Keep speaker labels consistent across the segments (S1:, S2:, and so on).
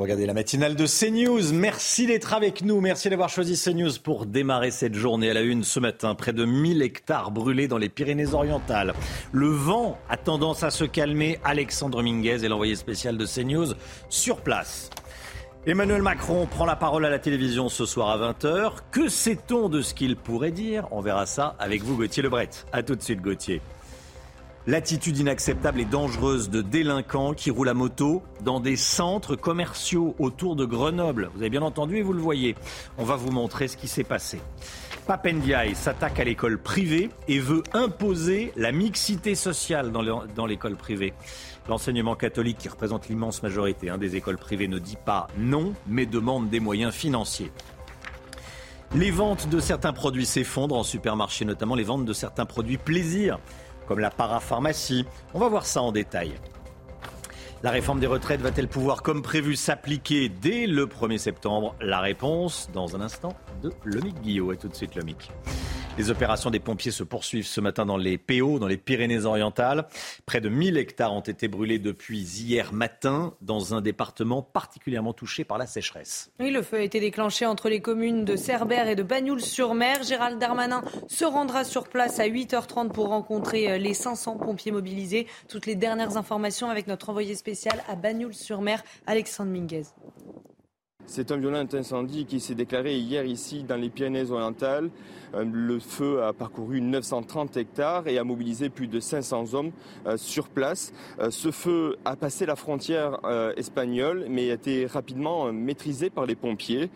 S1: Regardez la matinale de CNews. Merci d'être avec nous. Merci d'avoir choisi CNews pour démarrer cette journée à la une ce matin. Près de 1000 hectares brûlés dans les Pyrénées-Orientales. Le vent a tendance à se calmer. Alexandre Minguez est l'envoyé spécial de CNews sur place. Emmanuel Macron prend la parole à la télévision ce soir à 20h. Que sait-on de ce qu'il pourrait dire? On verra ça avec vous, Gauthier Lebret. A tout de suite, Gauthier. L'attitude inacceptable et dangereuse de délinquants qui roulent à moto dans des centres commerciaux autour de Grenoble. Vous avez bien entendu et vous le voyez. On va vous montrer ce qui s'est passé. Papendiaï s'attaque à l'école privée et veut imposer la mixité sociale dans l'école privée. L'enseignement catholique, qui représente l'immense majorité hein, des écoles privées, ne dit pas non, mais demande des moyens financiers. Les ventes de certains produits s'effondrent en supermarché, notamment les ventes de certains produits plaisir comme la parapharmacie. On va voir ça en détail. La réforme des retraites va-t-elle pouvoir, comme prévu, s'appliquer dès le 1er septembre? La réponse dans un instant de Lomic Guillot. Et tout de suite, Lomic. Les opérations des pompiers se poursuivent ce matin dans les PO, dans les Pyrénées-Orientales. Près de 1000 hectares ont été brûlés depuis hier matin dans un département particulièrement touché par la sécheresse.
S2: Oui, le feu a été déclenché entre les communes de Cerbère et de Bagnoul-sur-Mer. Gérald Darmanin se rendra sur place à 8h30 pour rencontrer euh, les 500 pompiers mobilisés. Toutes les dernières informations avec notre envoyé spécial à Bagnoul-sur-Mer, Alexandre Minguez.
S3: C'est un violent incendie qui s'est déclaré hier ici dans les Pyrénées-Orientales. Euh, le feu a parcouru 930 hectares et a mobilisé plus de 500 hommes euh, sur place. Euh, ce feu a passé la frontière espagnole mais a été rapidement maîtrisé par les pompiers.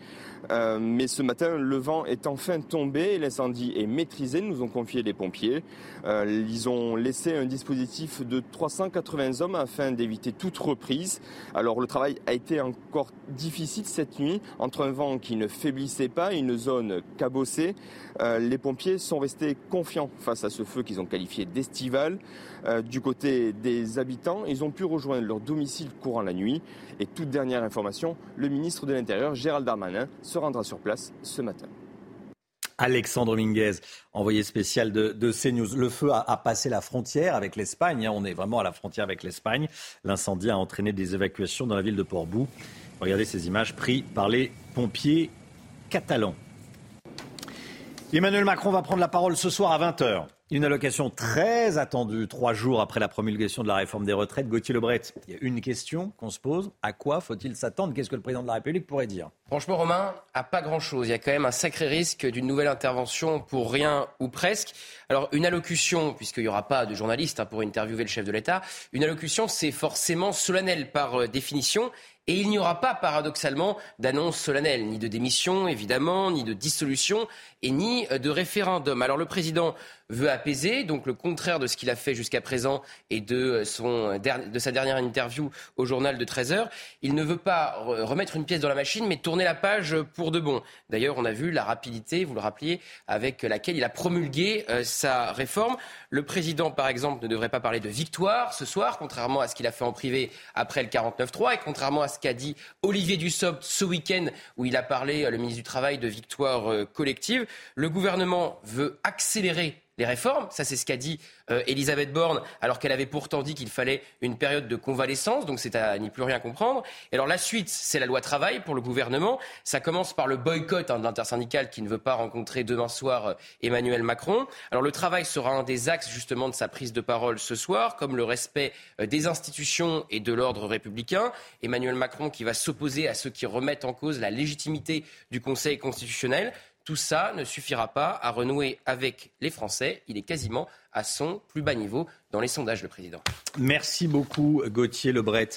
S3: mais ce matin, le vent est enfin tombé, l'incendie est maîtrisé, nous ont confié les pompiers. ils ont laissé un dispositif de 380 hommes afin d'éviter toute reprise. Alors le travail a été encore difficile cette nuit entre un vent qui ne faiblissait pas, une zone cabossée. Euh, les pompiers sont restés confiants face à ce feu qu'ils ont qualifié d'estival. Euh, du côté des habitants, ils ont pu rejoindre leur domicile courant la nuit. Et toute dernière information, le ministre de l'Intérieur, Gérald Darmanin, se rendra sur place ce matin.
S1: Alexandre Minguez, envoyé spécial de, CNews. Le feu a, passé la frontière avec l'Espagne. Hein. On est vraiment à la frontière avec l'Espagne. L'incendie a entraîné des évacuations dans la ville de Portbou. Regardez ces images prises par les pompiers catalans. Emmanuel Macron va prendre la parole ce soir à 20h. Une allocation très attendue, trois jours après la promulgation de la réforme des retraites. Gauthier Lebret, il y a une question qu'on se pose. À quoi faut-il s'attendre? Qu'est-ce que le président de la République pourrait dire?
S4: Franchement, Romain, à pas grand-chose. Il y a quand même un sacré risque d'une nouvelle intervention pour rien ou presque. Alors, une allocution, puisqu'il n'y aura pas de journaliste hein, pour interviewer le chef de l'État, une allocution, c'est forcément solennel par euh, définition. Et il n'y aura pas, paradoxalement, d'annonce solennelle, ni de démission, évidemment, ni de dissolution, et ni euh, de référendum. Alors le président veut apaiser, donc le contraire de ce qu'il a fait jusqu'à présent et de, euh, son, de sa dernière interview au journal de 13 heures. Il ne veut pas remettre une pièce dans la machine, mais tourner la page pour de bon. D'ailleurs, on a vu la rapidité, vous le rappeliez, avec laquelle il a promulgué euh, sa réforme. Le président, par exemple, ne devrait pas parler de victoire ce soir, contrairement à ce qu'il a fait en privé après le 49-3 et contrairement à ce qu'a dit Olivier Dussopt ce week-end où il a parlé, le ministre du Travail, de victoire collective. Le gouvernement veut accélérer réformes. Ça, c'est ce qu'a dit euh, Elisabeth Borne, alors qu'elle avait pourtant dit qu'il fallait une période de convalescence, donc c'est à n'y plus rien comprendre. Et alors la suite, c'est la loi travail pour le gouvernement. Ça commence par le boycott hein, d'intersyndical qui ne veut pas rencontrer demain soir euh, Emmanuel Macron. Alors le travail sera un des axes justement de sa prise de parole ce soir, comme le respect euh, des institutions et de l'ordre républicain. Emmanuel Macron qui va s'opposer à ceux qui remettent en cause la légitimité du Conseil constitutionnel. Tout ça ne suffira pas à renouer avec les Français. Il est quasiment à son plus bas niveau dans les sondages, le président.
S1: Merci beaucoup, Gauthier Lebret.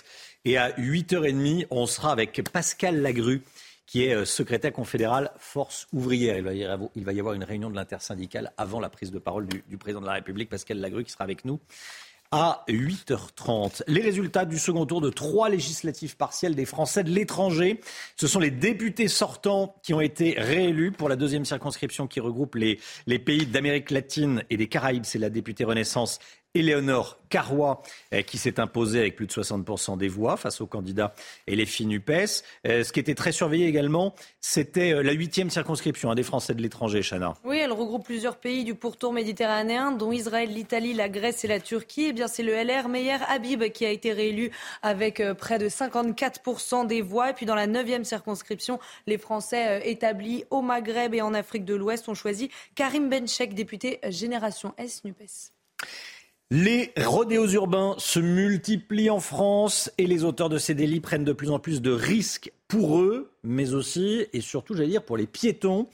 S1: Et à 8h30, on sera avec Pascal Lagru, qui est euh, secrétaire confédéral Force ouvrière. Il va y avoir une réunion de l'intersyndicale avant la prise de parole du, du président de la République, Pascal Lagru, qui sera avec nous à 8h30. Les résultats du second tour de trois législatives partielles des Français de l'étranger. Ce sont les députés sortants qui ont été réélus pour la deuxième circonscription qui regroupe les, les pays d'Amérique latine et des Caraïbes. C'est la députée Renaissance Éléonore Carrois, euh, qui s'est imposée avec plus de 60% des voix face au candidat LFI NUPES. Euh, ce qui était très surveillé également, c'était euh, la huitième circonscription des Français de l'étranger, Chana.
S2: Oui, elle regroupe plusieurs pays du pourtour méditerranéen, dont Israël, l'Italie, la Grèce et la Turquie. Eh bien, c'est le LR Meyer Habib qui a été réélu avec près de 54% des voix. Et puis, dans la neuvième circonscription, les Français établis au Maghreb et en Afrique de l'Ouest ont choisi Karim Benchek, député Génération S NUPES.
S1: Les rodéos urbains se multiplient en France et les auteurs de ces délits prennent de plus en plus de risques pour eux, mais aussi et surtout, j'allais dire, pour les piétons.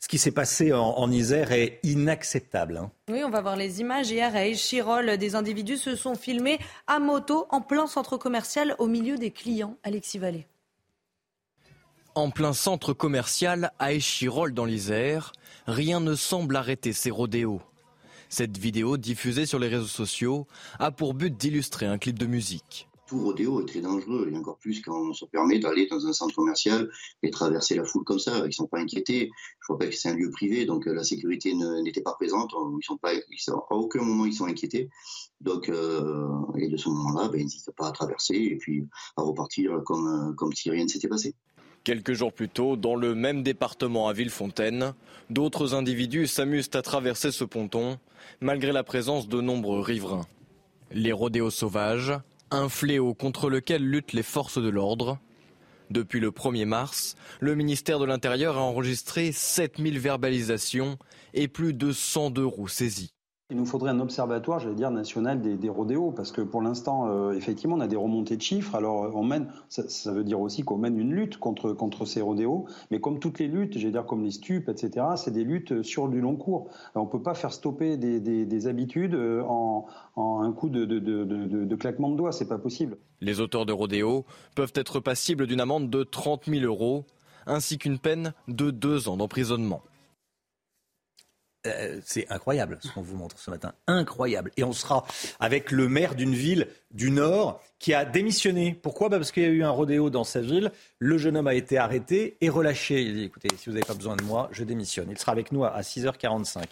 S1: Ce qui s'est passé en, Isère est inacceptable. Hein.
S2: Oui, on va voir les images. Hier, à Échirol, des individus se sont filmés à moto en plein centre commercial au milieu des clients. Alexis Vallée.
S5: En plein centre commercial à Échirol dans l'Isère, rien ne semble arrêter ces rodéos. Cette vidéo, diffusée sur les réseaux sociaux, a pour but d'illustrer un clip de musique.
S6: Tout rodéo est très dangereux, et encore plus quand on se permet d'aller dans un centre commercial et traverser la foule comme ça. Ils ne sont pas inquiétés. Je pas que c'est un lieu privé, donc euh, la sécurité n'était pas présente. Ils à aucun moment ils sont inquiétés. Donc, euh, et de ce moment-là, ben, ils n'hésitent pas à traverser et puis à repartir comme, euh, comme si rien ne s'était passé.
S5: Quelques jours plus tôt, dans le même département à Villefontaine, d'autres individus s'amusent à traverser ce ponton, malgré la présence de nombreux riverains. Les rodéos sauvages, un fléau contre lequel luttent les forces de l'ordre. Depuis le 1er mars, le ministère de l'Intérieur a enregistré 7000 verbalisations et plus de 102 roues saisies.
S7: Il nous faudrait un observatoire, j'allais dire, national des, rodéos, parce que pour l'instant, euh, effectivement, on a des remontées de chiffres. Alors, euh, on mène, ça, veut dire aussi qu'on mène une lutte contre, ces rodéos, mais comme toutes les luttes, j'allais dire comme les stupes, etc., c'est des luttes sur du long cours. on ne peut pas faire stopper des, des, habitudes euh, en, en, un coup de, de, de, de claquement de doigts, c'est pas possible.
S5: Les auteurs de rodéos peuvent être passibles d'une amende de 30 000 euros, ainsi qu'une peine de deux ans d'emprisonnement.
S1: Euh, c'est incroyable ce qu'on vous montre ce matin. Incroyable. Et on sera avec le maire d'une ville du Nord qui a démissionné. Pourquoi? Bah, Parce qu'il y a eu un rodéo dans sa ville. Le jeune homme a été arrêté et relâché. Il dit écoutez, si vous n'avez pas besoin de moi, je démissionne. Il sera avec nous à 6h45.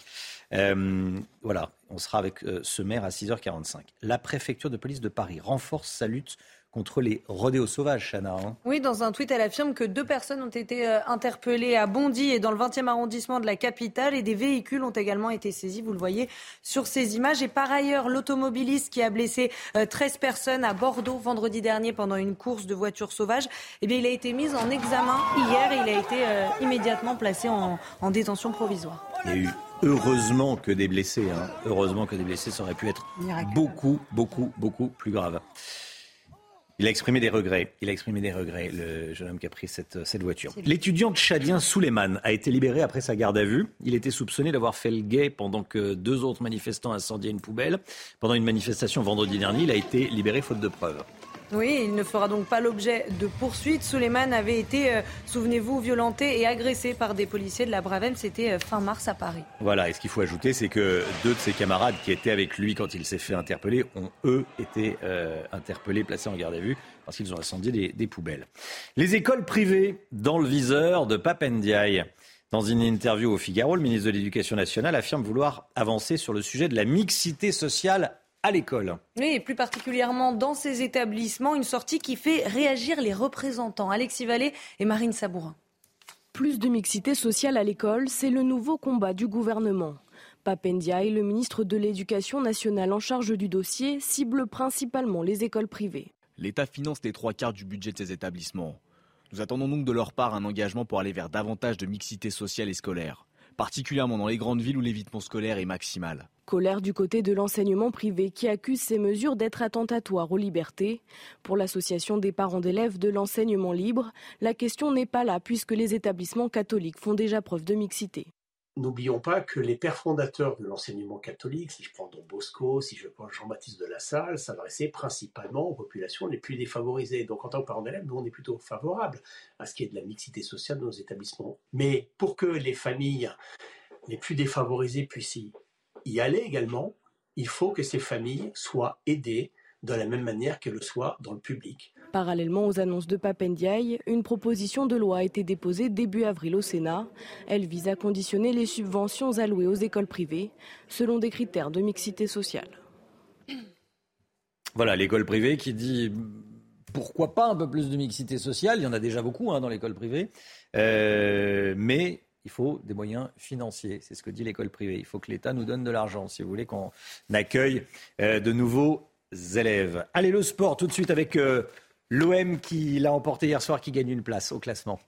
S1: Euh, voilà, on sera avec euh, ce maire à 6h45. La préfecture de police de Paris renforce sa lutte contre les rodéos sauvages, Chana. Hein.
S2: Oui, dans un tweet, elle affirme que deux personnes ont été euh, interpellées à Bondy et dans le 20e arrondissement de la capitale et des véhicules ont également été saisis, vous le voyez sur ces images. Et par ailleurs, l'automobiliste qui a blessé 13 euh, personnes à Bordeaux vendredi dernier pendant une course de voitures sauvages, eh bien, il a été mis en examen hier et il a été euh, immédiatement placé en, détention provisoire.
S1: Il y a eu heureusement que des blessés. Hein. Heureusement que des blessés, ça aurait pu être beaucoup, beaucoup, beaucoup plus grave. Il a exprimé des regrets. Il a exprimé des regrets, le jeune homme qui a pris cette, cette voiture. L'étudiant tchadien Souleyman a été libéré après sa garde à vue. Il était soupçonné d'avoir fait le guet pendant que deux autres manifestants incendiaient une poubelle. Pendant une manifestation vendredi dernier, il a été libéré faute de preuves.
S2: Oui, il ne fera donc pas l'objet de poursuites. Suleiman avait été, euh, souvenez-vous, violenté et agressé par des policiers de la Bravem. C'était euh, fin mars à Paris.
S1: Voilà, et ce qu'il faut ajouter, c'est que deux de ses camarades qui étaient avec lui quand il s'est fait interpeller ont, eux, été euh, interpellés, placés en garde à vue, parce qu'ils ont incendié des, des, poubelles. Les écoles privées dans le viseur de Papendiaï. Dans une interview au Figaro, le ministre de l'Éducation nationale affirme vouloir avancer sur le sujet de la mixité sociale à l'école.
S2: Oui, et plus particulièrement dans ces établissements, une sortie qui fait réagir les représentants. Alexis Vallée et Marine Sabourin.
S8: Plus de mixité sociale à l'école, c'est le nouveau combat du gouvernement. Papendiaï, le ministre de l'Éducation nationale en charge du dossier, cible principalement les écoles privées.
S9: L'État finance les trois quarts du budget de ces établissements. Nous attendons donc de leur part un engagement pour aller vers davantage de mixité sociale et scolaire particulièrement dans les grandes villes où l'évitement scolaire est maximal.
S8: Colère du côté de l'enseignement privé qui accuse ces mesures d'être attentatoires aux libertés. Pour l'association des parents d'élèves de l'enseignement libre, la question n'est pas là puisque les établissements catholiques font déjà preuve de mixité.
S10: N'oublions pas que les pères fondateurs de l'enseignement catholique, si je prends Don Bosco, si je prends Jean-Baptiste de la Salle, s'adressaient principalement aux populations les plus défavorisées. Donc en tant que parents d'élèves, nous on est plutôt favorables à ce qui est de la mixité sociale dans nos établissements. Mais pour que les familles les plus défavorisées puissent y aller également, il faut que ces familles soient aidées de la même manière qu'elles le soient dans le public.
S8: Parallèlement aux annonces de Papendiaï, une proposition de loi a été déposée début avril au Sénat. Elle vise à conditionner les subventions allouées aux écoles privées selon des critères de mixité sociale.
S1: Voilà, l'école privée qui dit pourquoi pas un peu plus de mixité sociale Il y en a déjà beaucoup hein, dans l'école privée. Euh, mais il faut des moyens financiers. C'est ce que dit l'école privée. Il faut que l'État nous donne de l'argent si vous voulez qu'on accueille euh, de nouveaux élèves. Allez, le sport tout de suite avec euh, l'OM qui l'a emporté hier soir, qui gagne une place au classement.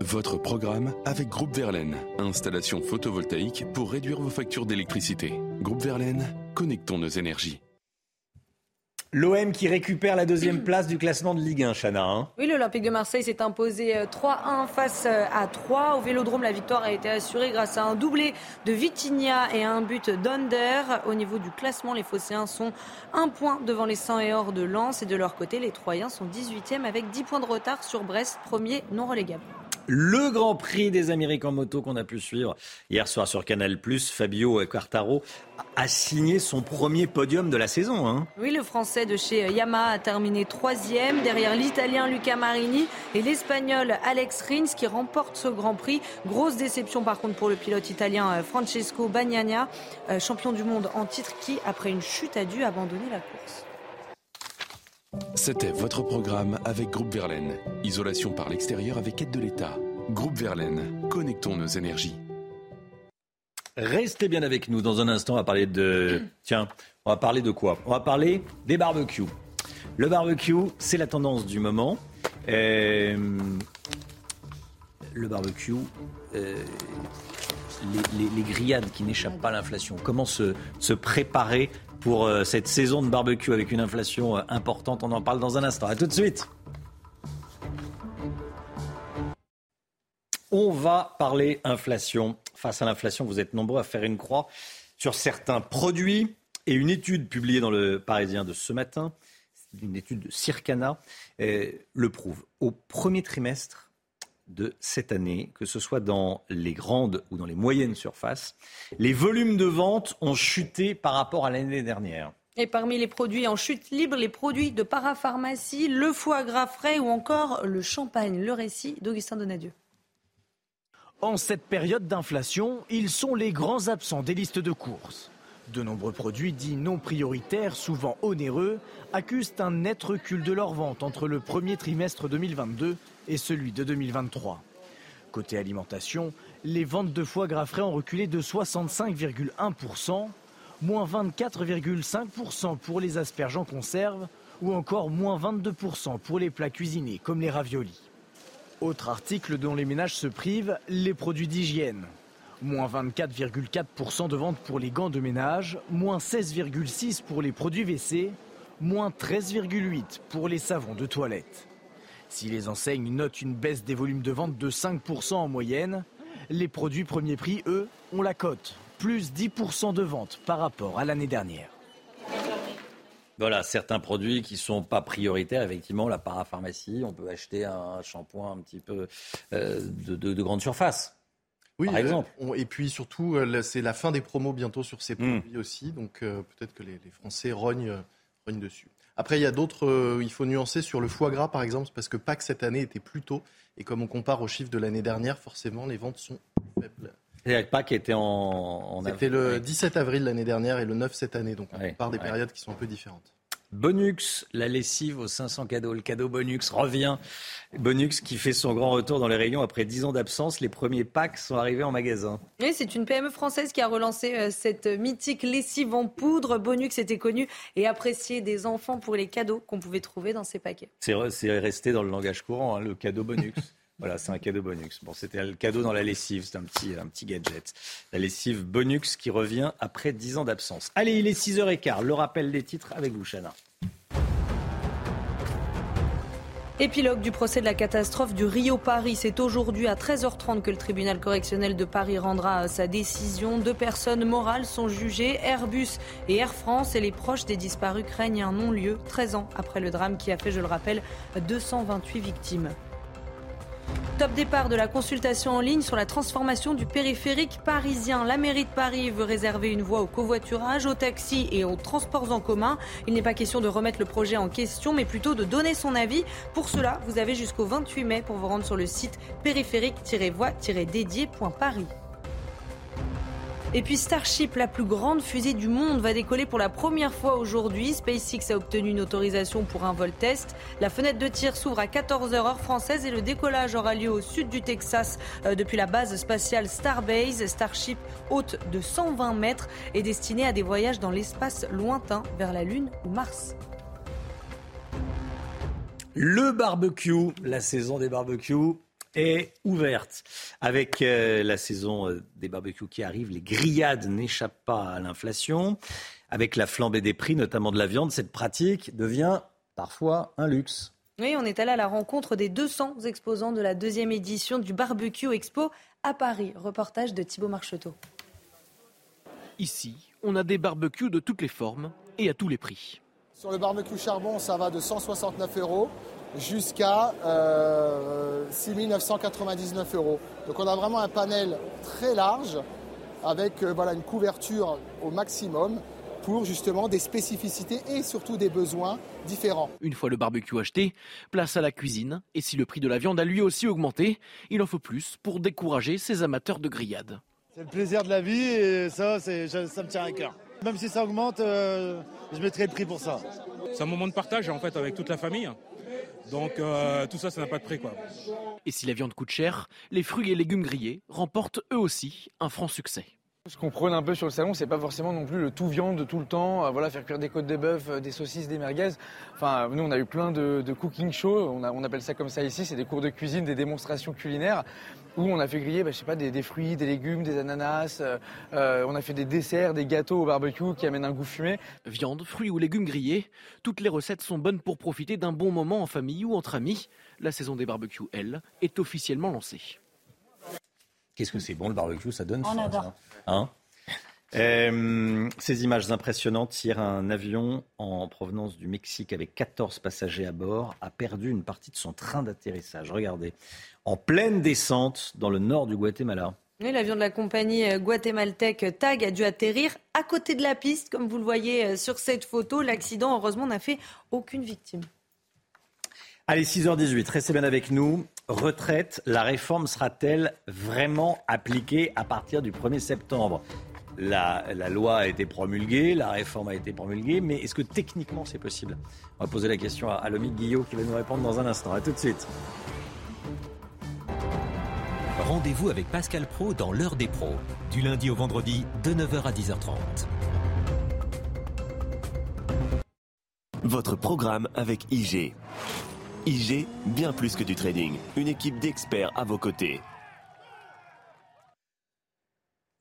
S11: Votre programme avec Groupe Verlaine. Installation photovoltaïque pour réduire vos factures d'électricité. Groupe Verlaine, connectons nos énergies.
S1: L'OM qui récupère la deuxième place du classement de Ligue 1, Chana. Hein.
S2: oui, l'Olympique de Marseille s'est imposé 3-1 euh, face euh, à 3. Au Vélodrome, la victoire a été assurée grâce à un doublé de Vitinha et un but d'Under. Au niveau du classement, les Phocéens sont un point devant les 100 et or de Lens. Et de leur côté, les Troyens sont 18e avec 10 points de retard sur Brest, premier non relégable
S1: le Grand Prix des Amériques en moto qu'on a pu suivre hier soir sur Canal+. Fabio Quartaro a signé son premier podium de la saison. Hein.
S2: Oui, le Français de chez Yamaha a terminé troisième, derrière l'Italien Luca Marini et l'Espagnol Alex Rins qui remporte ce Grand Prix. Grosse déception par contre pour le pilote italien euh, Francesco Bagnagna, euh, champion du monde en titre qui, après une chute, a dû abandonner la course.
S11: C'était votre programme avec Groupe Verlaine. Isolation par l'extérieur avec aide de l'État. Groupe Verlaine, connectons nos énergies.
S1: Restez bien avec nous. Dans un instant, on va parler de. Tiens, on va parler de quoi? On va parler des barbecues. Le barbecue, c'est la tendance du moment. Euh, le barbecue, euh, les, grillades qui n'échappent pas à l'inflation. Comment se, se préparer pour euh, cette saison de barbecue avec une inflation euh, importante. On en parle dans un instant. A tout de suite. On va parler inflation. Face à l'inflation, vous êtes nombreux à faire une croix sur certains produits. Et une étude publiée dans le Parisien de ce matin, une étude de Circana, euh, le prouve. Au premier trimestre, de cette année, que ce soit dans les grandes ou dans les moyennes surfaces, les volumes de vente ont chuté par rapport à l'année dernière.
S2: Et parmi les produits en chute libre, les produits de parapharmacie, le foie gras frais ou encore le champagne. Le récit d'Augustin Donadieu.
S12: En cette période d'inflation, ils sont les grands absents des listes de courses. De nombreux produits dits non prioritaires, souvent onéreux, accusent un net recul de leur vente entre le premier trimestre 2022 et celui de 2023. Côté alimentation, les ventes de foie gras frais ont reculé de 65,1%, moins 24,5% pour les asperges en conserve ou encore moins 22% pour les plats cuisinés comme les raviolis. Autre article dont les ménages se privent, les produits d'hygiène. Moins 24,4% de ventes pour les gants de ménage, moins 16,6% pour les produits WC, moins 13,8% pour les savons de toilette. Si les enseignes notent une baisse des volumes de vente de 5% en moyenne, les produits premier prix, eux, ont la cote, plus 10% de ventes par rapport à l'année dernière.
S1: Voilà, certains produits qui ne sont pas prioritaires, effectivement, la parapharmacie, on peut acheter un shampoing un petit peu euh, de, grande surface. Oui, par exemple.
S13: et puis surtout, euh, c'est la fin des promos bientôt sur ces hmm. produits aussi, donc euh, peut-être que les, Français rognent, dessus. Après, il y a d'autres, euh, il faut nuancer sur le foie gras, par exemple, parce que Pâques cette année était plus tôt. Et comme on compare aux chiffres de l'année dernière, forcément, les ventes sont faibles.
S1: Et Pâques était en, en
S13: C'était le 17 avril l'année dernière et le 9 cette année. Donc on compare des périodes qui sont un peu différentes.
S1: Bonux, la lessive aux 500 cadeaux. Le cadeau Bonux revient. Bonux qui fait son grand retour dans les rayons après 10 ans d'absence. Les premiers packs sont arrivés en magasin.
S2: Oui, c'est une PME française qui a relancé euh, cette mythique lessive en poudre. Bonux était connu et apprécié des enfants pour les cadeaux qu'on pouvait trouver dans ces paquets.
S1: C'est resté dans le langage courant, hein, le cadeau Bonux. Voilà, c'est un cadeau Bonux. Bon, c'était le cadeau dans la lessive, c'est un petit, un petit gadget. La lessive Bonux qui revient après 10 ans d'absence. Allez, il est 6h15, le rappel des titres avec vous, Chana.
S2: Épilogue du procès de la catastrophe du Rio-Paris. C'est aujourd'hui à 13h30 que le tribunal correctionnel de Paris rendra sa décision. Deux personnes morales sont jugées, Airbus et Air France, et les proches des disparus craignent un non-lieu 13 ans après le drame qui a fait, je le rappelle, 228 victimes. Top départ de la consultation en ligne sur la transformation du périphérique parisien. La mairie de Paris veut réserver une voie au covoiturage, aux taxis et aux transports en commun. Il n'est pas question de remettre le projet en question, mais plutôt de donner son avis. Pour cela, vous avez jusqu'au 28 mai pour vous rendre sur le site périphérique-voie-dédié.paris. Et puis Starship, la plus grande fusée du monde, va décoller pour la première fois aujourd'hui. SpaceX a obtenu une autorisation pour un vol test. La fenêtre de tir s'ouvre à 14h heure française et le décollage aura lieu au sud du Texas euh, depuis la base spatiale Starbase. Starship, haute de 120 mètres, est destinée à des voyages dans l'espace lointain vers la Lune ou Mars.
S1: Le barbecue, la saison des barbecues est ouverte. Avec euh, la saison euh, des barbecues qui arrive, les grillades n'échappent pas à l'inflation. Avec la flambée des prix, notamment de la viande, cette pratique devient parfois un luxe.
S2: Oui, on est allé à la rencontre des 200 exposants de la deuxième édition du Barbecue Expo à Paris. Reportage de Thibault Marcheteau.
S9: Ici, on a des barbecues de toutes les formes et à tous les prix.
S14: Sur le barbecue charbon, ça va de 169 euros jusqu'à euh, 6 999 euros. Donc on a vraiment un panel très large avec euh, voilà, une couverture au maximum pour justement des spécificités et surtout des besoins différents.
S9: Une fois le barbecue acheté, place à la cuisine. Et si le prix de la viande a lui aussi augmenté, il en faut plus pour décourager ces amateurs de grillades.
S15: C'est le plaisir de la vie et ça, ça me tient à cœur. Même si ça augmente, euh, je mettrai le prix pour ça.
S16: C'est un moment de partage en fait avec toute la famille. Donc euh, tout ça, ça n'a pas de prix quoi.
S9: Et si la viande coûte cher, les fruits et légumes grillés remportent eux aussi un franc succès.
S10: Ce qu'on prône un peu sur le salon, c'est pas forcément non plus le tout viande tout le temps, euh, voilà, faire cuire des côtes de bœuf, des saucisses, des merguez. Enfin, nous, on a eu plein de, cooking shows, on, on, appelle ça comme ça ici, c'est des cours de cuisine, des démonstrations culinaires où on a fait griller, bah, je sais pas, des, fruits, des légumes, des ananas. Euh, euh, on a fait des desserts, des gâteaux au barbecue qui amènent un goût fumé.
S9: Viande, fruits ou légumes grillés, toutes les recettes sont bonnes pour profiter d'un bon moment en famille ou entre amis. La saison des barbecues, elle, est officiellement lancée.
S1: Qu'est-ce que c'est bon le barbecue, ça donne
S2: On adore.
S1: Hein euh, ces images impressionnantes, hier un avion en provenance du Mexique avec 14 passagers à bord a perdu une partie de son train d'atterrissage. Regardez, en pleine descente dans le nord du Guatemala.
S2: l'avion de la compagnie euh, guatémaltèque TAG a dû atterrir à côté de la piste, comme vous le voyez euh, sur cette photo. L'accident, heureusement, n'a fait aucune victime.
S1: Allez, 6h18, restez bien avec nous. Retraite, la réforme sera-t-elle vraiment appliquée à partir du 1er septembre? La, loi a été promulguée, la réforme a été promulguée, mais est-ce que techniquement c'est possible? On va poser la question à, à Guillot qui va nous répondre dans un instant. A tout de suite.
S17: Rendez-vous avec Pascal Pro dans l'heure des pros, du lundi au vendredi de 9h à 10h30.
S18: Votre programme avec IG. IG, bien plus que du trading, une équipe d'experts à vos côtés.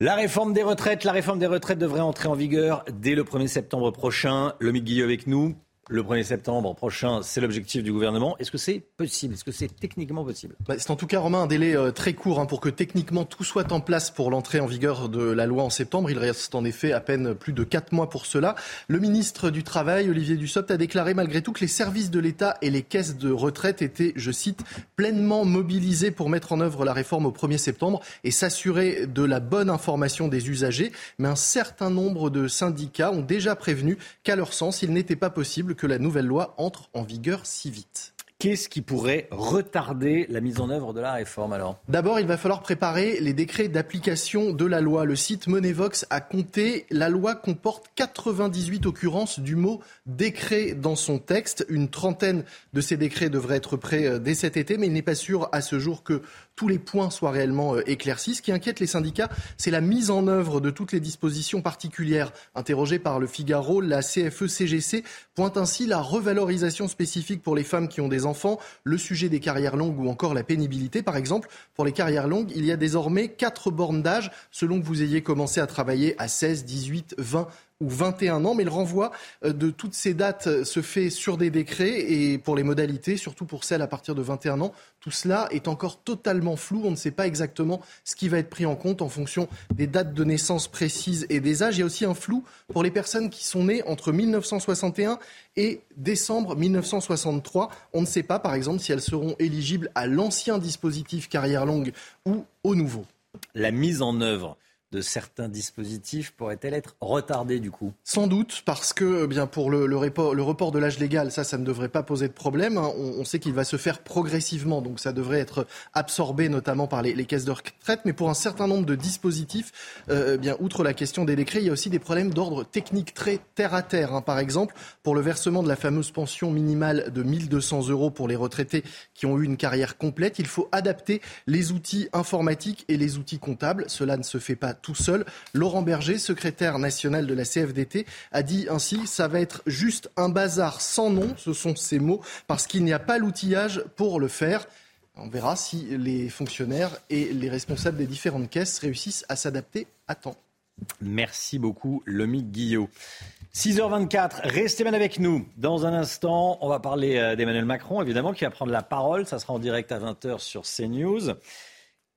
S1: La réforme des retraites, la réforme des retraites devrait entrer en vigueur dès le 1er septembre prochain. Le Guillot avec nous le 1er septembre prochain, c'est l'objectif du gouvernement. Est-ce que c'est possible? Est-ce que c'est techniquement possible?
S13: Bah, C'est en tout cas, Romain, un délai euh, très court hein, pour que techniquement tout soit en place pour l'entrée en vigueur de la loi en septembre. Il reste en effet à peine plus de 4 mois pour cela. Le ministre du Travail, Olivier Dussopt, a déclaré malgré tout que les services de l'État et les caisses de retraite étaient, je cite, pleinement mobilisés pour mettre en œuvre la réforme au 1er septembre et s'assurer de la bonne information des usagers. Mais un certain nombre de syndicats ont déjà prévenu qu'à leur sens, il n'était pas possible que la nouvelle loi entre en vigueur si vite.
S1: Qu'est-ce qui pourrait retarder la mise en œuvre de la réforme alors?
S13: D'abord, il va falloir préparer les décrets d'application de la loi. Le site Monevox a compté, la loi comporte 98 occurrences du mot décret dans son texte. Une trentaine de ces décrets devraient être prêts euh, dès cet été, mais il n'est pas sûr à ce jour que tous les points soient réellement euh, éclaircis. Ce qui inquiète les syndicats, c'est la mise en œuvre de toutes les dispositions particulières. Interrogée par le Figaro, la CFE-CGC pointe ainsi la revalorisation spécifique pour les femmes qui ont des enfants, le sujet des carrières longues ou encore la pénibilité. Par exemple, pour les carrières longues, il y a désormais quatre bornes d'âge selon que vous ayez commencé à travailler à 16, 18, 20 ou 21 ans, mais le renvoi euh, de toutes ces dates euh, se fait sur des décrets et pour les modalités, surtout pour celles à partir de 21 ans, tout cela est encore totalement flou. On ne sait pas exactement ce qui va être pris en compte en fonction des dates de naissance précises et des âges. Il y a aussi un flou pour les personnes qui sont nées entre 1961 et décembre 1963. On ne sait pas, par exemple, si elles seront éligibles à l'ancien dispositif carrière longue ou au nouveau.
S1: La mise en œuvre de certains dispositifs pourrait-elle être retardée du coup?
S13: Sans doute, parce que eh bien pour le, report, le report de l'âge légal, ça, ça ne devrait pas poser de problème. Hein. On, sait qu'il va se faire progressivement, donc ça devrait être absorbé notamment par les, les caisses de retraite. Mais pour un certain nombre de dispositifs, euh, eh bien outre la question des décrets, il y a aussi des problèmes d'ordre technique très terre à terre. Hein. Par exemple, pour le versement de la fameuse pension minimale de 1200 euros pour les retraités qui ont eu une carrière complète, il faut adapter les outils informatiques et les outils comptables. Cela ne se fait pas tout seul. Laurent Berger, secrétaire national de la CFDT, a dit ainsi ça va être juste un bazar sans nom, ce sont ces mots, parce qu'il n'y a pas l'outillage pour le faire. On verra si les fonctionnaires et les responsables des différentes caisses réussissent à s'adapter à temps.
S1: Merci beaucoup, Lomi Guillot. 6h24, restez bien avec nous. Dans un instant, on va parler euh, d'Emmanuel Macron, évidemment, qui va prendre la parole. Ça sera en direct à 20h sur CNews.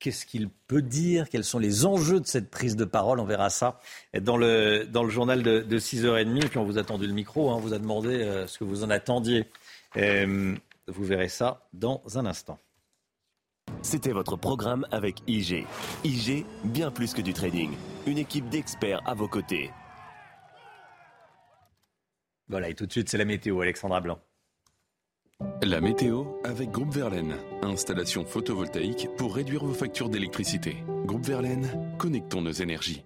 S1: Qu'est-ce qu'il peut dire? Quels sont les enjeux de cette prise de parole? On verra ça dans le, dans le journal de, de 6h30. Et puis on vous a tendu le micro, hein, on vous a demandé euh, ce que vous en attendiez. Euh, vous verrez ça dans un instant.
S18: C'était votre programme avec IG. IG, bien plus que du trading. Une équipe d'experts à vos côtés.
S1: Voilà, et tout de suite, c'est la météo, Alexandra Blanc.
S11: La météo avec Groupe Verlaine. Installation photovoltaïque pour réduire vos factures d'électricité. Groupe Verlaine, connectons nos énergies.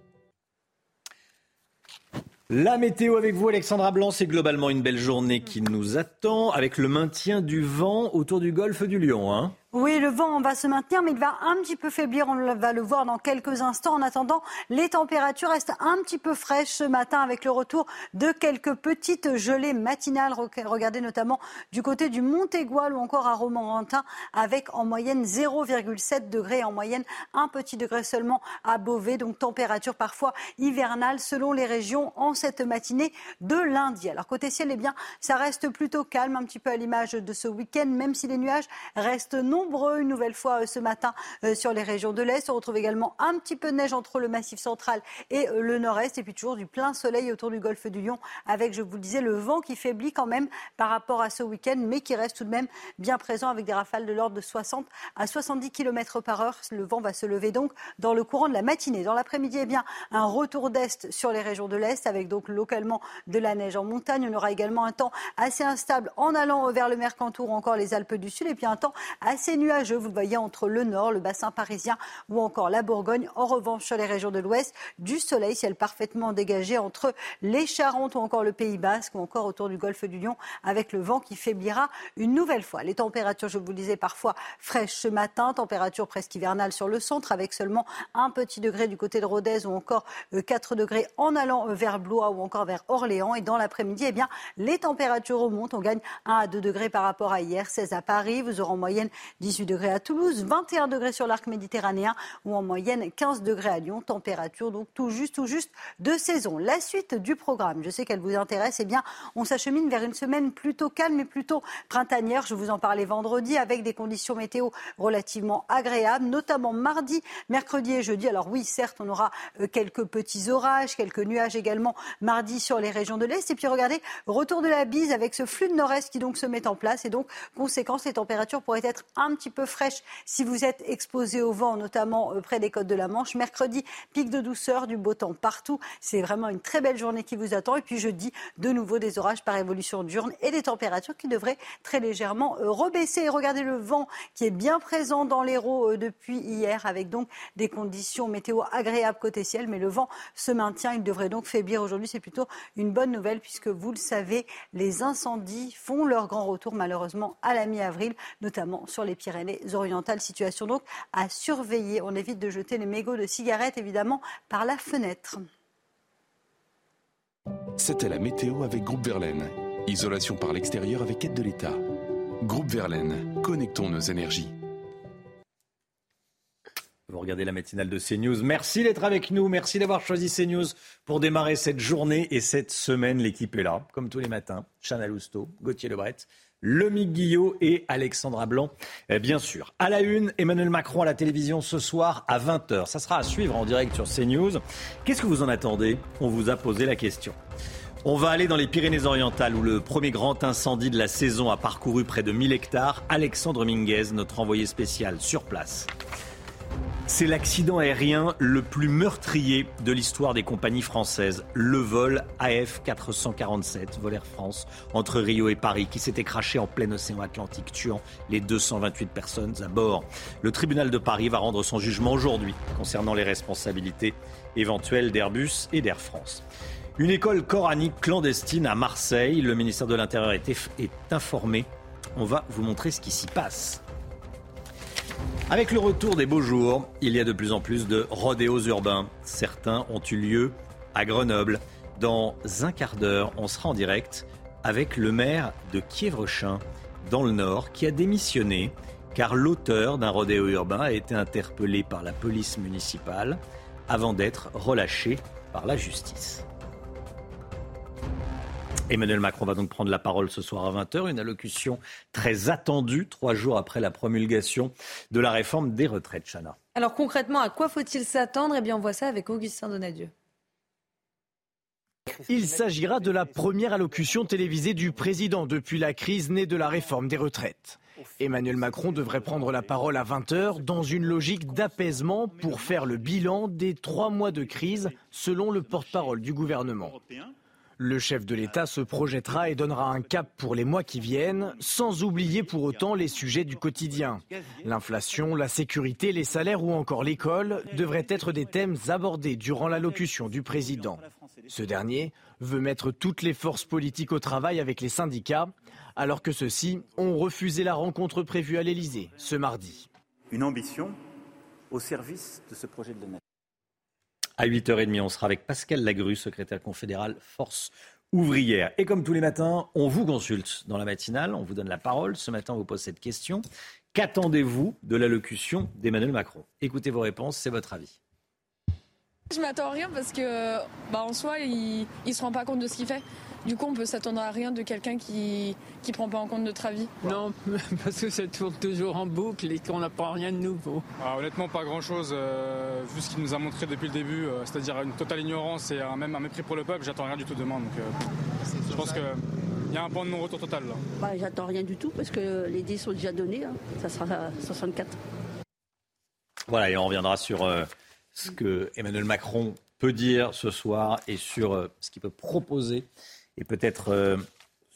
S1: La météo avec vous, Alexandra Blanc, c'est globalement une belle journée qui nous attend avec le maintien du vent autour du golfe du Lion. Hein
S19: oui, le vent va se maintenir, mais il va un petit peu faiblir. On va le voir dans quelques instants. En attendant, les températures restent un petit peu fraîches ce matin avec le retour de quelques petites gelées matinales. Regardez notamment du côté du Montégoal ou encore à Romorantin avec en moyenne 0,7 degrés, en moyenne un petit degré seulement à Beauvais. Donc température parfois hivernale selon les régions en cette matinée de lundi. Alors côté ciel, eh bien, ça reste plutôt calme, un petit peu à l'image de ce week-end, même si les nuages restent non nombreux une nouvelle fois euh, ce matin euh, sur les régions de l'Est. On retrouve également un petit peu de neige entre le massif central et euh, le nord-est. Et puis toujours du plein soleil autour du golfe du Lion avec, je vous le disais, le vent qui faiblit quand même par rapport à ce week-end, mais qui reste tout de même bien présent avec des rafales de l'ordre de 60 à 70 km par heure. Le vent va se lever donc dans le courant de la matinée. Dans l'après-midi, eh bien, un retour d'Est sur les régions de l'Est avec donc localement de la neige en montagne. On aura également un temps assez instable en allant vers le Mercantour ou encore les Alpes du Sud et puis un temps assez nuageux, vous le voyez, entre le nord, le bassin parisien ou encore la Bourgogne. En revanche, sur les régions de l'ouest, du soleil, ciel parfaitement dégagé entre les Charentes ou encore le Pays Basque ou encore autour du golfe du Lion avec le vent qui faiblira une nouvelle fois. Les températures, je vous le disais, parfois fraîches ce matin, température presque hivernale sur le centre avec seulement un petit degré du côté de Rodez ou encore 4 euh, degrés en allant euh, vers Blois ou encore vers Orléans. Et dans l'après-midi, eh bien, les températures remontent. On gagne 1 à 2 degrés par rapport à hier, 16 à Paris. Vous aurez en moyenne 18 degrés à Toulouse, 21 degrés sur l'arc méditerranéen ou en moyenne 15 degrés à Lyon. Température donc tout juste, tout juste de saison. La suite du programme, je sais qu'elle vous intéresse, eh bien, on s'achemine vers une semaine plutôt calme et plutôt printanière. Je vous en parlais vendredi avec des conditions météo relativement agréables, notamment mardi, mercredi et jeudi. Alors oui, certes, on aura euh, quelques petits orages, quelques nuages également mardi sur les régions de l'Est. Et puis regardez, retour de la bise avec ce flux de nord-est qui donc se met en place. Et donc, conséquence, les températures pourraient être petit peu fraîche si vous êtes exposé au vent, notamment euh, près des côtes de la Manche. Mercredi, pic de douceur, du beau temps partout. C'est vraiment une très belle journée qui vous attend. Et puis jeudi, de nouveau des orages par évolution diurne et des températures qui devraient très légèrement euh, rebaisser. Et regardez le vent qui est bien présent dans l'Hérault euh, depuis hier avec donc des conditions météo agréables côté ciel. Mais le vent se maintient. Il devrait donc faiblir aujourd'hui. C'est plutôt une bonne nouvelle puisque vous le savez, les incendies font leur grand retour malheureusement à la mi-avril, notamment sur les Pyrénées orientales. Situation donc à surveiller. On évite de jeter les mégots de cigarettes évidemment par la fenêtre.
S11: C'était la météo avec Groupe Verlaine. Isolation par l'extérieur avec aide de l'État. Groupe Verlaine, connectons nos énergies.
S1: Vous regardez la matinale de CNews. Merci d'être avec nous. Merci d'avoir choisi CNews pour démarrer cette journée et cette semaine. L'équipe est là, comme tous les matins. Chana Lousteau, Gauthier Lebret, Lomique Guillot et Alexandra Blanc, eh, bien sûr. À la une, Emmanuel Macron à la télévision ce soir à 20h. Ça sera à suivre en direct sur CNews. Qu'est-ce que vous en attendez? On vous a posé la question. On va aller dans les Pyrénées-Orientales où le premier grand incendie de la saison a parcouru près de 1000 hectares. Alexandre Minguez, notre envoyé spécial sur place. C'est l'accident aérien le plus meurtrier de l'histoire des compagnies françaises. Le vol AF 447, vol Air France, entre Rio et Paris, qui s'était craché en plein océan Atlantique, tuant les 228 personnes à bord. Le tribunal de Paris va rendre son jugement aujourd'hui concernant les responsabilités éventuelles d'Airbus et d'Air France. Une école coranique clandestine à Marseille. Le ministère de l'Intérieur est informé. On va vous montrer ce qui s'y passe. Avec le retour des beaux jours, il y a de plus en plus de rodéos urbains. Certains ont eu lieu à Grenoble. Dans un quart d'heure, on sera en direct avec le maire de Kievrechin, dans le Nord, qui a démissionné car l'auteur d'un rodéo urbain a été interpellé par la police municipale avant d'être relâché par la justice. Emmanuel Macron va donc prendre la parole ce soir à 20h, une allocution très attendue, trois jours après la promulgation de la réforme des retraites, Chana.
S2: Alors concrètement, à quoi faut-il s'attendre? Eh bien, on voit ça avec Augustin Donadieu.
S12: Il s'agira de la première allocution télévisée du président depuis la crise née de la réforme des retraites. Emmanuel Macron devrait prendre la parole à 20h dans une logique d'apaisement pour faire le bilan des trois mois de crise, selon le porte-parole du gouvernement. Le chef de l'État se projettera et donnera un cap pour les mois qui viennent, sans oublier pour autant les sujets du quotidien. L'inflation, la sécurité, les salaires ou encore l'école devraient être des thèmes abordés durant l'allocution du président. Ce dernier veut mettre toutes les forces politiques au travail avec les syndicats, alors que ceux-ci ont refusé la rencontre prévue à l'Élysée ce mardi.
S20: Une ambition au service de ce projet de.
S1: À 8h30, on sera avec Pascal Lagru, secrétaire confédéral Force ouvrière. Et comme tous les matins, on vous consulte dans la matinale, on vous donne la parole. Ce matin, on vous pose cette question. Qu'attendez-vous de l'allocution d'Emmanuel Macron? Écoutez vos réponses, c'est votre avis.
S21: Je m'attends à rien parce que, bah, en soi, il ne se rend pas compte de ce qu'il fait. Du coup, on peut s'attendre à rien de quelqu'un qui ne prend pas en compte notre avis.
S22: Non, parce que ça tourne toujours en boucle et qu'on n'apprend rien de nouveau.
S23: Ah, honnêtement, pas grand-chose, euh, vu ce qu'il nous a montré depuis le début, euh, c'est-à-dire une totale ignorance et un, même un mépris pour le peuple, j'attends rien du tout demain. Donc, euh, je pense qu'il y a un point de non-retour total là.
S24: Bah, j'attends rien du tout parce que les dés sont déjà donnés, hein. ça sera 64.
S1: Voilà, et on reviendra sur ce que Emmanuel Macron peut dire ce soir et sur ce qu'il peut proposer et peut-être euh,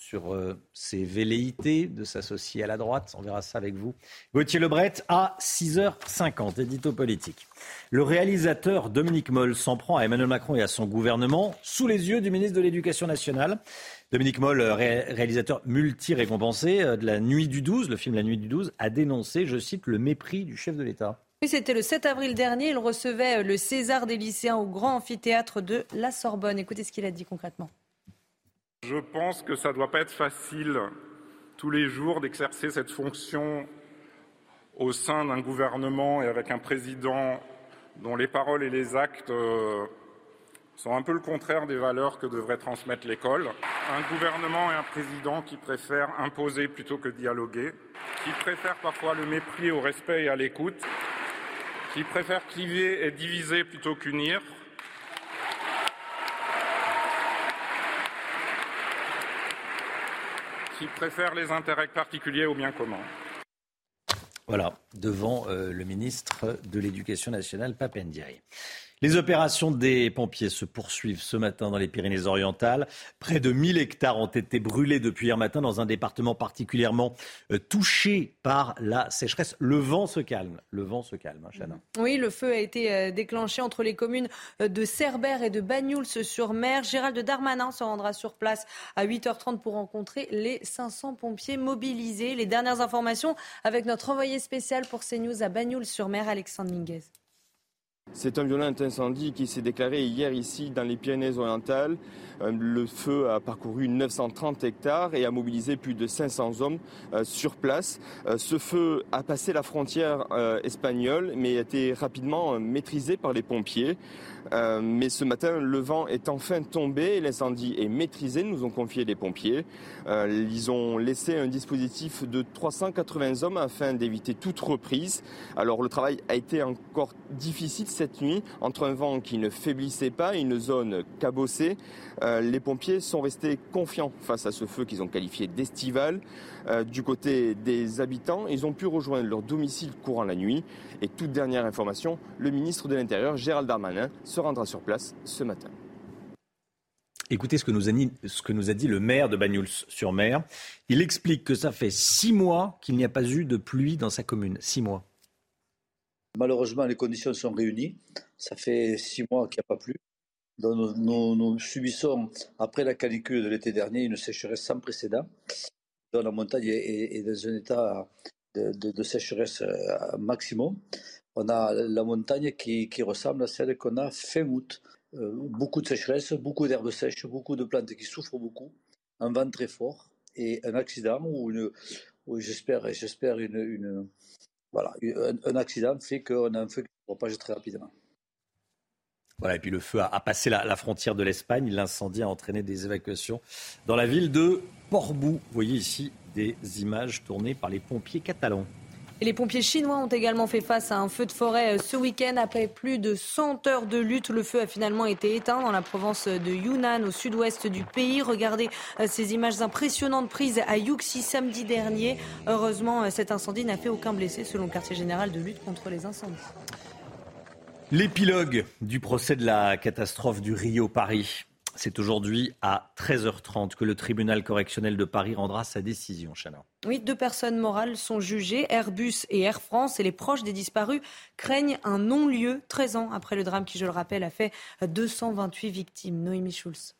S1: sur euh, ses velléités de s'associer à la droite. On verra ça avec vous. Gauthier Lebret à 6h50, édito politique. Le réalisateur Dominique Moll s'en prend à Emmanuel Macron et à son gouvernement sous les yeux du ministre de l'Éducation nationale. Dominique Moll, réalisateur multi-récompensé euh, de La Nuit du 12, le film La Nuit du 12, a dénoncé, je cite, le mépris du chef de l'État.
S2: Oui, c'était le 7 avril dernier. Il recevait le César des lycéens au grand amphithéâtre de la Sorbonne. Écoutez ce qu'il a dit concrètement.
S25: Je pense que ça ne doit pas être facile tous les jours d'exercer cette fonction au sein d'un gouvernement et avec un président dont les paroles et les actes euh, sont un peu le contraire des valeurs que devrait transmettre l'école. Un gouvernement et un président qui préfèrent imposer plutôt que dialoguer, qui préfèrent parfois le mépris au respect et à l'écoute, qui préfèrent cliver et diviser plutôt qu'unir, qui préfèrent les intérêts particuliers au bien commun.
S1: Voilà, devant euh, le ministre de l'Éducation nationale, Papendiaï. Les opérations des pompiers se poursuivent ce matin dans les Pyrénées-Orientales. Près de 1000 hectares ont été brûlés depuis hier matin dans un département particulièrement euh, touché par la sécheresse. Le vent se calme. Le vent se calme, hein,
S2: Oui, le feu a été euh, déclenché entre les communes euh, de Cerbère et de Bagnouls-sur-Mer. Gérald Darmanin se rendra sur place à 8h30 pour rencontrer les 500 pompiers mobilisés. Les dernières informations avec notre envoyé spécial pour CNews à Bagnouls-sur-Mer, Alexandre Minguez.
S3: C'est un violent incendie qui s'est déclaré hier ici dans les Pyrénées-Orientales. Euh, le feu a parcouru 930 hectares et a mobilisé plus de 500 hommes euh, sur place. Euh, ce feu a passé la frontière espagnole mais a été rapidement maîtrisé par les pompiers. Mais ce matin, le vent est enfin tombé et l'incendie est maîtrisé, nous ont confié les pompiers. Ils ont laissé un dispositif de 380 hommes afin d'éviter toute reprise. Alors le travail a été encore difficile cette nuit, entre un vent qui ne faiblissait pas et une zone cabossée, euh, les pompiers sont restés confiants face à ce feu qu'ils ont qualifié d'estival. Euh, du côté des habitants, ils ont pu rejoindre leur domicile courant la nuit. Et toute dernière information, le ministre de l'Intérieur, Gérald Darmanin, se rendra sur place ce matin.
S1: Écoutez ce que, nous a dit, le maire de Bagnols-sur-Mer. Il explique que ça fait six mois qu'il n'y a pas eu de pluie dans sa commune. Six mois.
S26: Malheureusement, les conditions sont réunies. Ça fait six mois qu'il n'y a pas plu. Nous, subissons, après la canicule de l'été dernier, une sécheresse sans précédent. La montagne est, dans un état de, sécheresse euh, maximum. On a la montagne qui, ressemble à celle qu'on a fin août. Euh, beaucoup de sécheresse, beaucoup d'herbes sèches, beaucoup de plantes qui souffrent beaucoup, un vent très fort et un accident ou, j'espère une, voilà, un, accident fait qu'on a un feu qui se propage très rapidement.
S1: Voilà, et puis le feu a, passé la, frontière de l'Espagne. L'incendie a entraîné des évacuations dans la ville de Portbou. Vous voyez ici des images tournées par les pompiers catalans
S2: les pompiers chinois ont également fait face à un feu de forêt euh, ce week-end. Après plus de 100 heures de lutte, le feu a finalement été éteint dans la province de Yunnan, au sud-ouest du pays. Regardez euh, ces images impressionnantes prises à Yuxi samedi dernier. Heureusement, euh, cet incendie n'a fait aucun blessé, selon le quartier général de lutte contre les incendies.
S1: L'épilogue du procès de la catastrophe du Rio Paris. C'est aujourd'hui à 13h30 que le tribunal correctionnel de Paris rendra sa décision, Chana.
S2: Oui, deux personnes morales sont jugées, Airbus et Air France, et les proches des disparus craignent un non-lieu 13 ans après le drame qui, je le rappelle, a fait 228 victimes. Noémie Schulz.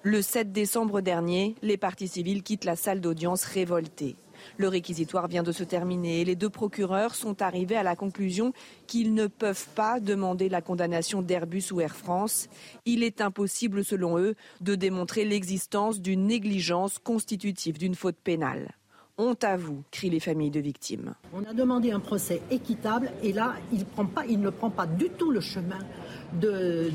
S27: Le 7 décembre dernier, les parties civiles quittent la salle d'audience révoltées. Le réquisitoire vient de se terminer et les deux procureurs sont arrivés à la conclusion qu'ils ne peuvent pas demander la condamnation d'Airbus ou Air France. Il est impossible, selon eux, de démontrer l'existence d'une négligence constitutive d'une faute pénale. Honte à vous, crient les familles de victimes.
S28: On a demandé un procès équitable et là, il, ne prend pas du tout le chemin de,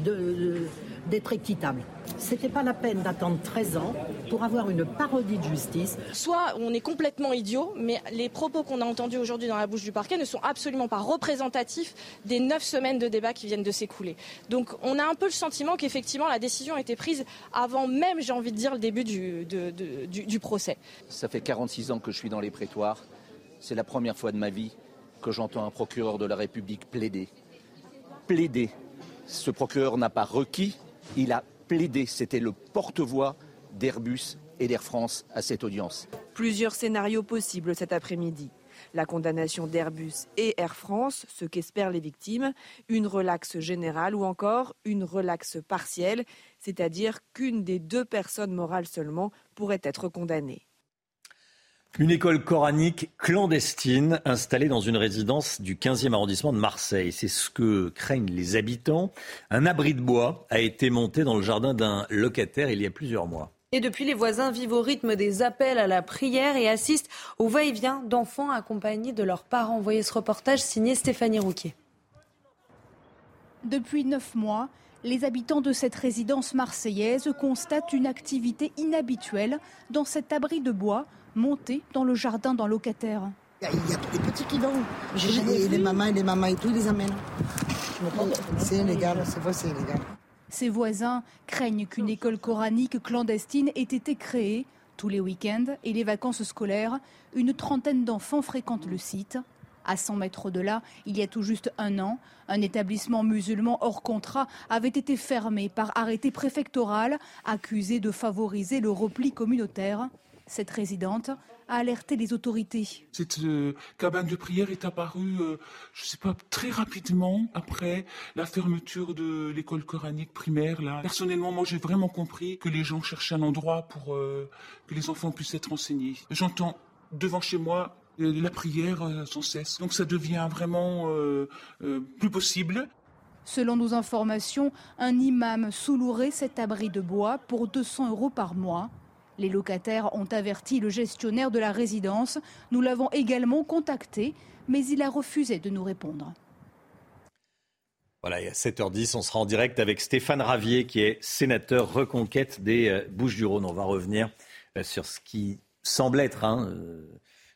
S28: d'être équitable. C'était pas la peine d'attendre 13 ans pour avoir une parodie de justice.
S29: Soit on est complètement idiot, mais les propos qu'on a entendus aujourd'hui dans la bouche du parquet ne sont absolument pas représentatifs des neuf semaines de débat qui viennent de s'écouler. Donc on a un peu le sentiment qu'effectivement la décision a été prise avant même, j'ai envie de dire, le début du, du procès.
S30: Ça fait 46 ans que je suis dans les prétoires. C'est la première fois de ma vie que j'entends un procureur de la République plaider. Plaider. Ce procureur n'a pas requis il a plaidé, c'était le porte-voix d'Airbus et d'Air France à cette audience.
S27: Plusieurs scénarios possibles cet après-midi. La condamnation d'Airbus et Air France, ce qu'espèrent les victimes, une relaxe générale ou encore une relaxe partielle, c'est-à-dire qu'une des deux personnes morales seulement pourrait être condamnée.
S1: Une école coranique clandestine installée dans une résidence du 15e arrondissement de Marseille. C'est ce que craignent les habitants. Un abri de bois a été monté dans le jardin d'un locataire il y a plusieurs mois.
S2: Et depuis, les voisins vivent au rythme des appels à la prière et assistent au va-et-vient d'enfants accompagnés de leurs parents. Voyez ce reportage signé Stéphanie Rouquier.
S31: Depuis neuf mois, les habitants de cette résidence marseillaise constatent une activité inhabituelle dans cet abri de bois monté dans le jardin d'un locataire.
S28: Il y, a, tous les petits qui vont. Et les mamans, les mamans et tout, ils les amènent. C'est illégal, c'est vrai, c'est illégal.
S31: Ses voisins craignent qu'une école coranique clandestine ait été créée. Tous les week-ends et les vacances scolaires, une trentaine d'enfants fréquentent le site. À 100 mètres de là, il y a tout juste un an, un établissement musulman hors contrat avait été fermé par arrêté préfectoral, accusé de favoriser le repli communautaire. Cette résidente a alerté les autorités.
S32: Cette euh, cabane de prière est apparue, euh, je ne sais pas, très rapidement après la fermeture de l'école coranique primaire. Là. Personnellement, moi, j'ai vraiment compris que les gens cherchaient un endroit pour euh, que les enfants puissent être enseignés. J'entends devant chez moi la prière sans cesse. Donc ça devient vraiment plus possible.
S31: Selon nos informations, un imam sous cet abri de bois pour 200 euros par mois. Les locataires ont averti le gestionnaire de la résidence. Nous l'avons également contacté, mais il a refusé de nous répondre.
S1: Voilà, et à 7h10, on sera en direct avec Stéphane Ravier, qui est sénateur reconquête des euh, Bouches-du-Rhône. On va revenir euh, sur ce qui semble être, hein, euh,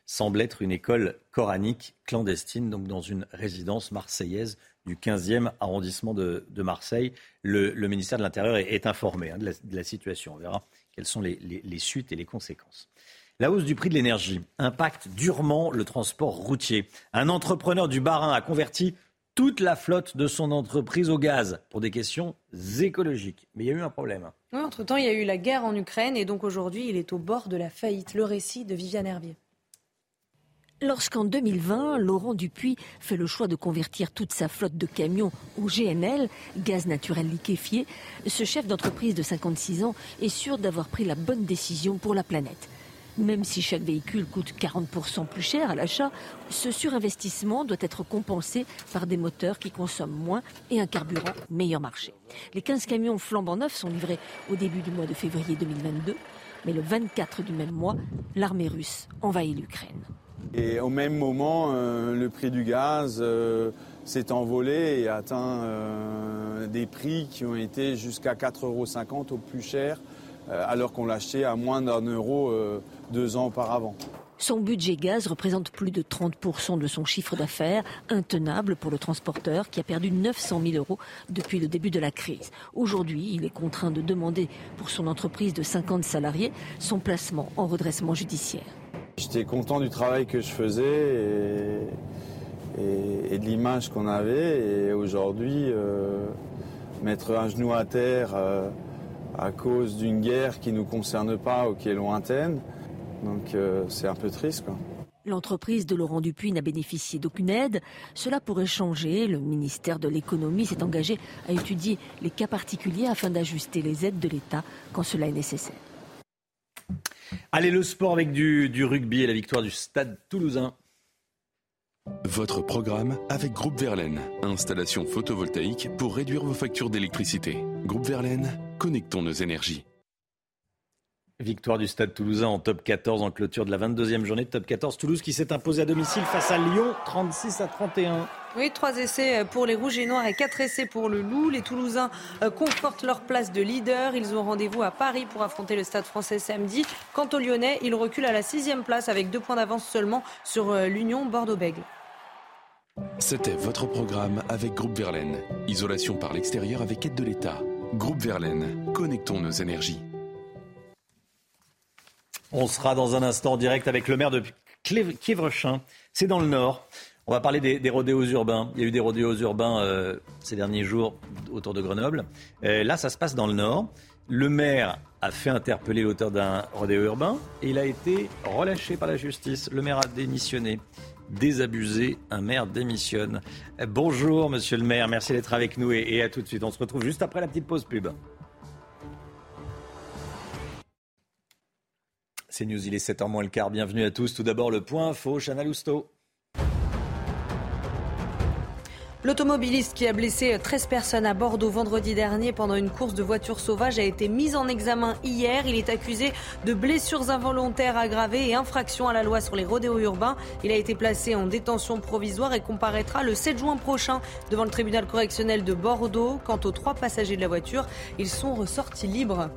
S1: semble être une école coranique clandestine, donc dans une résidence marseillaise du 15e arrondissement de, Marseille. Le, ministère de l'Intérieur est, informé hein, de, la, situation. On verra quelles sont les, suites et les conséquences. La hausse du prix de l'énergie impacte durement le transport routier. Un entrepreneur du Bas-Rhin a converti toute la flotte de son entreprise au gaz pour des questions écologiques. Mais il y a eu un problème.
S2: Oui, entre-temps, il y a eu la guerre en Ukraine et donc aujourd'hui, il est au bord de la faillite. Le récit de Viviane Hervier.
S33: Lorsqu'en 2020, Laurent Dupuis fait le choix de convertir toute sa flotte de camions au GNL, gaz naturel liquéfié, ce chef d'entreprise de 56 ans est sûr d'avoir pris la bonne décision pour la planète. Même si chaque véhicule coûte 40% plus cher à l'achat, ce surinvestissement doit être compensé par des moteurs qui consomment moins et un carburant meilleur marché. Les 15 camions flambant neufs sont livrés au début du mois de février 2022, mais le 24 du même mois, l'armée russe envahit l'Ukraine.
S34: Et au même moment, euh, le prix du gaz euh, s'est envolé et atteint euh, des prix qui ont été jusqu'à 4,50 euros au plus cher, alors qu'on l'achetait à moins d'un euro deux ans auparavant.
S33: Son budget gaz représente plus de 30% de son chiffre d'affaires, intenable pour le transporteur qui a perdu 900 000 euros depuis le début de la crise. Aujourd'hui, il est contraint de demander pour son entreprise de 50 salariés son placement en redressement judiciaire.
S34: J'étais content du travail que je faisais et, de l'image qu'on avait. Et aujourd'hui, euh, mettre un genou à terre euh, à cause d'une guerre qui ne nous concerne pas ou qui est lointaine, donc euh, c'est un peu triste.
S33: L'entreprise de Laurent Dupuis n'a bénéficié d'aucune aide. Cela pourrait changer. Le ministère de l'économie s'est engagé à étudier les cas particuliers afin d'ajuster les aides de l'État quand cela est nécessaire.
S1: Allez, le sport avec du, du rugby et la victoire du Stade toulousain.
S11: Votre programme avec Groupe Verlaine. Installation photovoltaïque pour réduire vos factures d'électricité. Groupe Verlaine, connectons nos énergies.
S1: Victoire du Stade toulousain en top 14 en clôture de la 22e journée de top 14. Toulouse qui s'est imposé à domicile face à Lyon 36 à 31.
S2: Oui, trois essais pour les Rouges et Noirs et quatre essais pour le Loup. Les Toulousains euh, confortent leur place de leader. Ils ont rendez-vous à Paris pour affronter le Stade français samedi. Quant aux Lyonnais, ils reculent à la sixième place avec deux points d'avance seulement sur euh, l'Union Bordeaux-Bègles.
S11: C'était votre programme avec Groupe Verlaine. Isolation par l'extérieur avec aide de l'État. Groupe Verlaine, connectons nos énergies.
S1: On sera dans un instant en direct avec le maire de Kievrechin. C'est dans le nord. On va parler des, rodéos urbains. Il y a eu des rodéos urbains euh, ces derniers jours autour de Grenoble. Euh, là, ça se passe dans le nord. Le maire a fait interpeller l'auteur d'un rodéo urbain et il a été relâché par la justice. Le maire a démissionné. Désabusé, un maire démissionne. Euh, bonjour, monsieur le maire. Merci d'être avec nous et, à tout de suite. On se retrouve juste après la petite pause pub. C'est News, il est 7h moins le quart. Bienvenue à tous. Tout d'abord, le point info, Chana Lousteau.
S2: L'automobiliste qui a blessé 13 personnes à Bordeaux vendredi dernier pendant une course de voitures sauvages a été mis en examen hier. Il est accusé de blessures involontaires aggravées et infraction à la loi sur les rodéos urbains. Il a été placé en détention provisoire et comparaîtra le 7 juin prochain devant le tribunal correctionnel de Bordeaux. Quant aux trois passagers de la voiture, ils sont ressortis libres.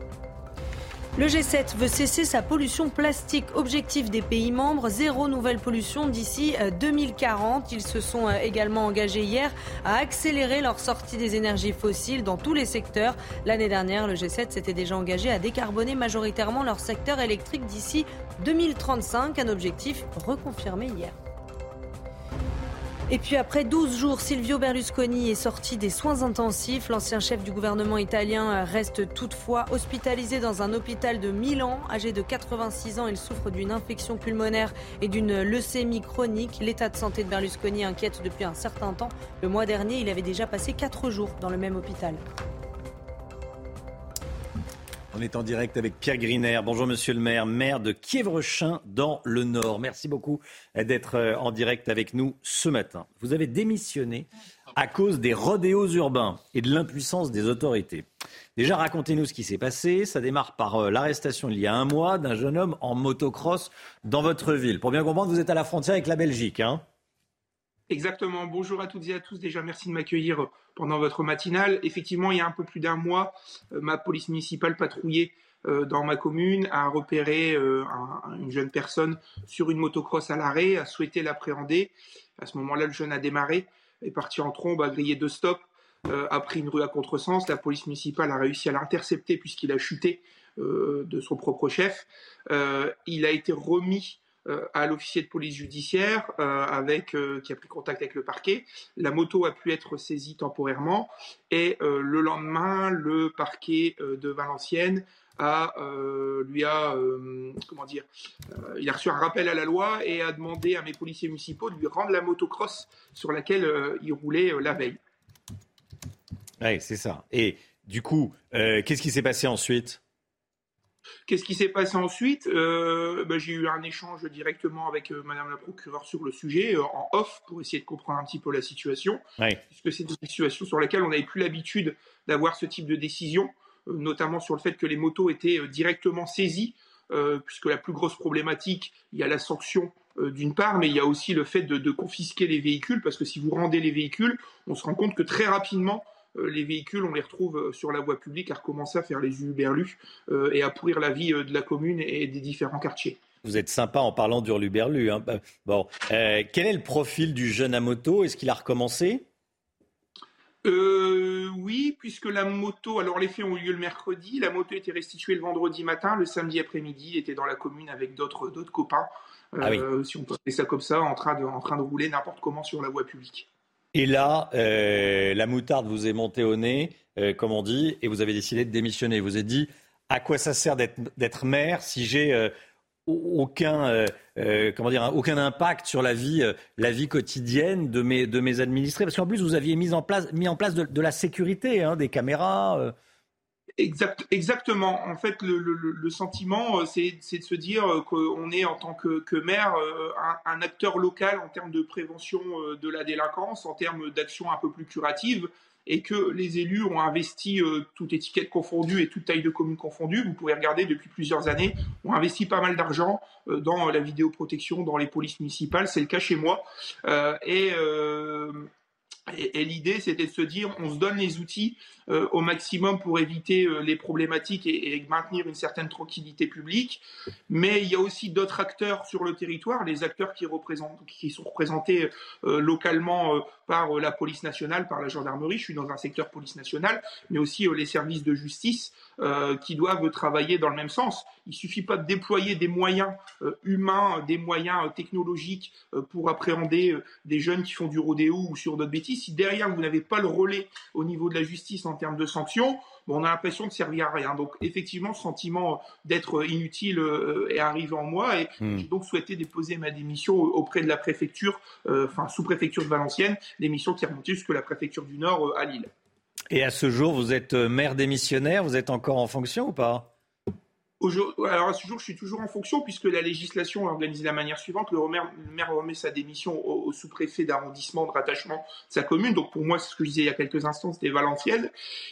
S2: Le G7 veut cesser sa pollution plastique. Objectif des pays membres, zéro nouvelle pollution d'ici 2040. Euh, Ils se sont euh, également engagés hier à accélérer leur sortie des énergies fossiles dans tous les secteurs. L'année dernière, le G7 s'était déjà engagé à décarboner majoritairement leur secteur électrique d'ici 2035, un objectif reconfirmé hier. Et puis après 12 jours, Silvio Berlusconi est sorti des soins intensifs. L'ancien chef du gouvernement italien reste toutefois hospitalisé dans un hôpital de Milan. Âgé de 86 ans, il souffre d'une infection pulmonaire et d'une leucémie chronique. L'état de santé de Berlusconi inquiète depuis un certain temps. Le mois dernier, il avait déjà passé 4 jours dans le même hôpital.
S1: On est en direct avec Pierre Griner. Bonjour Monsieur le maire, maire de Kievrechin dans le Nord. Merci beaucoup d'être euh, en direct avec nous ce matin. Vous avez démissionné à cause des rodéos urbains et de l'impuissance des autorités. Déjà, racontez-nous ce qui s'est passé. Ça démarre par euh, l'arrestation il y a un mois d'un jeune homme en motocross dans votre ville. Pour bien comprendre, vous êtes à la frontière avec la Belgique. Hein
S35: Exactement. Bonjour à toutes et à tous. Déjà, merci de m'accueillir pendant votre matinale. Effectivement, il y a un peu plus d'un mois, euh, ma police municipale patrouillait euh, dans ma commune, a repéré euh, une jeune personne sur une motocross à l'arrêt, a souhaité l'appréhender. À ce moment-là, le jeune a démarré est parti en trombe, a grillé deux stops, a pris une rue à contresens. La police municipale a réussi à l'intercepter puisqu'il a chuté de son propre chef. il a été remis euh, à l'officier de police judiciaire euh, avec euh, qui a pris contact avec le parquet. La moto a pu être saisie temporairement et le lendemain, le parquet de Valenciennes a, lui a, comment dire, il a reçu un rappel à la loi et a demandé à mes policiers municipaux de lui rendre la motocross sur laquelle il roulait la veille.
S1: Oui, c'est ça. Et du coup, qu'est-ce qui s'est passé ensuite?
S35: Qu'est-ce qui s'est passé ensuite? Euh, ben, J'ai eu un échange directement avec euh, Madame la procureure sur le sujet, euh, en off, pour essayer de comprendre un petit peu la situation. Puisque c'est une situation sur laquelle on n'avait plus l'habitude d'avoir ce type de décision, notamment sur le fait que les motos étaient directement saisies, puisque la plus grosse problématique, il y a la sanction d'une part, mais il y a aussi le fait de, de, confisquer les véhicules, parce que si vous rendez les véhicules, on se rend compte que très rapidement, euh, les véhicules, on les retrouve euh, sur la voie publique à recommencer à faire les uberlus euh, et à pourrir la vie de la commune et des différents quartiers.
S1: Vous êtes sympa en parlant d'Hurluberlu. Hein. Bah, quel est le profil du jeune à moto? Est-ce qu'il a recommencé?
S35: Oui, puisque la moto, alors les faits ont eu lieu le mercredi, la moto était restituée le vendredi matin, le samedi après-midi, il était dans la commune avec d'autres copains, ah si on peut appeler ça comme ça, en train de, en train de rouler n'importe comment sur la voie publique.
S1: Et là, euh, la moutarde vous est montée au nez, euh, comme on dit, et vous avez décidé de démissionner. Vous avez dit à quoi ça sert d'être maire si j'ai euh, dire, aucun impact sur la vie, quotidienne de mes, administrés? Parce qu'en plus, vous aviez mis en place, mis en place de, la sécurité, hein, des caméras.
S35: Exact, exactement. En fait, le, sentiment, euh, c'est de se dire euh, qu'on est en tant que, maire euh, un, acteur local en termes de prévention de la délinquance, en termes d'action un peu plus curative, et que les élus ont investi, toute étiquette confondue et toute taille de commune confondue, vous pouvez regarder depuis plusieurs années, ont investi pas mal d'argent dans la vidéoprotection, dans les polices municipales, c'est le cas chez moi. et, l'idée, c'était de se dire, on se donne les outils euh, au maximum pour éviter euh, les problématiques et, maintenir une certaine tranquillité publique. Mais il y a aussi d'autres acteurs sur le territoire, les acteurs qui, sont représentés euh, localement par la police nationale, par la gendarmerie. Je suis dans un secteur police nationale, mais aussi les services de justice qui doivent travailler dans le même sens. Il suffit pas de déployer des moyens humains, des moyens technologiques pour appréhender des jeunes qui font du rodéo ou sur d'autres bêtises si derrière vous n'avez pas le relais au niveau de la justice termes de sanctions, on a l'impression de servir à rien. Donc effectivement, ce sentiment d'être inutile euh, est arrivé en moi et hmm. j'ai donc souhaité déposer ma démission auprès de la préfecture, euh, enfin sous-préfecture de Valenciennes, démission qui est remontée jusqu'à la préfecture du Nord euh, à Lille.
S1: Et à ce jour, vous êtes maire démissionnaire, vous êtes encore en fonction ou pas?
S35: Alors à ce jour, je suis toujours en fonction puisque la législation est organisée de la manière suivante. Le maire, remet sa démission au, sous-préfet d'arrondissement de rattachement de sa commune. Donc pour moi, c'est ce que je disais il y a quelques instants, c'était Valenciennes.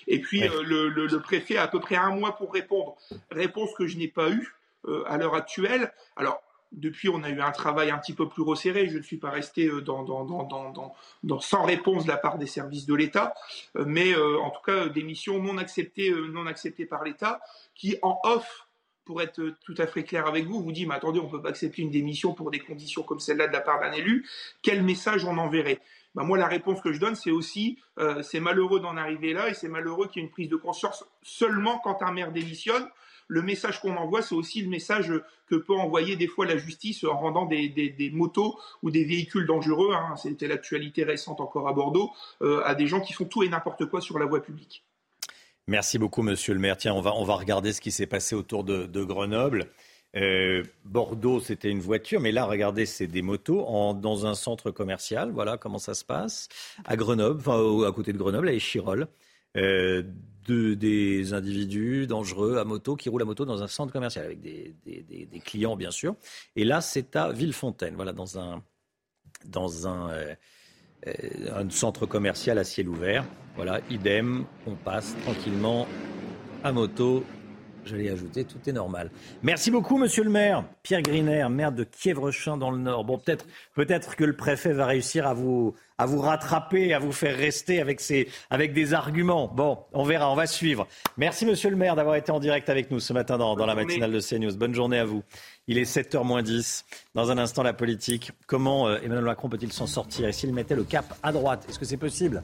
S35: Et puis euh, le, préfet a à peu près un mois pour répondre. Réponse que je n'ai pas eue euh, à l'heure actuelle. Alors depuis, on a eu un travail un petit peu plus resserré. Je ne suis pas resté euh, dans, dans, dans, dans, sans réponse de la part des services de l'État, mais en tout cas, des missions non acceptées, non acceptées par l'État, qui en off pour être tout à fait clair avec vous, vous dit, mais attendez, on ne peut pas accepter une démission pour des conditions comme celle-là de la part d'un élu. Quel message on enverrait? Ben moi, la réponse que je donne, c'est aussi, euh, c'est malheureux d'en arriver là et c'est malheureux qu'il y ait une prise de conscience seulement quand un maire démissionne. Le message qu'on envoie, c'est aussi le message que peut envoyer des fois la justice en rendant des, des, motos ou des véhicules dangereux, hein, c'était l'actualité récente encore à Bordeaux, euh, à des gens qui font tout et n'importe quoi sur la voie publique.
S1: Merci beaucoup, monsieur le maire. Tiens, on va, on va regarder ce qui s'est passé autour de, Grenoble. Euh, Bordeaux, c'était une voiture, mais là, regardez, c'est des motos en, dans un centre commercial. Voilà comment ça se passe. À Grenoble, enfin, à côté de Grenoble, à Échirol. Euh, de, des individus dangereux à moto qui roulent à moto dans un centre commercial avec des, des, clients, bien sûr. Et là, c'est à Villefontaine, voilà, dans un, dans un, euh, un centre commercial à ciel ouvert. Voilà, idem, on passe tranquillement à moto je l'ai ajouté, tout est normal. Merci beaucoup, monsieur le maire. Pierre Griner, maire de Kievrechin dans le Nord. Bon, peut-être peut que le préfet va réussir à vous, à vous rattraper, à vous faire rester avec, ses, avec des arguments. Bon, on verra, on va suivre. Merci, monsieur le maire, d'avoir été en direct avec nous ce matin dans, dans la matinale de CNews. Bonne journée à vous. Il est 7h moins 10. Dans un instant, la politique. Comment euh, Emmanuel Macron peut-il s'en sortir? Et s'il mettait le cap à droite Est-ce que c'est possible?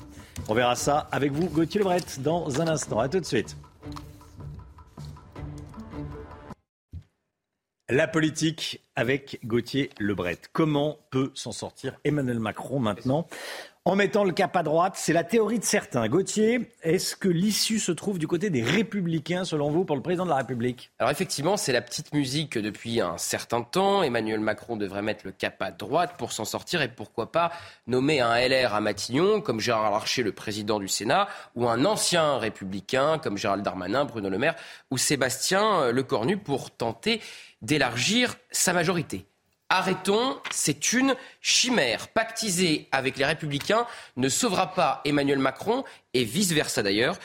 S1: On verra ça avec vous, Gauthier Lebret, dans un instant. A tout de suite. La politique avec Gauthier Lebret. Comment peut s'en sortir Emmanuel Macron maintenant en mettant le cap à droite? C'est la théorie de certains. Gauthier, est-ce que l'issue se trouve du côté des républicains, selon vous, pour le président de la République?
S4: Alors effectivement, c'est la petite musique depuis un certain temps. Emmanuel Macron devrait mettre le cap à droite pour s'en sortir et pourquoi pas nommer un LR à Matignon, comme Gérard Larcher, le président du Sénat, ou un ancien républicain, comme Gérald Darmanin, Bruno Le Maire, ou Sébastien Lecornu, pour tenter d'élargir sa majorité. Arrêtons, c'est une chimère. Pactiser avec les républicains ne sauvera pas Emmanuel Macron et vice-versa d'ailleurs.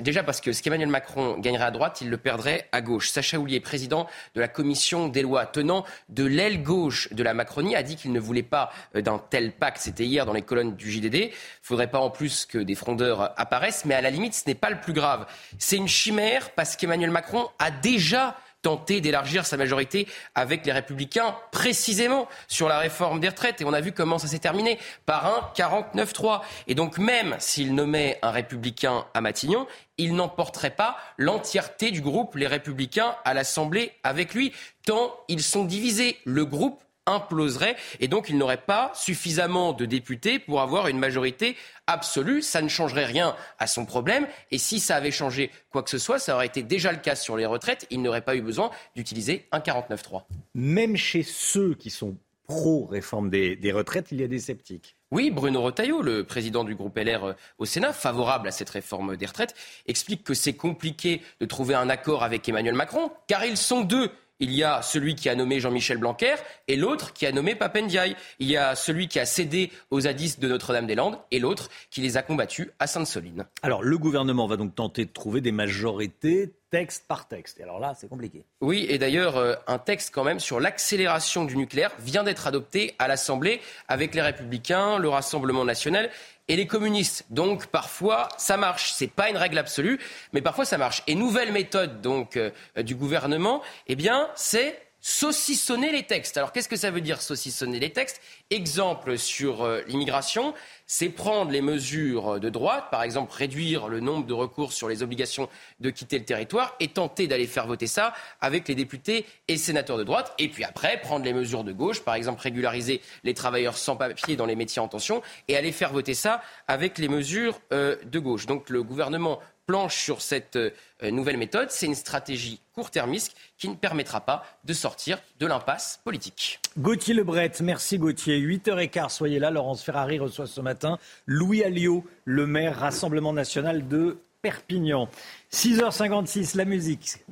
S4: Déjà parce que ce qu'Emmanuel Macron gagnerait à droite, il le perdrait à gauche. Sacha Houlier, président de la commission des lois tenant de l'aile gauche de la Macronie, a dit qu'il ne voulait pas euh, d'un tel pacte. C'était hier dans les colonnes du JDD. Faudrait pas en plus que des frondeurs apparaissent, mais à la limite, ce n'est pas le plus grave. C'est une chimère parce qu'Emmanuel Macron a déjà tenter d'élargir sa majorité avec les républicains, précisément sur la réforme des retraites. Et on a vu comment ça s'est terminé par un 49-3. Et donc même s'il nommait un républicain à Matignon, il n'emporterait pas l'entièreté du groupe Les Républicains à l'Assemblée avec lui, tant ils sont divisés. Le groupe imploserait et donc il n'aurait pas suffisamment de députés pour avoir une majorité absolue. Ça ne changerait rien à son problème et si ça avait changé quoi que ce soit, ça aurait été déjà le cas sur les retraites. Il n'aurait pas eu besoin d'utiliser un 49-3.
S1: Même chez ceux qui sont pro-réforme des, des retraites, il y a des sceptiques.
S4: Oui, Bruno Retailleau, le président du groupe LR euh, au Sénat, favorable à cette réforme des retraites, explique que c'est compliqué de trouver un accord avec Emmanuel Macron, car ils sont deux il y a celui qui a nommé Jean-Michel Blanquer et l'autre qui a nommé Papendiaï. Il y a celui qui a cédé aux zadistes de Notre-Dame-des-Landes et l'autre qui les a combattus à Sainte-Soline.
S1: Alors le gouvernement va donc tenter de trouver des majorités texte par texte. Et alors là, c'est compliqué.
S4: Oui, et d'ailleurs, euh, un texte quand même sur l'accélération du nucléaire vient d'être adopté à l'Assemblée avec les Républicains, le Rassemblement national et les communistes. Donc parfois ça marche, c'est pas une règle absolue, mais parfois ça marche. Et nouvelle méthode donc euh, du gouvernement, eh bien c'est saucissonner les textes. Alors qu'est-ce que ça veut dire saucissonner les textes? Exemple sur euh, l'immigration, c'est prendre les mesures de droite, par exemple réduire le nombre de recours sur les obligations de quitter le territoire et tenter d'aller faire voter ça avec les députés et sénateurs de droite. Et puis après, prendre les mesures de gauche, par exemple régulariser les travailleurs sans papier dans les métiers en tension et aller faire voter ça avec les mesures euh, de gauche. Donc le gouvernement planche sur cette euh, nouvelle méthode. C'est une stratégie court-termiste qui ne permettra pas de sortir de l'impasse politique.
S1: Gauthier Lebret, merci Gauthier. 8h15, soyez là. Laurence Ferrari reçoit ce matin Louis Alliot, le maire Rassemblement national de Perpignan. 6h56, la musique.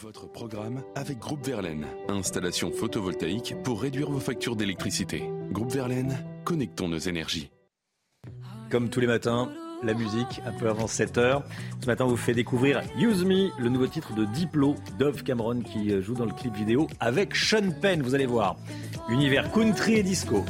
S11: Votre programme avec Groupe Verlaine. Installation photovoltaïque pour réduire vos factures d'électricité. Groupe Verlaine, connectons nos énergies.
S1: Comme tous les matins, la musique un peu avant 7 heures. Ce matin, on vous fait découvrir Use Me, le nouveau titre de Diplo, Dove Cameron qui euh, joue dans le clip vidéo avec Sean Penn, vous allez voir. Univers country et disco.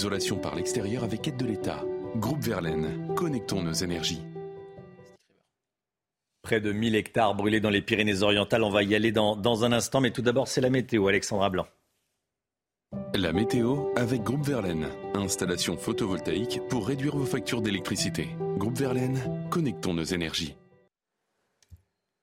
S11: Isolation par l'extérieur avec aide de l'État. Groupe Verlaine, connectons nos énergies.
S1: Près de 1000 hectares brûlés dans les Pyrénées-Orientales. On va y aller dans, dans un instant, mais tout d'abord, c'est la météo. Alexandra Blanc.
S11: La météo avec Groupe Verlaine. Installation photovoltaïque pour réduire vos factures d'électricité. Groupe Verlaine, connectons nos énergies.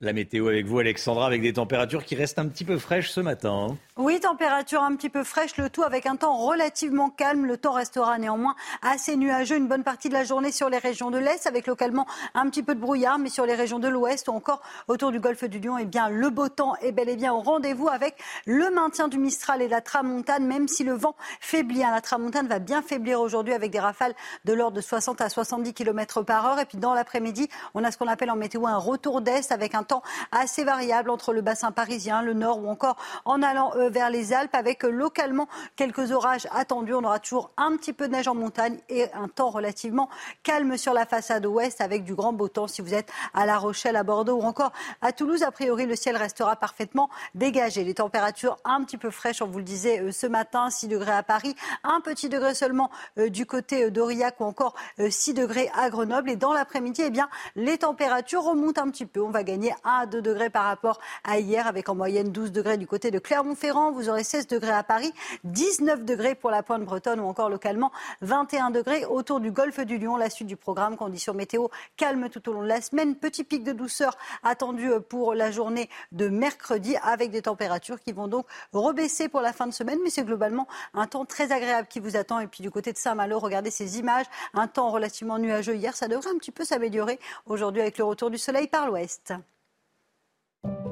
S1: La météo avec vous, Alexandra, avec des températures qui restent un petit peu fraîches ce matin. Hein.
S19: Oui, température un petit peu fraîche, le tout avec un temps relativement calme. Le temps restera néanmoins assez nuageux une bonne partie de la journée sur les régions de l'Est, avec localement un petit peu de brouillard, mais sur les régions de l'Ouest ou encore autour du golfe du Lion, eh bien, le beau temps est bel et bien au rendez-vous avec le maintien du Mistral et de la Tramontane, même si le vent faiblit. Hein. La Tramontane va bien faiblir aujourd'hui avec des rafales de l'ordre de 60 à 70 km par heure. Et puis dans l'après-midi, on a ce qu'on appelle en météo un retour d'Est avec un temps assez variable entre le bassin parisien, le nord ou encore en allant euh, vers les Alpes avec euh, localement quelques orages attendus. On aura toujours un petit peu de neige en montagne et un temps relativement calme sur la façade ouest avec du grand beau temps si vous êtes à La Rochelle, à Bordeaux ou encore à Toulouse. A priori, le ciel restera parfaitement dégagé. Les températures un petit peu fraîches, on vous le disait euh, ce matin, 6 degrés à Paris, un petit degré seulement du côté d'Aurillac ou encore 6 degrés à Grenoble. Et dans l'après-midi, eh bien, les températures remontent un petit peu. On va gagner 1 à 2 degrés par rapport à hier, avec en moyenne 12 degrés du côté de Clermont-Ferrand. Vous aurez 16 degrés à Paris, 19 degrés pour la pointe bretonne ou encore localement 21 degrés autour du golfe du Lion. La suite du programme, conditions météo calme tout au long de la semaine. Petit pic de douceur attendu pour la journée de mercredi avec des températures qui vont donc rebaisser pour la fin de semaine. Mais c'est globalement un temps très agréable qui vous attend. Et puis du côté de Saint-Malo, regardez ces images. Un temps relativement nuageux hier. Ça devrait un petit peu s'améliorer aujourd'hui avec le retour du soleil par l'ouest.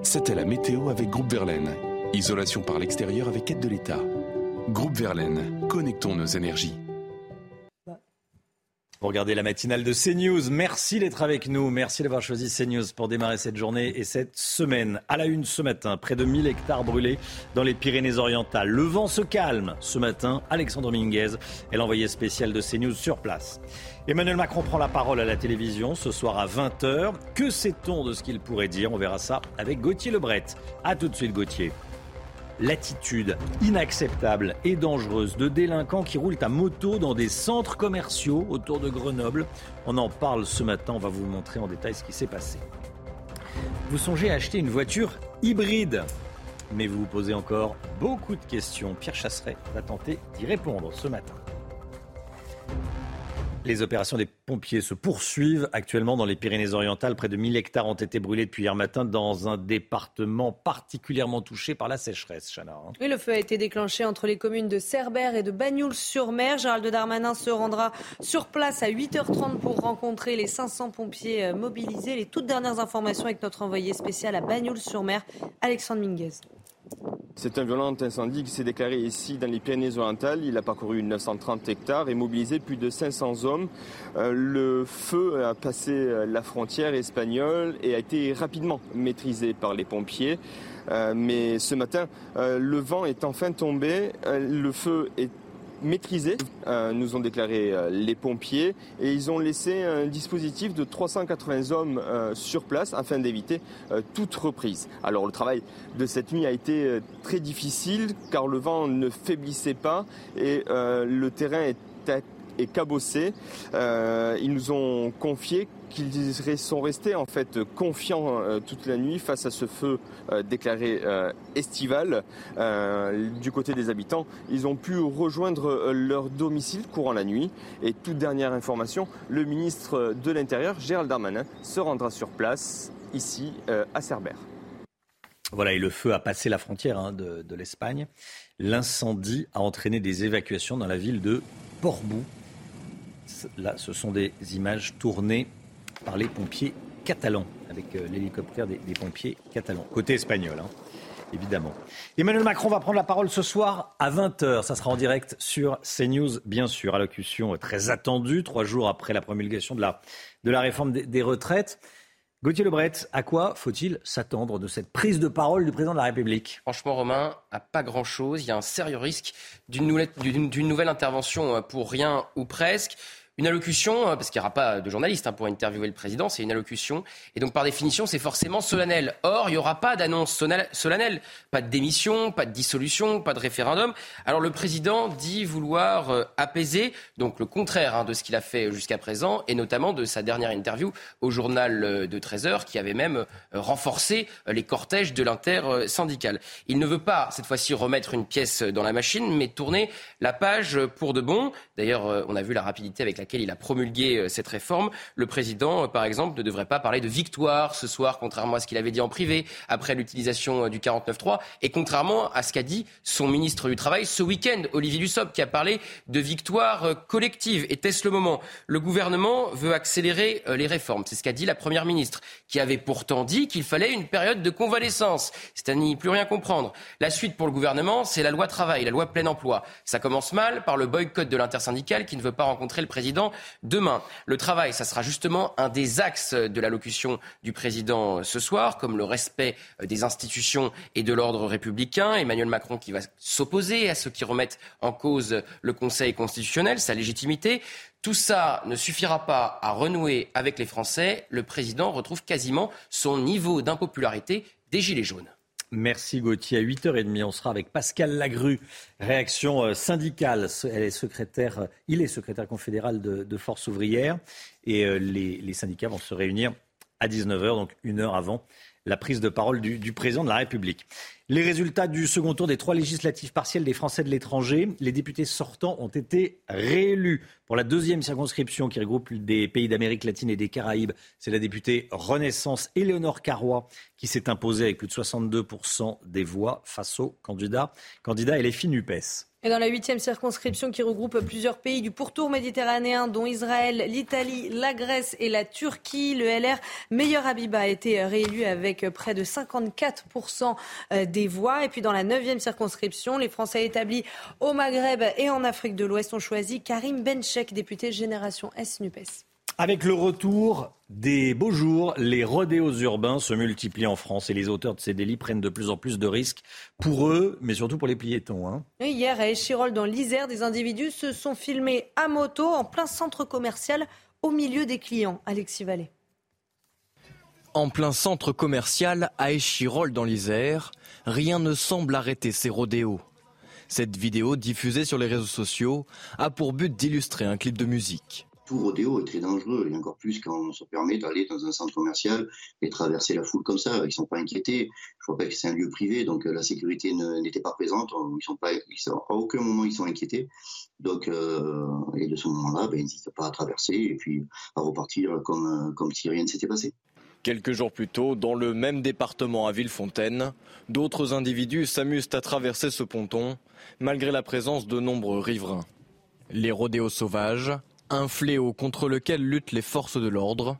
S11: C'était la météo avec Groupe Verlaine. Isolation par l'extérieur avec aide de l'État. Groupe Verlaine, connectons nos énergies.
S1: Vous regardez la matinale de CNews. Merci d'être avec nous. Merci d'avoir choisi CNews pour démarrer cette journée et cette semaine. À la une ce matin, près de 1000 hectares brûlés dans les Pyrénées-Orientales. Le vent se calme. Ce matin, Alexandre Minguez est l'envoyé spécial de CNews sur place. Emmanuel Macron prend la parole à la télévision ce soir à 20h. Que sait-on de ce qu'il pourrait dire? On verra ça avec Gauthier Lebret. A tout de suite Gauthier. L'attitude inacceptable et dangereuse de délinquants qui roulent à moto dans des centres commerciaux autour de Grenoble. On en parle ce matin, on va vous montrer en détail ce qui s'est passé. Vous songez à acheter une voiture hybride mais vous vous posez encore beaucoup de questions. Pierre Chasseret va tenter d'y répondre ce matin. Les opérations des pompiers se poursuivent actuellement dans les Pyrénées-Orientales. Près de 1000 hectares ont été brûlés depuis hier matin dans un département particulièrement touché par la sécheresse, Chana. Hein.
S2: Oui, le feu a été déclenché entre les communes de Cerbère et de Bagnoul-sur-Mer. Gérald Darmanin se rendra sur place à 8h30 pour rencontrer les 500 pompiers euh, mobilisés. Les toutes dernières informations avec notre envoyé spécial à Bagnoul-sur-Mer, Alexandre Minguez.
S3: C'est un violent incendie qui s'est déclaré ici dans les Pyrénées-Orientales. Il a parcouru 930 hectares et mobilisé plus de 500 hommes. Euh, le feu a passé euh, la frontière espagnole et a été rapidement maîtrisé par les pompiers. Euh, mais ce matin, le vent est enfin tombé. le feu est maîtrisé, euh, nous ont déclaré euh, les pompiers, et ils ont laissé un dispositif de 380 hommes euh, sur place afin d'éviter toute reprise. Alors le travail de cette nuit a été très difficile car le vent ne faiblissait pas et le terrain et cabossé. Ils nous ont confié qu'ils sont restés en fait confiants euh, toute la nuit face à ce feu euh, déclaré estival du côté des habitants. Ils ont pu rejoindre leur domicile courant la nuit. Et toute dernière information, le ministre de l'Intérieur, Gérald Darmanin, se rendra sur place ici à Cerbère.
S1: Voilà, et le feu a passé la frontière hein, de, de l'Espagne. L'incendie a entraîné des évacuations dans la ville de Portbou, Là, ce sont des images tournées par les pompiers catalans, avec euh, l'hélicoptère des, pompiers catalans, côté espagnol. Hein, évidemment. Emmanuel Macron va prendre la parole ce soir à 20h. Ça sera en direct sur CNews, bien sûr. Allocution très attendue, trois jours après la promulgation de la, de la réforme des, retraites. Gauthier Lebret, à quoi faut-il s'attendre de cette prise de parole du président de la République?
S4: Franchement, Romain, à pas grand-chose. Il y a un sérieux risque d'une nouvelle, nouvelle intervention pour rien ou presque. Une allocution, euh, parce qu'il n'y aura pas de journaliste hein, pour interviewer le président, c'est une allocution. Et donc, par définition, c'est forcément solennel. Or, il n'y aura pas d'annonce solennelle, pas de démission, pas de dissolution, pas de référendum. Alors, le président dit vouloir euh, apaiser, donc le contraire hein, de ce qu'il a fait jusqu'à présent, et notamment de sa dernière interview au journal euh, de 13 heures, qui avait même renforcé les cortèges de l'inter-syndical. Il ne veut pas, cette fois-ci, remettre une pièce dans la machine, mais tourner la page pour de bon. D'ailleurs, on a vu la rapidité avec laquelle il a promulgué euh, cette réforme. Le président, euh, par exemple, ne devrait pas parler de victoire ce soir, contrairement à ce qu'il avait dit en privé après l'utilisation euh, du 49.3 et contrairement à ce qu'a dit son ministre du Travail ce week-end, Olivier Dussopt, qui a parlé de victoire collective. Était-ce le moment? Le gouvernement veut accélérer les réformes. C'est ce qu'a dit la première ministre, qui avait pourtant dit qu'il fallait une période de convalescence. C'est à n'y plus rien comprendre. La suite pour le gouvernement, c'est la loi travail, la loi plein emploi. Ça commence mal par le boycott de l'intersyndicale qui ne veut pas rencontrer le président demain. Le travail, ça sera justement un des axes de l'allocution du président ce soir, comme le respect des institutions et de l'ordre républicain. Emmanuel Macron qui va s'opposer à ceux qui remettent en cause le Conseil constitutionnel, sa légitimité. Tout ça ne suffira pas à renouer avec les Français. Le président retrouve quasiment son niveau d'impopularité des Gilets jaunes.
S1: Merci Gauthier. À 8h30, on sera avec Pascal Lagru. Réaction euh, syndicale. Elle est secrétaire, euh, il est secrétaire confédéral de, Force ouvrière. Et euh, les, syndicats vont se réunir à 19h, donc une heure avant la prise de parole du président de la République. Les résultats du second tour des trois législatives partielles des Français de l'étranger, les députés sortants ont été réélus pour la deuxième circonscription qui regroupe des pays d'Amérique latine et des Caraïbes. C'est la députée Renaissance Éléonore Carrois qui s'est imposée avec plus de 62% des voix face au candidat, candidat LFI NUPES.
S2: Et dans la huitième circonscription qui regroupe plusieurs pays du pourtour méditerranéen, dont Israël, l'Italie, la Grèce et la Turquie, le LR Meilleur Habiba a été réélu avec près de 54% des voix. Et puis dans la neuvième circonscription, les Français établis au Maghreb et en Afrique de l'Ouest ont choisi Karim Benchek, député Génération S-NUPES.
S1: Avec le retour des beaux jours, les rodéos urbains se multiplient en France et les auteurs de ces délits prennent de plus en plus de risques pour eux, mais surtout pour les piétons. Hein.
S2: Hier, à Échirol, dans l'Isère, des individus se sont filmés à moto en plein centre commercial au milieu des clients. Alexis Vallée.
S5: En plein centre commercial à Échirol dans l'Isère, rien ne semble arrêter ces rodéos. Cette vidéo diffusée sur les réseaux sociaux a pour but d'illustrer un clip de musique.
S6: Tout rodéo est très dangereux, et encore plus quand on se permet d'aller dans un centre commercial et traverser la foule comme ça. Ils ne sont pas inquiétés. Je vois pas que c'est un lieu privé, donc euh, la sécurité n'était pas présente. Ils à aucun moment ils sont inquiétés. Donc, euh, et de ce moment-là, ben, ils n'hésitent pas à traverser et puis à repartir comme, comme si rien ne s'était passé.
S5: Quelques jours plus tôt, dans le même département à Villefontaine, d'autres individus s'amusent à traverser ce ponton, malgré la présence de nombreux riverains. Les rodéos sauvages, un fléau contre lequel luttent les forces de l'ordre.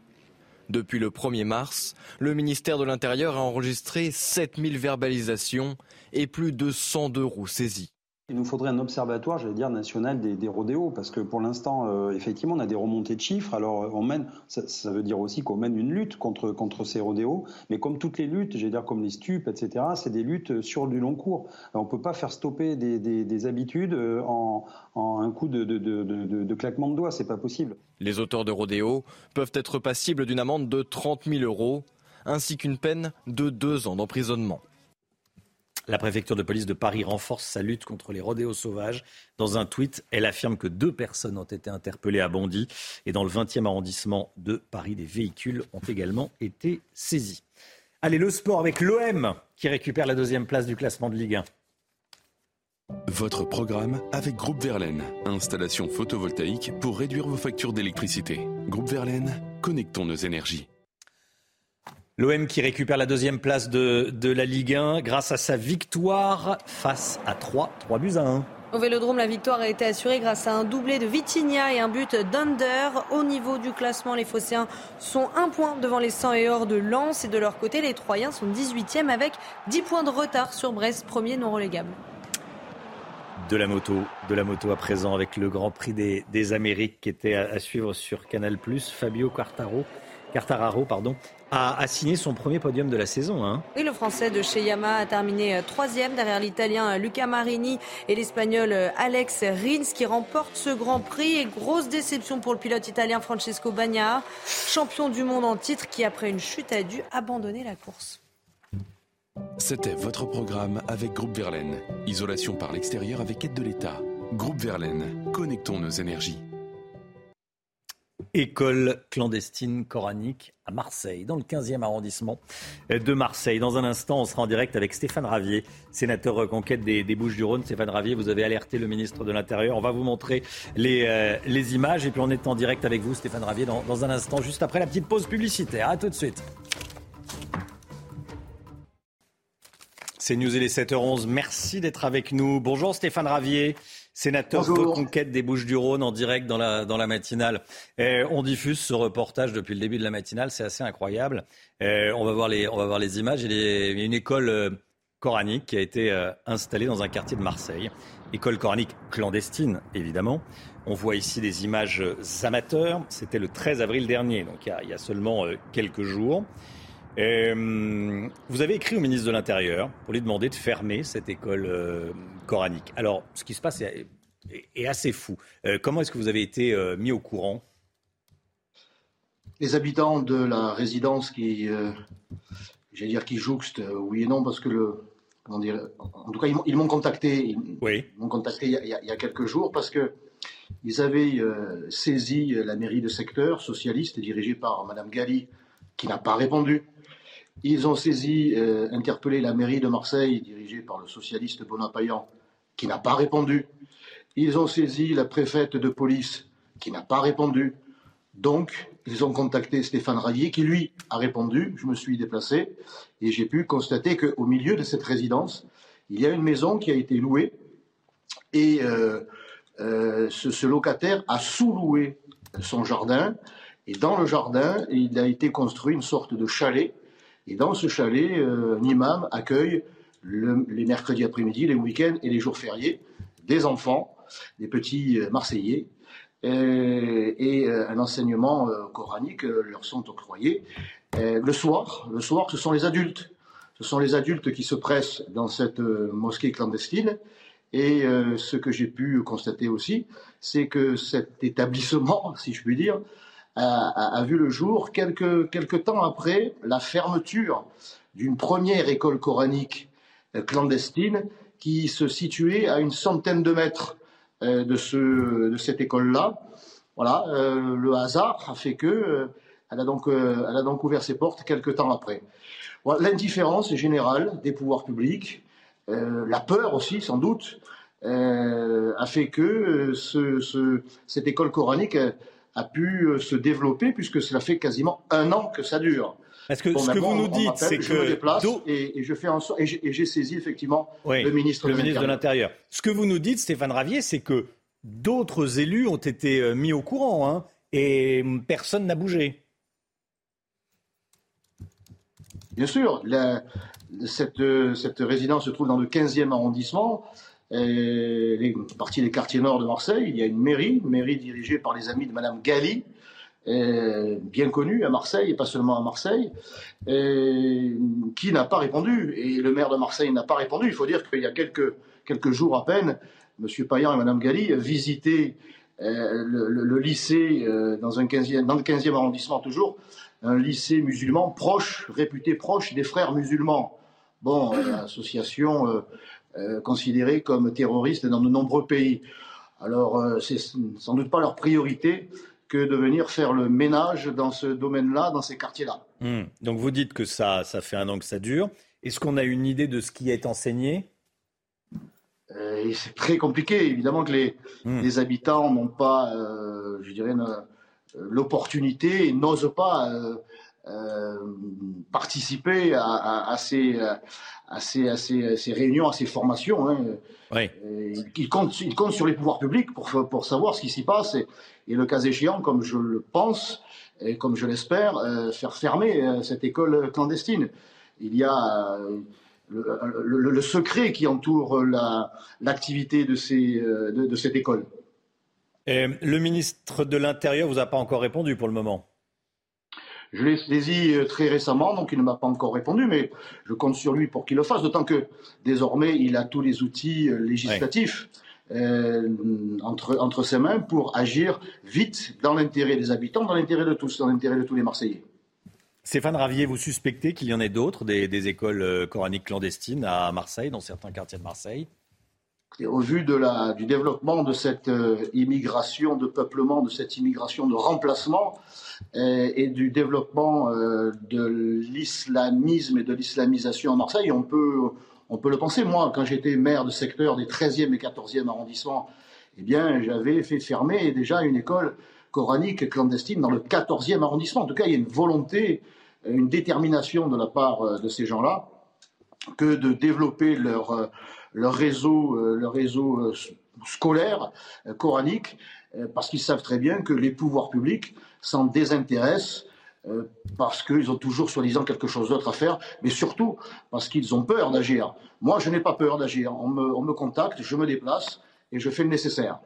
S5: Depuis le 1er mars, le ministère de l'Intérieur a enregistré 7000 verbalisations et plus de 102 roues saisies.
S7: Il nous faudrait un observatoire, j'allais dire, national des, rodéos, parce que pour l'instant, euh, effectivement, on a des remontées de chiffres. Alors, on mène, ça, veut dire aussi qu'on mène une lutte contre, contre ces rodéos, mais comme toutes les luttes, j'allais dire comme les stupes, etc., c'est des luttes sur du long cours. on ne peut pas faire stopper des, des, habitudes euh, en, en, un coup de, de, de, de claquement de doigts, c'est pas possible.
S5: Les auteurs de rodéos peuvent être passibles d'une amende de 30 000 euros, ainsi qu'une peine de deux ans d'emprisonnement.
S1: La préfecture de police de Paris renforce sa lutte contre les rodéos sauvages. Dans un tweet, elle affirme que deux personnes ont été interpellées à Bondy. Et dans le 20e arrondissement de Paris, des véhicules ont également été saisis. Allez, le sport avec l'OM qui récupère la deuxième place du classement de Ligue 1.
S11: Votre programme avec Groupe Verlaine. Installation photovoltaïque pour réduire vos factures d'électricité. Groupe Verlaine, connectons nos énergies.
S1: L'OM qui récupère la deuxième place de, de, la Ligue 1 grâce à sa victoire face à 3, 3 buts à 1.
S2: Au Vélodrome, la victoire a été assurée grâce à un doublé de Vitinha et un but d'Under. Au niveau du classement, les Phocéens sont un point devant les 100 et or de Lens. Et de leur côté, les Troyens sont 18e avec 10 points de retard sur Brest, premier non relégable.
S1: De la moto, de la moto à présent avec le Grand Prix des, des Amériques qui était à, à suivre sur Canal+. Fabio Quartaro Cartararo, pardon, a, signé son premier podium de la saison. Hein.
S2: Oui, le Français de chez Yamaha a terminé troisième derrière l'Italien Luca Marini et l'Espagnol Alex Rins qui remporte ce Grand Prix. Et grosse déception pour le pilote italien Francesco Bagnaia, champion du monde en titre qui après une chute a dû abandonner la course.
S11: C'était votre programme avec Groupe Verlaine. Isolation par l'extérieur avec aide de l'État. Groupe Verlaine, connectons nos énergies.
S1: École clandestine coranique à Marseille, dans le 15e arrondissement de Marseille. Dans un instant, on sera en direct avec Stéphane Ravier, sénateur reconquête des, Bouches-du-Rhône. Stéphane Ravier, vous avez alerté le ministre de l'Intérieur. On va vous montrer les, euh, images et puis on est en direct avec vous, Stéphane Ravier, dans, un instant, juste après la petite pause publicitaire. A tout de suite. C'est News et les 7h11. Merci d'être avec nous. Bonjour Stéphane Ravier, sénateur de Reconquête des Bouches-du-Rhône en direct dans la, dans la matinale. On diffuse ce reportage depuis le début de la matinale, c'est assez incroyable. On, va voir les, on va voir les images. Il y a une école euh, coranique qui a été euh, installée dans un quartier de Marseille. École coranique clandestine, évidemment. On voit ici des images amateurs. C'était le 13 avril dernier, donc il y a, il y a seulement euh, quelques jours. Euh, vous avez écrit au ministre de l'Intérieur pour lui demander de fermer cette école euh, coranique. Alors, ce qui se passe est, assez fou. Euh, comment est-ce que vous avez été mis au courant?
S36: Les habitants de la résidence qui, j'allais dire, qui jouxte, oui et non, parce que le, comment dire, en tout cas, ils, m'ont contacté. Ils, oui. m'ont contacté il y, a, il y, a, quelques jours parce que ils avaient saisi la mairie de secteur socialiste dirigée par Madame Galli, qui n'a pas répondu. Ils ont saisi, euh, interpellé la mairie de Marseille, dirigée par le socialiste Bonapayan, qui n'a pas répondu. Ils ont saisi la préfète de police, qui n'a pas répondu. Donc, ils ont contacté Stéphane Rallier, qui lui a répondu. Je me suis déplacé et j'ai pu constater qu'au milieu de cette résidence, il y a une maison qui a été louée et euh, euh, ce, ce, locataire a sous-loué son jardin. Et dans le jardin, il a été construit une sorte de chalet et dans ce chalet, euh, un imam accueille les mercredis après-midi, les week-ends et les jours fériés des enfants, des petits euh, Marseillais, euh, et un enseignement coranique leur sont octroyés. le soir, le soir, ce sont les adultes. Ce sont les adultes qui se pressent dans cette mosquée clandestine. Et ce que j'ai pu constater aussi, c'est que cet établissement, si je puis dire, a, vu le jour quelques, quelques temps après la fermeture d'une première école coranique euh, clandestine qui se situait à une centaine de mètres euh, de, ce, de cette école-là. Voilà, euh, le hasard a fait que elle, a donc, elle a donc ouvert ses portes quelques temps après. L'indifférence générale des pouvoirs publics, la peur aussi sans doute, a fait que ce, ce, cette école coranique a pu euh, se développer puisque cela fait quasiment un an que ça dure.
S1: Est-ce que ce que vous nous dites, c'est que
S36: je me déplace et, je fais en sorte et j'ai saisi effectivement le ministre,
S1: le ministre de l'Intérieur. Ce que vous nous dites, Stéphane Ravier, c'est que d'autres élus ont été euh, mis au courant hein, et personne n'a bougé.
S36: Bien sûr, cette, euh, cette résidence se trouve dans le 15e arrondissement les partie des quartiers nord de Marseille, il y a une mairie, une mairie dirigée par les amis de Madame Galli, bien connue à Marseille et pas seulement à Marseille, qui n'a pas répondu. Et le maire de Marseille n'a pas répondu. Il faut dire qu'il y a quelques, quelques jours à peine, M. Payan et Madame Galli visitaient euh, le, lycée euh, dans, un 15e, dans le 15e arrondissement toujours, un lycée musulman proche, réputé proche des frères musulmans. Bon, association euh, euh, considérés comme terroristes dans de nombreux pays. Alors, c'est sans doute pas leur priorité que de venir faire le ménage dans ce domaine-là, dans ces quartiers-là.
S1: Hmm. Donc, vous dites que ça, ça fait un an que ça dure. Est-ce qu'on a une idée de ce qui est enseigné?
S36: Euh, C'est très compliqué. Évidemment que les, hmm. les habitants n'ont pas, je dirais, l'opportunité et n'osent pas participer à, à, à ces, à ces, réunions, à ces formations. Hein. Il, compte, sur les pouvoirs publics pour, pour savoir ce qui s'y passe et, le cas échéant, comme je le pense et comme je l'espère, euh, faire fermer euh, cette école clandestine. Il y a euh, le, secret qui entoure l'activité de, ces, de, de, cette école.
S1: le ministre de l'Intérieur vous a pas encore répondu pour le moment?
S36: Je l'ai saisi très récemment, donc il ne m'a pas encore répondu, mais je compte sur lui pour qu'il le fasse, d'autant que désormais il a tous les outils législatifs. entre, entre ses mains pour agir vite dans l'intérêt des habitants, dans l'intérêt de tous, dans l'intérêt de tous les Marseillais.
S1: Stéphane Ravier, vous suspectez qu'il y en ait d'autres, des, écoles coraniques clandestines à Marseille, dans certains quartiers de Marseille?
S36: Au vu de la, du développement de cette euh, immigration de peuplement, de cette immigration de remplacement euh, et, du développement euh, de l'islamisme et de l'islamisation à Marseille, on peut, on peut le penser. Moi, quand j'étais maire de secteur des 13e et 14e arrondissements, eh bien, j'avais fait fermer déjà une école coranique clandestine dans le 14e arrondissement. En tout cas, il y a une volonté, une détermination de la part de ces gens-là que de développer leur leur réseau, euh, leur réseau euh, scolaire euh, coranique, parce qu'ils savent très bien que les pouvoirs publics s'en désintéressent parce qu'ils ont toujours soi-disant quelque chose d'autre à faire, mais surtout parce qu'ils ont peur d'agir. Moi, je n'ai pas peur d'agir. On me, on me contacte, je me déplace et je fais le nécessaire.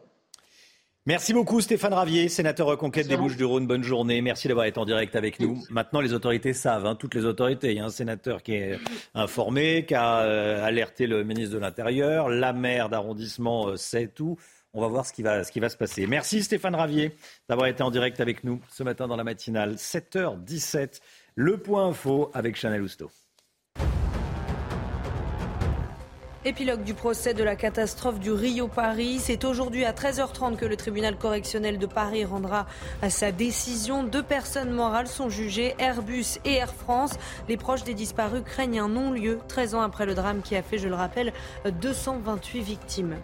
S1: Merci beaucoup Stéphane Ravier, sénateur reconquête des Bouches-du-Rhône. Bonne journée. Merci d'avoir été en direct avec nous. Maintenant, les autorités savent, hein, toutes les autorités. Il y a un sénateur qui est informé, qui a euh, alerté le ministre de l'Intérieur. La maire d'arrondissement euh, sait tout. On va voir ce qui va, ce qui va se passer. Merci Stéphane Ravier d'avoir été en direct avec nous ce matin dans la matinale. 7h17, le point info avec Chanel Housteau.
S2: Épilogue du procès de la catastrophe du Rio Paris. C'est aujourd'hui à 13h30 que le tribunal correctionnel de Paris rendra à sa décision. Deux personnes morales sont jugées, Airbus et Air France. Les proches des disparus craignent un non-lieu 13 ans après le drame qui a fait, je le rappelle, 228 victimes.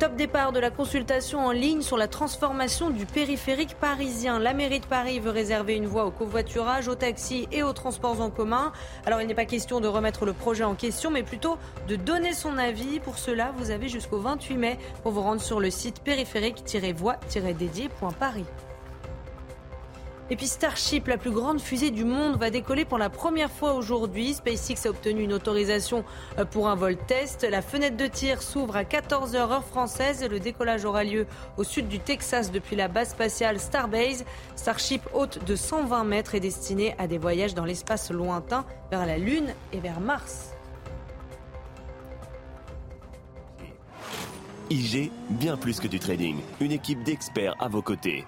S2: Top départ de la consultation en ligne sur la transformation du périphérique parisien. La mairie de Paris veut réserver une voie au covoiturage, aux taxis et aux transports en commun. Alors il n'est pas question de remettre le projet en question, mais plutôt de donner son avis. Pour cela, vous avez jusqu'au 28 mai pour vous rendre sur le site périphérique-voie-dédié.paris. Et puis Starship, la plus grande fusée du monde, va décoller pour la première fois aujourd'hui. SpaceX a obtenu une autorisation euh, pour un vol test. La fenêtre de tir s'ouvre à 14h heure française. Le décollage aura lieu au sud du Texas depuis la base spatiale Starbase. Starship haute de 120 mètres est destinée à des voyages dans l'espace lointain vers la Lune et vers Mars.
S18: IG, bien plus que du trading. Une équipe d'experts à vos côtés.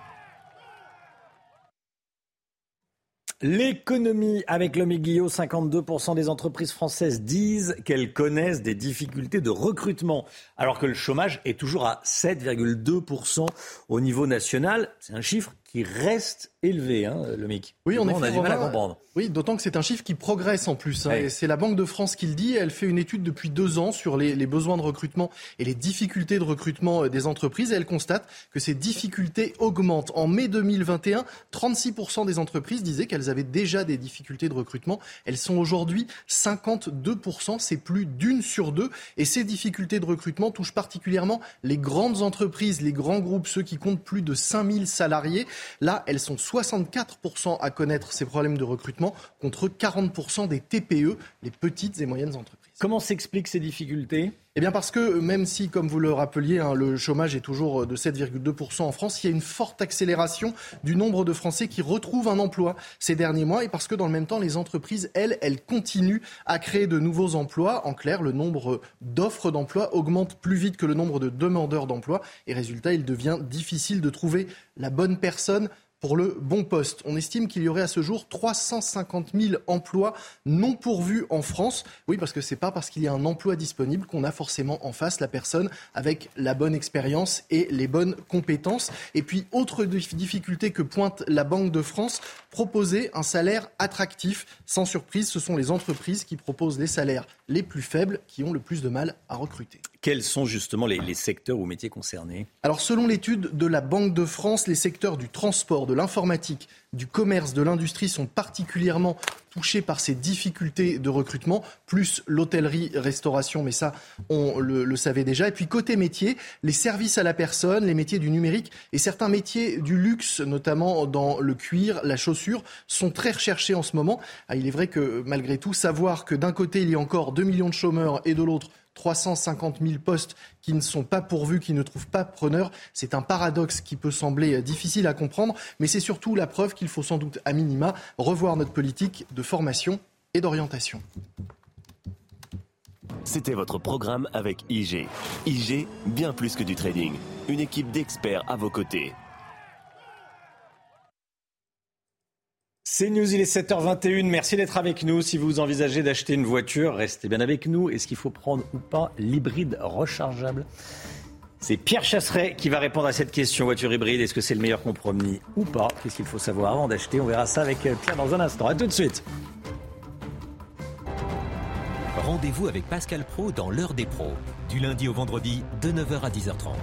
S1: L'économie avec l'homme Guillot, 52% des entreprises françaises disent qu'elles connaissent des difficultés de recrutement, alors que le chômage est toujours à 7,2% au niveau national. C'est un chiffre qui reste élevé, hein, le MIC.
S13: Oui, on,
S1: on
S13: a du mal à comprendre. Oui, d'autant que c'est un chiffre qui progresse en plus. Hein, c'est la Banque de France qui le dit. Elle fait une étude depuis deux ans sur les, les, besoins de recrutement et les difficultés de recrutement euh, des entreprises. Et elle constate que ces difficultés augmentent. En mai 2021, 36% des entreprises disaient qu'elles avaient déjà des difficultés de recrutement. Elles sont aujourd'hui 52%. C'est plus d'une sur deux. Et ces difficultés de recrutement touchent particulièrement les grandes entreprises, les grands groupes, ceux qui comptent plus de 5000 salariés. Là, elles sont 64% à connaître ces problèmes de recrutement contre 40% des TPE, les petites et moyennes entreprises.
S1: Comment s'expliquent ces difficultés?
S13: Eh bien parce que même si, comme vous le rappeliez, hein, le chômage est toujours de 7,2% en France, il y a une forte accélération du nombre de Français qui retrouvent un emploi ces derniers mois et parce que dans le même temps, les entreprises, elles, elles continuent à créer de nouveaux emplois. En clair, le nombre d'offres d'emploi augmente plus vite que le nombre de demandeurs d'emploi et résultat, il devient difficile de trouver la bonne personne pour le bon poste. On estime qu'il y aurait à ce jour 350 000 emplois non pourvus en France. Oui, parce que c'est pas parce qu'il y a un emploi disponible qu'on a forcément en face la personne avec la bonne expérience et les bonnes compétences. Et puis, autre difficulté que pointe la Banque de France, proposer un salaire attractif. Sans surprise, ce sont les entreprises qui proposent les salaires les plus faibles qui ont le plus de mal à recruter.
S1: Quels sont justement les, secteurs ou métiers concernés
S13: Alors selon l'étude de la Banque de France, les secteurs du transport, de l'informatique, du commerce, de l'industrie sont particulièrement touchés par ces difficultés de recrutement, plus l'hôtellerie-restauration, mais ça, on le, le, savait déjà. Et puis côté métier, les services à la personne, les métiers du numérique et certains métiers du luxe, notamment dans le cuir, la chaussure, sont très recherchés en ce moment. Ah, il est vrai que malgré tout, savoir que d'un côté, il y a encore 2 millions de chômeurs et de l'autre, 350 000 postes qui ne sont pas pourvus, qui ne trouvent pas preneur. C'est un paradoxe qui peut sembler difficile à comprendre, mais c'est surtout la preuve
S37: qu'il faut sans doute à minima revoir notre politique de formation et d'orientation.
S38: C'était votre programme avec IG. IG, bien plus que du trading. Une équipe d'experts à vos côtés.
S1: C'est News, il est 7h21. Merci d'être avec nous. Si vous envisagez d'acheter une voiture, restez bien avec nous. Est-ce qu'il faut prendre ou pas l'hybride rechargeable? C'est Pierre Chasseret qui va répondre à cette question. Voiture hybride, est-ce que c'est le meilleur compromis ou pas? Qu'est-ce qu'il faut savoir avant d'acheter? On verra ça avec Pierre dans un instant. A tout de suite.
S39: Rendez-vous avec Pascal Pro dans l'heure des pros, du lundi au vendredi de 9h à 10h30.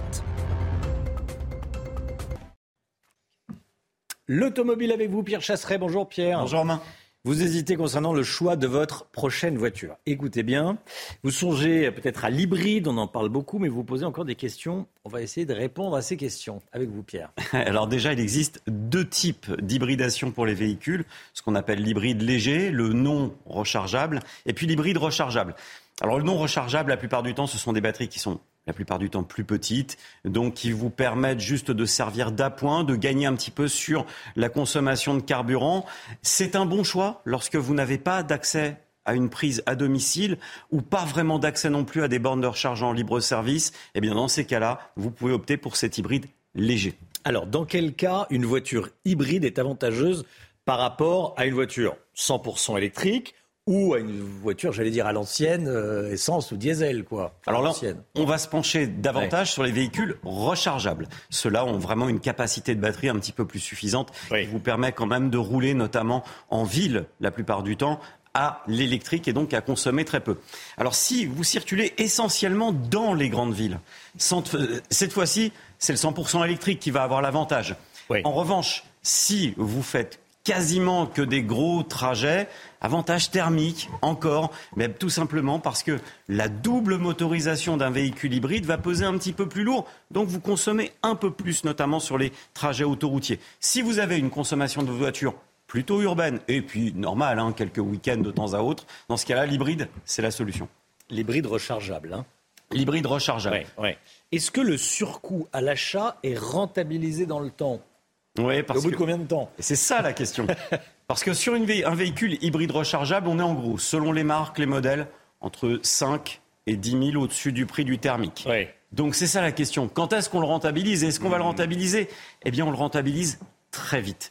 S1: L'automobile avec vous, Pierre Chasseret. Bonjour Pierre.
S40: Bonjour Romain.
S1: Vous hésitez concernant le choix de votre prochaine voiture. Écoutez bien, vous songez peut-être à l'hybride, on en parle beaucoup, mais vous posez encore des questions. On va essayer de répondre à ces questions avec vous, Pierre.
S40: Alors déjà, il existe deux types d'hybridation pour les véhicules, ce qu'on appelle l'hybride léger, le non rechargeable, et puis l'hybride rechargeable. Alors le non rechargeable, la plupart du temps, ce sont des batteries qui sont la plupart du temps plus petites, donc qui vous permettent juste de servir d'appoint, de gagner un petit peu sur la consommation de carburant. C'est un bon choix lorsque vous n'avez pas d'accès à une prise à domicile ou pas vraiment d'accès non plus à des bornes de recharge en libre service. Eh bien, dans ces cas-là, vous pouvez opter pour cet hybride léger.
S1: Alors, dans quel cas une voiture hybride est avantageuse par rapport à une voiture 100% électrique ou à une voiture, j'allais dire à l'ancienne, euh, essence ou diesel, quoi.
S40: Alors là, on va se pencher davantage sur les véhicules rechargeables. Ceux-là ont vraiment une capacité de batterie un petit peu plus suffisante qui vous permet quand même de rouler, notamment en ville, la plupart du temps, à l'électrique et donc à consommer très peu. Alors si vous circulez essentiellement dans les grandes villes, euh, cette fois-ci, c'est le 100% électrique qui va avoir l'avantage. En revanche, si vous faites quasiment que des gros trajets. Avantage thermique, encore, mais tout simplement parce que la double motorisation d'un véhicule hybride va peser un petit peu plus lourd, donc vous consommez un peu plus, notamment sur les trajets autoroutiers. Si vous avez une consommation de voiture plutôt urbaine, et puis normale, hein, quelques week-ends de temps à autre, dans ce cas-là, l'hybride, c'est la solution.
S1: L'hybride rechargeable. Hein.
S40: L'hybride rechargeable.
S1: Est-ce que le surcoût à l'achat est rentabilisé dans le temps?
S40: Oui,
S1: parce Au bout de combien de temps
S40: C'est ça la question. parce que sur une un véhicule hybride rechargeable, on est en gros, selon les marques, les modèles, entre 5 et 10 000 au-dessus du prix du thermique. Donc c'est ça la question. Quand est-ce qu'on le rentabilise? Est-ce qu'on va le rentabiliser? Eh bien, on le rentabilise très vite.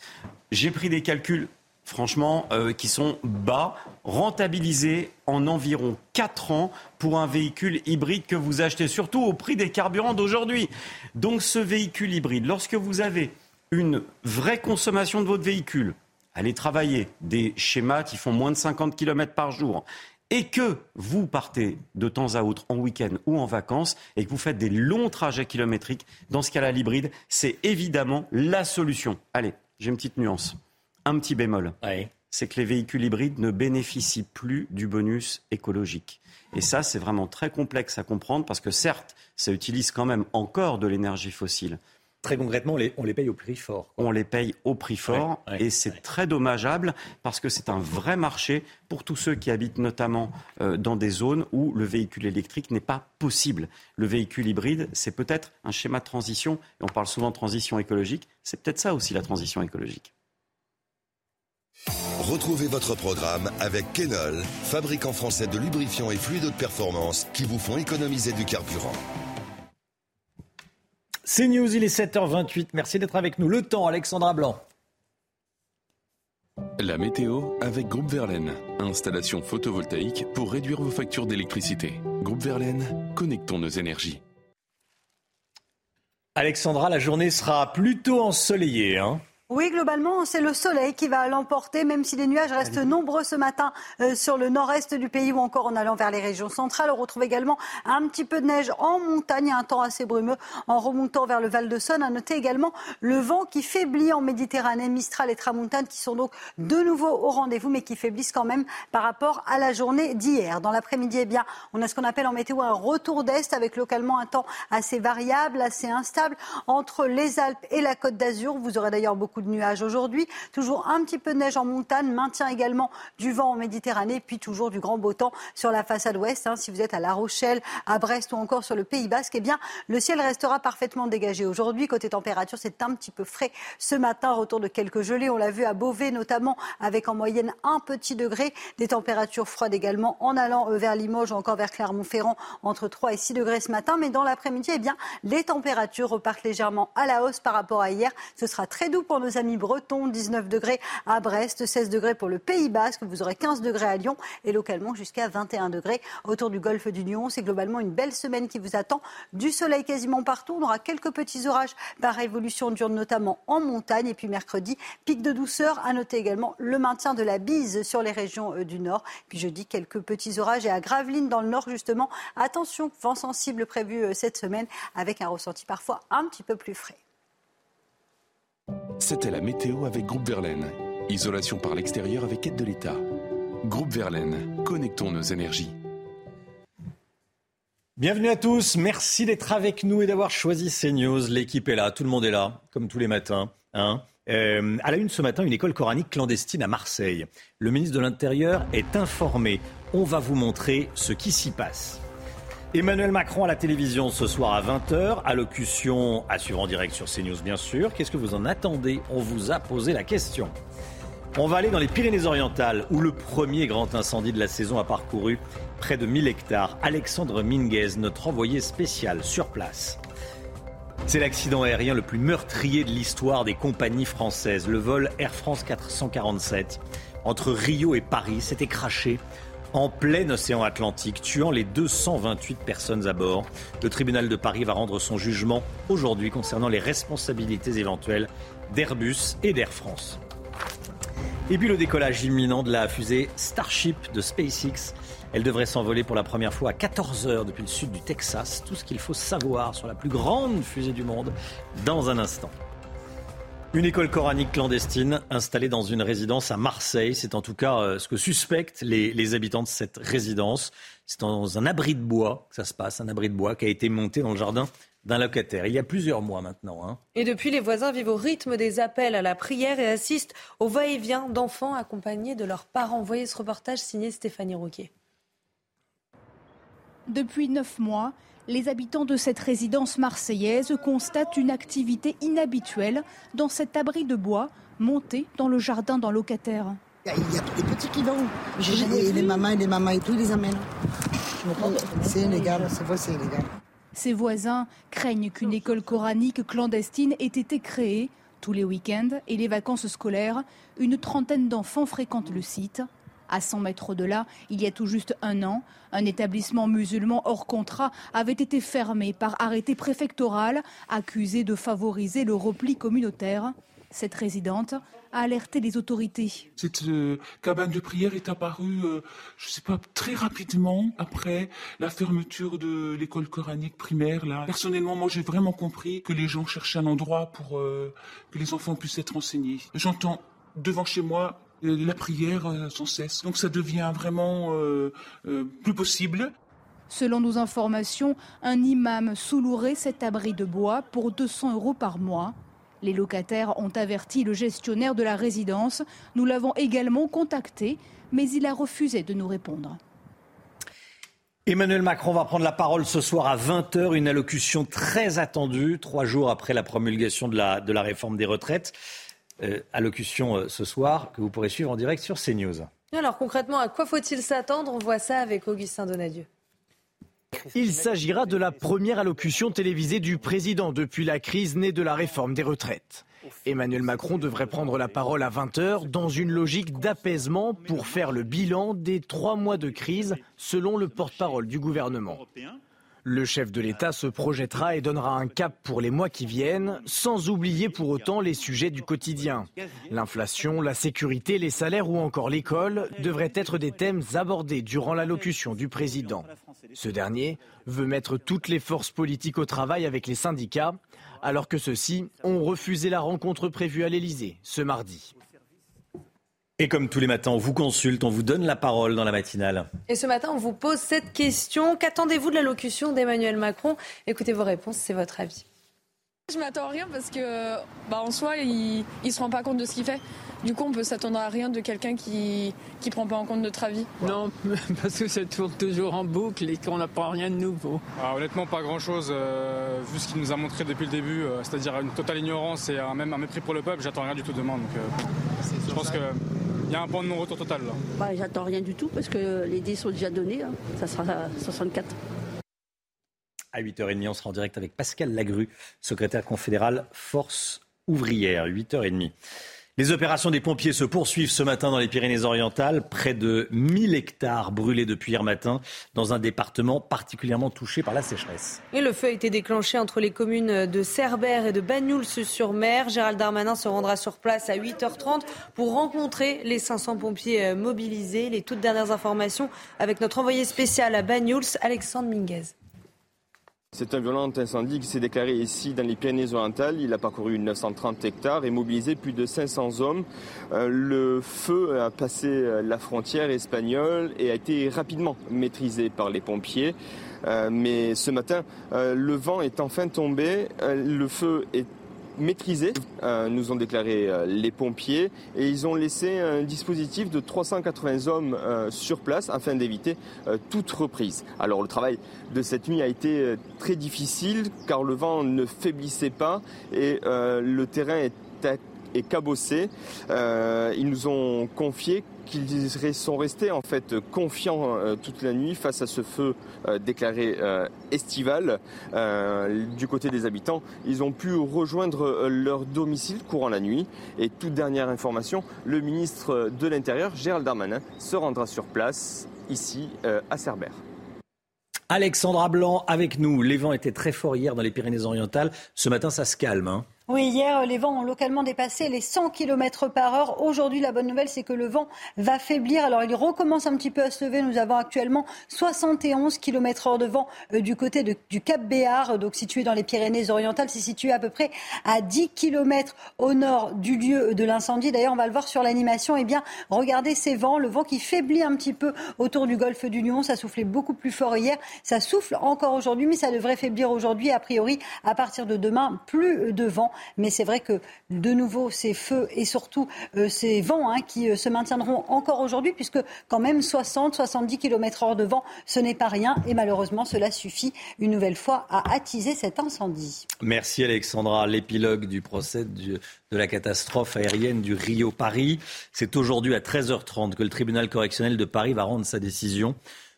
S40: J'ai pris des calculs, franchement, euh, qui sont bas, rentabilisés en environ 4 ans pour un véhicule hybride que vous achetez, surtout au prix des carburants d'aujourd'hui. Donc ce véhicule hybride, lorsque vous avez une vraie consommation de votre véhicule, allez travailler des schémas qui font moins de 50 km par jour, et que vous partez de temps à autre en week-end ou en vacances et que vous faites des longs trajets kilométriques, dans ce cas-là, l'hybride, c'est évidemment la solution. Allez, j'ai une petite nuance, un petit bémol. C'est que les véhicules hybrides ne bénéficient plus du bonus écologique. Et ça, c'est vraiment très complexe à comprendre parce que certes, ça utilise quand même encore de l'énergie fossile.
S1: Très concrètement, on les, paye au prix fort.
S40: On les paye au prix fort et c'est très dommageable parce que c'est un vrai marché pour tous ceux qui habitent notamment euh, dans des zones où le véhicule électrique n'est pas possible. Le véhicule hybride, c'est peut-être un schéma de transition et on parle souvent de transition écologique. C'est peut-être ça aussi la transition écologique.
S41: Retrouvez votre programme avec Kenol, fabricant français de lubrifiants et fluides de performance qui vous font économiser du carburant.
S1: C'est News, il est 7h28. Merci d'être avec nous. Le temps, Alexandra Blanc.
S11: La météo avec Groupe Verlaine. Installation photovoltaïque pour réduire vos factures d'électricité. Groupe Verlaine, connectons nos énergies.
S1: Alexandra, la journée sera plutôt ensoleillée. Hein
S19: oui, globalement, c'est le soleil qui va l'emporter, même si les nuages restent nombreux ce matin euh, sur le nord-est du pays ou encore en allant vers les régions centrales. On retrouve également un petit peu de neige en montagne, un temps assez brumeux en remontant vers le Val de Saône. À noter également le vent qui faiblit en Méditerranée, Mistral et Tramontane, qui sont donc de nouveau au rendez-vous, mais qui faiblissent quand même par rapport à la journée d'hier. Dans l'après-midi, eh bien, on a ce qu'on appelle en météo un retour d'est, avec localement un temps assez variable, assez instable entre les Alpes et la Côte d'Azur. Vous aurez d'ailleurs beaucoup de nuages aujourd'hui. Toujours un petit peu de neige en montagne, maintien également du vent en Méditerranée, puis toujours du grand beau temps sur la façade ouest. Hein. Si vous êtes à La Rochelle, à Brest ou encore sur le Pays Basque, eh bien, le ciel restera parfaitement dégagé aujourd'hui. Côté température, c'est un petit peu frais ce matin. Retour de quelques gelées. On l'a vu à Beauvais, notamment, avec en moyenne un petit degré. Des températures froides également en allant euh, vers Limoges ou encore vers Clermont-Ferrand, entre 3 et 6 degrés ce matin. Mais dans l'après-midi, eh bien, les températures repartent légèrement à la hausse par rapport à hier. Ce sera très doux pour nos amis bretons. 19 degrés à Brest, 16 degrés pour le Pays Basque. Vous aurez 15 degrés à Lyon et localement jusqu'à 21 degrés autour du golfe du Lyon. C'est globalement une belle semaine qui vous attend. Du soleil quasiment partout. On aura quelques petits orages par évolution diurne, notamment en montagne. Et puis mercredi, pic de douceur. À noter également le maintien de la bise sur les régions euh, du nord. Puis jeudi, quelques petits orages et à Gravelines dans le nord, justement. Attention, vent sensible prévu euh, cette semaine avec un ressenti parfois un petit peu plus frais.
S11: C'était la météo avec Groupe Verlaine. Isolation par l'extérieur avec aide de l'État. Groupe Verlaine, connectons nos énergies.
S1: Bienvenue à tous, merci d'être avec nous et d'avoir choisi CNews. L'équipe est là, tout le monde est là, comme tous les matins. Hein. Euh, à la une ce matin, une école coranique clandestine à Marseille. Le ministre de l'Intérieur est informé. On va vous montrer ce qui s'y passe. Emmanuel Macron à la télévision ce soir à 20h, allocution à suivre en direct sur CNews bien sûr. Qu'est-ce que vous en attendez? On vous a posé la question. On va aller dans les Pyrénées-Orientales où le premier grand incendie de la saison a parcouru près de 1000 hectares. Alexandre Minguez, notre envoyé spécial sur place. C'est l'accident aérien le plus meurtrier de l'histoire des compagnies françaises. Le vol Air France 447 entre Rio et Paris s'était craché en plein océan Atlantique, tuant les 228 personnes à bord. Le tribunal de Paris va rendre son jugement aujourd'hui concernant les responsabilités éventuelles d'Airbus et d'Air France. Et puis le décollage imminent de la fusée Starship de SpaceX. Elle devrait s'envoler pour la première fois à 14h depuis le sud du Texas. Tout ce qu'il faut savoir sur la plus grande fusée du monde dans un instant. Une école coranique clandestine installée dans une résidence à Marseille. C'est en tout cas euh, ce que suspectent les, les habitants de cette résidence. C'est dans un abri de bois que ça se passe, un abri de bois qui a été monté dans le jardin d'un locataire. Il y a plusieurs mois maintenant. Hein.
S2: Et depuis, les voisins vivent au rythme des appels à la prière et assistent au va-et-vient d'enfants accompagnés de leurs parents. Voyez ce reportage signé Stéphanie Roquet.
S31: Depuis neuf mois, les habitants de cette résidence marseillaise constatent une activité inhabituelle dans cet abri de bois monté dans le jardin d'un locataire.
S42: Il y a tous les petits qui vont. Et les mamans et les mamans et tout, ils les amènent. C'est illégal, c'est vrai, c'est illégal.
S31: Ses voisins craignent qu'une école coranique clandestine ait été créée. Tous les week-ends et les vacances scolaires, une trentaine d'enfants fréquentent le site. À 100 mètres de là, il y a tout juste un an, un établissement musulman hors contrat avait été fermé par arrêté préfectoral, accusé de favoriser le repli communautaire. Cette résidente a alerté les autorités.
S32: Cette euh, cabane de prière est apparue, euh, je ne sais pas, très rapidement après la fermeture de l'école coranique primaire. Là. Personnellement, moi, j'ai vraiment compris que les gens cherchaient un endroit pour euh, que les enfants puissent être enseignés. J'entends devant chez moi la prière sans cesse. Donc ça devient vraiment plus possible.
S31: Selon nos informations, un imam sous cet abri de bois pour 200 euros par mois. Les locataires ont averti le gestionnaire de la résidence. Nous l'avons également contacté, mais il a refusé de nous répondre.
S1: Emmanuel Macron va prendre la parole ce soir à 20h, une allocution très attendue, trois jours après la promulgation de la, de la réforme des retraites. Euh, allocution euh, ce soir que vous pourrez suivre en direct sur CNews.
S2: Alors concrètement, à quoi faut-il s'attendre? On voit ça avec Augustin Donadieu.
S43: Il s'agira de la première allocution télévisée du président depuis la crise née de la réforme des retraites. Emmanuel Macron devrait prendre la parole à 20h dans une logique d'apaisement pour faire le bilan des trois mois de crise, selon le porte-parole du gouvernement. Le chef de l'État se projettera et donnera un cap pour les mois qui viennent, sans oublier pour autant les sujets du quotidien. L'inflation, la sécurité, les salaires ou encore l'école devraient être des thèmes abordés durant l'allocution du président. Ce dernier veut mettre toutes les forces politiques au travail avec les syndicats, alors que ceux-ci ont refusé la rencontre prévue à l'Élysée ce mardi.
S1: Et comme tous les matins, on vous consulte, on vous donne la parole dans la matinale.
S2: Et ce matin, on vous pose cette question. Qu'attendez-vous de l'allocution d'Emmanuel Macron? Écoutez vos réponses, c'est votre avis.
S44: Je m'attends à rien parce que, bah, en soi, il, il se rend pas compte de ce qu'il fait. Du coup, on peut s'attendre à rien de quelqu'un qui qui prend pas en compte notre avis.
S45: Non, parce que ça tourne toujours en boucle et qu'on n'apprend rien de nouveau.
S46: Ah, honnêtement, pas grand-chose. Euh, vu ce qu'il nous a montré depuis le début, euh, c'est-à-dire une totale ignorance et un, même un mépris pour le peuple, j'attends rien du tout demain. Donc, euh, je pense qu'il y a un point de non-retour total là.
S47: Bah, j'attends rien du tout parce que les dés sont déjà donnés. Hein. Ça sera 64.
S1: À 8h30, on sera en direct avec Pascal Lagru, secrétaire confédéral Force ouvrière. 8h30. Les opérations des pompiers se poursuivent ce matin dans les Pyrénées-Orientales. Près de 1000 hectares brûlés depuis hier matin dans un département particulièrement touché par la sécheresse.
S2: Et le feu a été déclenché entre les communes de Cerbère et de Banyuls-sur-Mer. Gérald Darmanin se rendra sur place à 8h30 pour rencontrer les 500 pompiers euh, mobilisés. Les toutes dernières informations avec notre envoyé spécial à Banyuls, Alexandre Minguez.
S3: C'est un violent incendie qui s'est déclaré ici dans les Pyrénées-Orientales. Il a parcouru 930 hectares et mobilisé plus de 500 hommes. Euh, le feu a passé euh, la frontière espagnole et a été rapidement maîtrisé par les pompiers. Euh, mais ce matin, le vent est enfin tombé. le feu est maîtrisé, euh, nous ont déclaré euh, les pompiers, et ils ont laissé un dispositif de 380 hommes euh, sur place afin d'éviter toute reprise. Alors le travail de cette nuit a été très difficile car le vent ne faiblissait pas et le terrain est cabossé. ils nous ont confié qu'ils sont restés en fait confiants euh, toute la nuit face à ce feu euh, déclaré euh, estival du côté des habitants. Ils ont pu rejoindre leur domicile courant la nuit. Et toute dernière information, le ministre de l'Intérieur, Gérald Darmanin, se rendra sur place ici à Cerbère.
S1: Alexandra Blanc avec nous. Les vents étaient très forts hier dans les Pyrénées-Orientales. Ce matin, ça se calme. Hein.
S19: Oui, hier, les vents ont localement dépassé les 100 km par heure. Aujourd'hui, la bonne nouvelle, c'est que le vent va faiblir. Alors, il recommence un petit peu à se lever. Nous avons actuellement 71 km heure de vent euh, du côté du Cap Béar, donc situé dans les Pyrénées-Orientales. C'est situé à peu près à 10 km au nord du lieu de l'incendie. D'ailleurs, on va le voir sur l'animation. Eh bien, regardez ces vents. Le vent qui faiblit un petit peu autour du golfe du Lion. Ça soufflait beaucoup plus fort hier. Ça souffle encore aujourd'hui, mais ça devrait faiblir aujourd'hui. A priori, à partir de demain, plus de vent. Mais c'est vrai que de nouveau, ces feux et surtout euh, ces vents hein, qui euh, se maintiendront encore aujourd'hui, puisque quand même 60-70 km hors de vent, ce n'est pas rien. Et malheureusement, cela suffit une nouvelle fois à attiser cet incendie.
S1: Merci Alexandra. L'épilogue du procès de la catastrophe aérienne du Rio-Paris. C'est aujourd'hui à 13h30 que le tribunal correctionnel de Paris va rendre sa décision.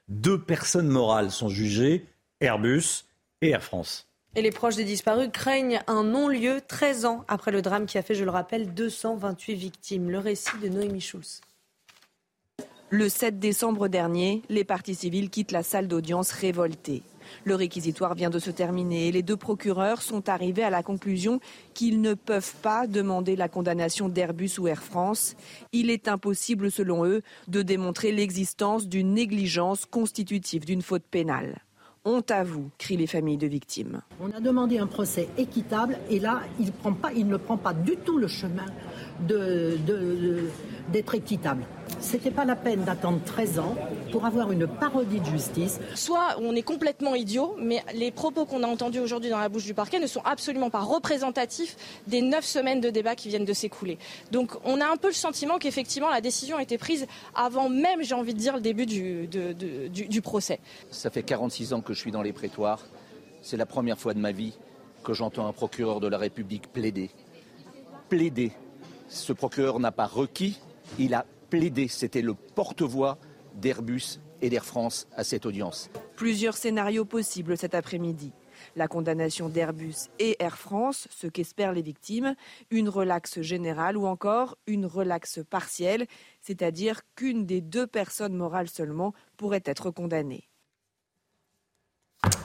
S1: Deux personnes morales sont jugées, Airbus et Air France.
S2: Et les proches des disparus craignent un non-lieu 13 ans après le drame qui a fait, je le rappelle, 228 victimes. Le récit de Noémie Schulz.
S48: Le 7 décembre dernier, les parties civiles quittent la salle d'audience révoltées. Le réquisitoire vient de se terminer et les deux procureurs sont arrivés à la conclusion qu'ils ne peuvent pas demander la condamnation d'Airbus ou Air France. Il est impossible, selon eux, de démontrer l'existence d'une négligence constitutive d'une faute pénale. Honte à vous, crient les familles de victimes.
S49: On a demandé un procès équitable et là, il, ne prend pas du tout le chemin de, d'être équitable. C'était pas la peine d'attendre 13 ans pour avoir une parodie de justice.
S50: Soit on est complètement idiot, mais les propos qu'on a entendus aujourd'hui dans la bouche du parquet ne sont absolument pas représentatifs des neuf semaines de débat qui viennent de s'écouler. Donc on a un peu le sentiment qu'effectivement la décision a été prise avant même, j'ai envie de dire, le début du, du, du procès.
S51: Ça fait 46 ans que je suis dans les prétoires. C'est la première fois de ma vie que j'entends un procureur de la République plaider. Plaider. Ce procureur n'a pas requis, il a plaidé. C'était le porte-voix d'Airbus et d'Air France à cette audience.
S48: Plusieurs scénarios possibles cet après-midi. La condamnation d'Airbus et Air France, ce qu'espèrent les victimes, une relaxe générale ou encore une relaxe partielle, c'est-à-dire qu'une des deux personnes morales seulement pourrait être condamnée.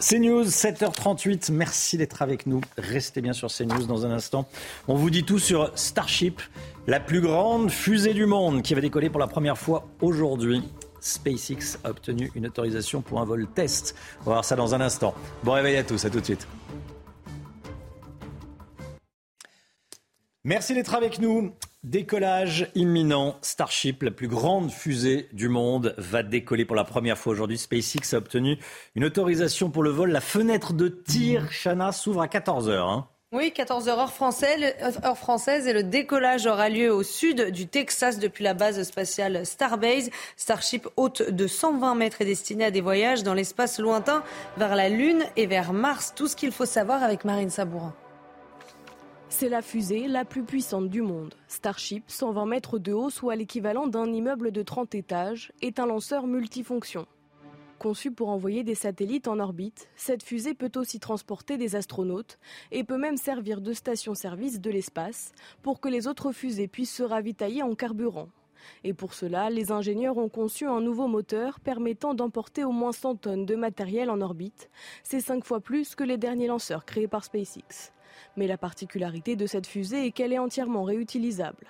S1: CNews, 7h38. Merci d'être avec nous. Restez bien sur CNews dans un instant. On vous dit tout sur Starship, la plus grande fusée du monde qui va décoller pour la première fois aujourd'hui. SpaceX a obtenu une autorisation pour un vol test. On va voir ça dans un instant. Bon réveil à tous, à tout de suite. Merci d'être avec nous. Décollage imminent. Starship, la plus grande fusée du monde, va décoller pour la première fois aujourd'hui. SpaceX a obtenu une autorisation pour le vol. La fenêtre de tir, Chana, s'ouvre à 14h. Hein.
S2: Oui, 14h heure française, et le décollage aura lieu au sud du Texas depuis la base spatiale Starbase. Starship haute de 120 mètres est destiné à des voyages dans l'espace lointain vers la Lune et vers Mars. Tout ce qu'il faut savoir avec Marine Sabourin.
S8: C'est la fusée la plus puissante du monde. Starship, 120 mètres de haut, soit l'équivalent d'un immeuble de 30 étages, est un lanceur multifonction. Conçue pour envoyer des satellites en orbite, cette fusée peut aussi transporter des astronautes et peut même servir de station-service de l'espace pour que les autres fusées puissent se ravitailler en carburant. Et pour cela, les ingénieurs ont conçu un nouveau moteur permettant d'emporter au moins 100 tonnes de matériel en orbite. C'est cinq fois plus que les derniers lanceurs créés par SpaceX. Mais la particularité de cette fusée est qu'elle est entièrement réutilisable.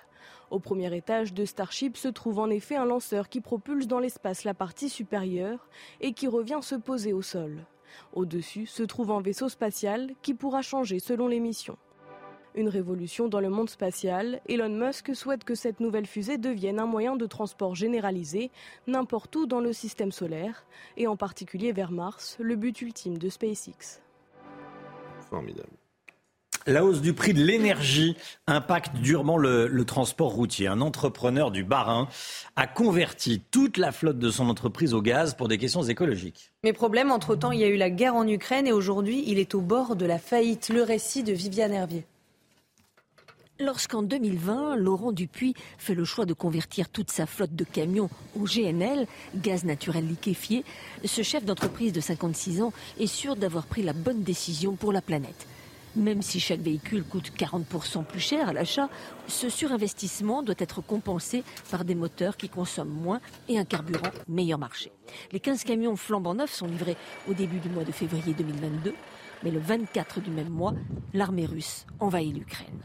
S8: Au premier étage de Starship se trouve en effet un lanceur qui propulse dans l'espace la partie supérieure et qui revient se poser au sol. Au-dessus se trouve un vaisseau spatial qui pourra changer selon les missions. Une révolution dans le monde spatial, Elon Musk souhaite que cette nouvelle fusée devienne un moyen de transport généralisé n'importe où dans le système solaire, et en particulier vers Mars, le but ultime de SpaceX.
S1: Formidable. La hausse du prix de l'énergie impacte durement le, transport routier. Un entrepreneur du Bas-Rhin a converti toute la flotte de son entreprise au gaz pour des questions écologiques.
S2: Mais problème, entre-temps, il y a eu la guerre en Ukraine et aujourd'hui, il est au bord de la faillite. Le récit de Viviane Hervier.
S33: Lorsqu'en 2020, Laurent Dupuis fait le choix de convertir toute sa flotte de camions au GNL, gaz naturel liquéfié, ce chef d'entreprise de 56 ans est sûr d'avoir pris la bonne décision pour la planète. Même si chaque véhicule coûte 40% plus cher à l'achat, ce surinvestissement doit être compensé par des moteurs qui consomment moins et un carburant meilleur marché. Les 15 camions flambant neufs sont livrés au début du mois de février 2022, mais le 24 du même mois, l'armée russe envahit l'Ukraine.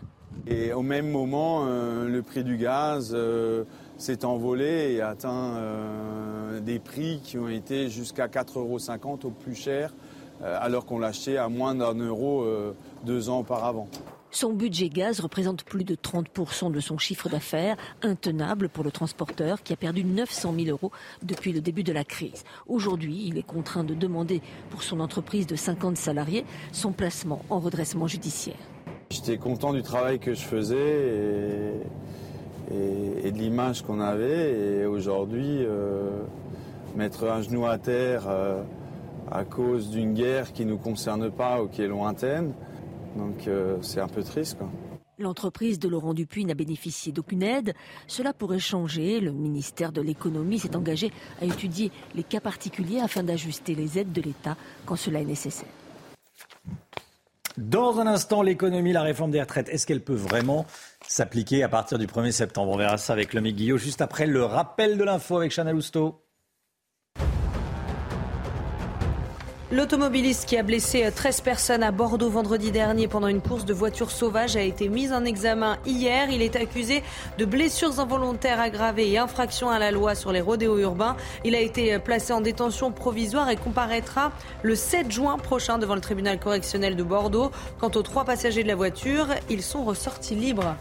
S34: Et au même moment, euh, le prix du gaz euh, s'est envolé et atteint euh, des prix qui ont été jusqu'à 4,50 euros au plus cher, alors qu'on l'achetait à moins d'un euro deux ans auparavant.
S33: Son budget gaz représente plus de 30% de son chiffre d'affaires, intenable pour le transporteur qui a perdu 900 000 euros depuis le début de la crise. Aujourd'hui, il est contraint de demander pour son entreprise de 50 salariés son placement en redressement judiciaire.
S34: J'étais content du travail que je faisais et, de l'image qu'on avait. Et aujourd'hui, euh, mettre un genou à terre euh, à cause d'une guerre qui ne nous concerne pas ou qui est lointaine, donc euh, c'est un peu triste.
S33: L'entreprise de Laurent Dupuis n'a bénéficié d'aucune aide. Cela pourrait changer. Le ministère de l'économie s'est engagé à étudier les cas particuliers afin d'ajuster les aides de l'État quand cela est nécessaire.
S1: Dans un instant, l'économie, la réforme des retraites, est-ce qu'elle peut vraiment s'appliquer à partir du 1er septembre? On verra ça avec le Guillot juste après le rappel de l'info avec Chanel Housteau.
S2: L'automobiliste qui a blessé 13 personnes à Bordeaux vendredi dernier pendant une course de voitures sauvages a été mis en examen hier. Il est accusé de blessures involontaires aggravées et infractions à la loi sur les rodéos urbains. Il a été placé en détention provisoire et comparaîtra le 7 juin prochain devant le tribunal correctionnel de Bordeaux. Quant aux trois passagers de la voiture, ils sont ressortis libres.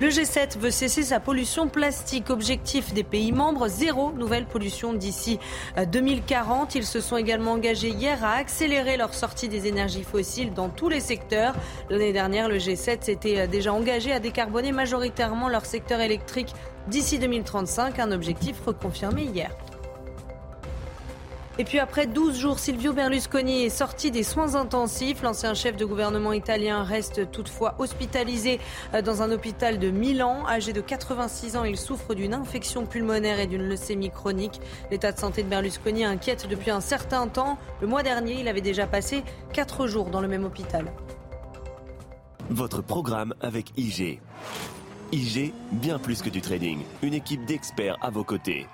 S2: Le G7 veut cesser sa pollution plastique. Objectif des pays membres, zéro nouvelle pollution d'ici 2040. Euh, Ils se sont également engagés hier à accélérer leur sortie des énergies fossiles dans tous les secteurs. L'année dernière, le G7 s'était euh, déjà engagé à décarboner majoritairement leur secteur électrique d'ici 2035, un objectif reconfirmé hier. Et puis après 12 jours, Silvio Berlusconi est sorti des soins intensifs. L'ancien chef de gouvernement italien reste toutefois hospitalisé euh, dans un hôpital de Milan. Âgé de 86 ans, il souffre d'une infection pulmonaire et d'une leucémie chronique. L'état de santé de Berlusconi inquiète depuis un certain temps. Le mois dernier, il avait déjà passé 4 jours dans le même hôpital.
S52: Votre programme avec IG. IG, bien plus que du trading. Une équipe d'experts à vos côtés.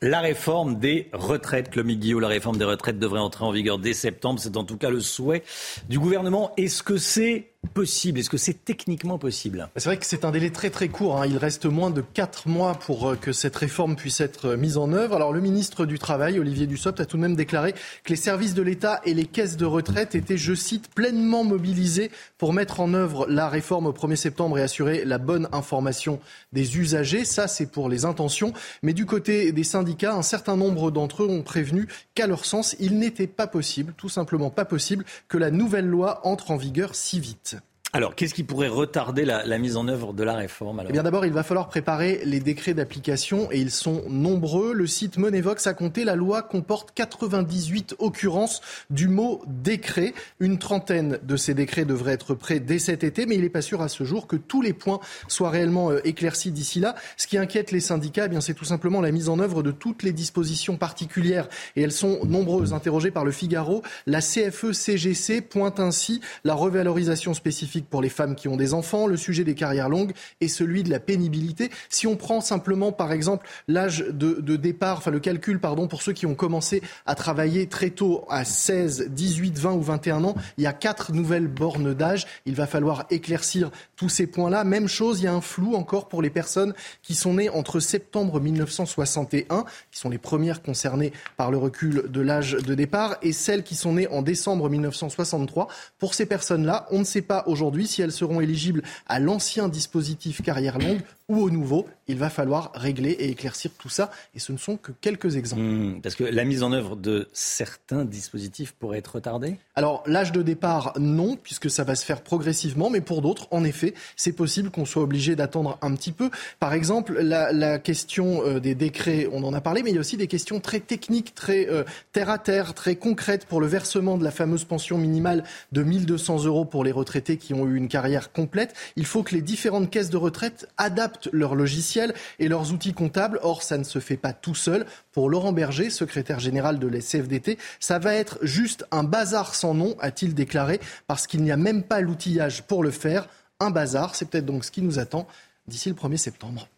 S1: La réforme des retraites, Claude Guillaume, la réforme des retraites devrait entrer en vigueur dès septembre. C'est en tout cas le souhait du gouvernement. Est-ce que c'est possible? Est-ce que c'est techniquement possible?
S13: C'est vrai que c'est un délai très très court. Hein. Il reste moins de 4 mois pour euh, que cette réforme puisse être euh, mise en œuvre. Alors le ministre du Travail, Olivier Dussopt, a tout de même déclaré que les services de l'État et les caisses de retraite étaient, je cite, pleinement mobilisés pour mettre en œuvre la réforme au 1er septembre et assurer la bonne information des usagers. Ça, c'est pour les intentions. Mais du côté des syndicats, un certain nombre d'entre eux ont prévenu qu'à leur sens, il n'était pas possible, tout simplement pas possible, que la nouvelle loi entre en vigueur si vite.
S1: Alors, qu'est-ce qui pourrait retarder la, mise en œuvre de la réforme
S13: Eh bien, d'abord, il va falloir préparer les décrets d'application et ils sont nombreux. Le site Monevox a compté, la loi comporte 98 occurrences du mot décret. Une trentaine de ces décrets devraient être prêts dès cet été, mais il n'est pas sûr à ce jour que tous les points soient réellement euh, éclaircis d'ici là. Ce qui inquiète les syndicats, eh bien, c'est tout simplement la mise en œuvre de toutes les dispositions particulières et elles sont nombreuses. Interrogées par le Figaro, la CFE-CGC pointe ainsi la revalorisation spécifique pour les femmes qui ont des enfants, le sujet des carrières longues et celui de la pénibilité. Si on prend simplement, par exemple, l'âge de, de, départ, enfin le calcul, pardon, pour ceux qui ont commencé à travailler très tôt, à 16, 18, 20 ou 21 ans, il y a quatre nouvelles bornes d'âge. Il va falloir éclaircir tous ces points-là. Même chose, il y a un flou encore pour les personnes qui sont nées entre septembre 1961, qui sont les premières concernées par le recul de l'âge de départ, et celles qui sont nées en décembre 1963. Pour ces personnes-là, on ne sait pas aujourd'hui si elles seront éligibles à l'ancien dispositif carrière longue ou au nouveau. Il va falloir régler et éclaircir tout ça. Et ce ne sont que quelques exemples.
S1: Hmm, parce que la mise en œuvre de certains dispositifs pourrait être retardée?
S13: Alors, l'âge de départ, non, puisque ça va se faire progressivement. Mais pour d'autres, en effet, c'est possible qu'on soit obligé d'attendre un petit peu. Par exemple, la, question euh, des décrets, on en a parlé, mais il y a aussi des questions très techniques, très euh, terre à terre, très concrètes pour le versement de la fameuse pension minimale de 1200 euros pour les retraités qui ont eu une carrière complète. Il faut que les différentes caisses de retraite adaptent leurs logiciels et leurs outils comptables. Or, ça ne se fait pas tout seul. Pour Laurent Berger, secrétaire général de la CFDT, ça va être juste un bazar sans nom, a-t-il déclaré, parce qu'il n'y a même pas l'outillage pour le faire. Un bazar, c'est peut-être donc ce qui nous attend d'ici le 1er septembre.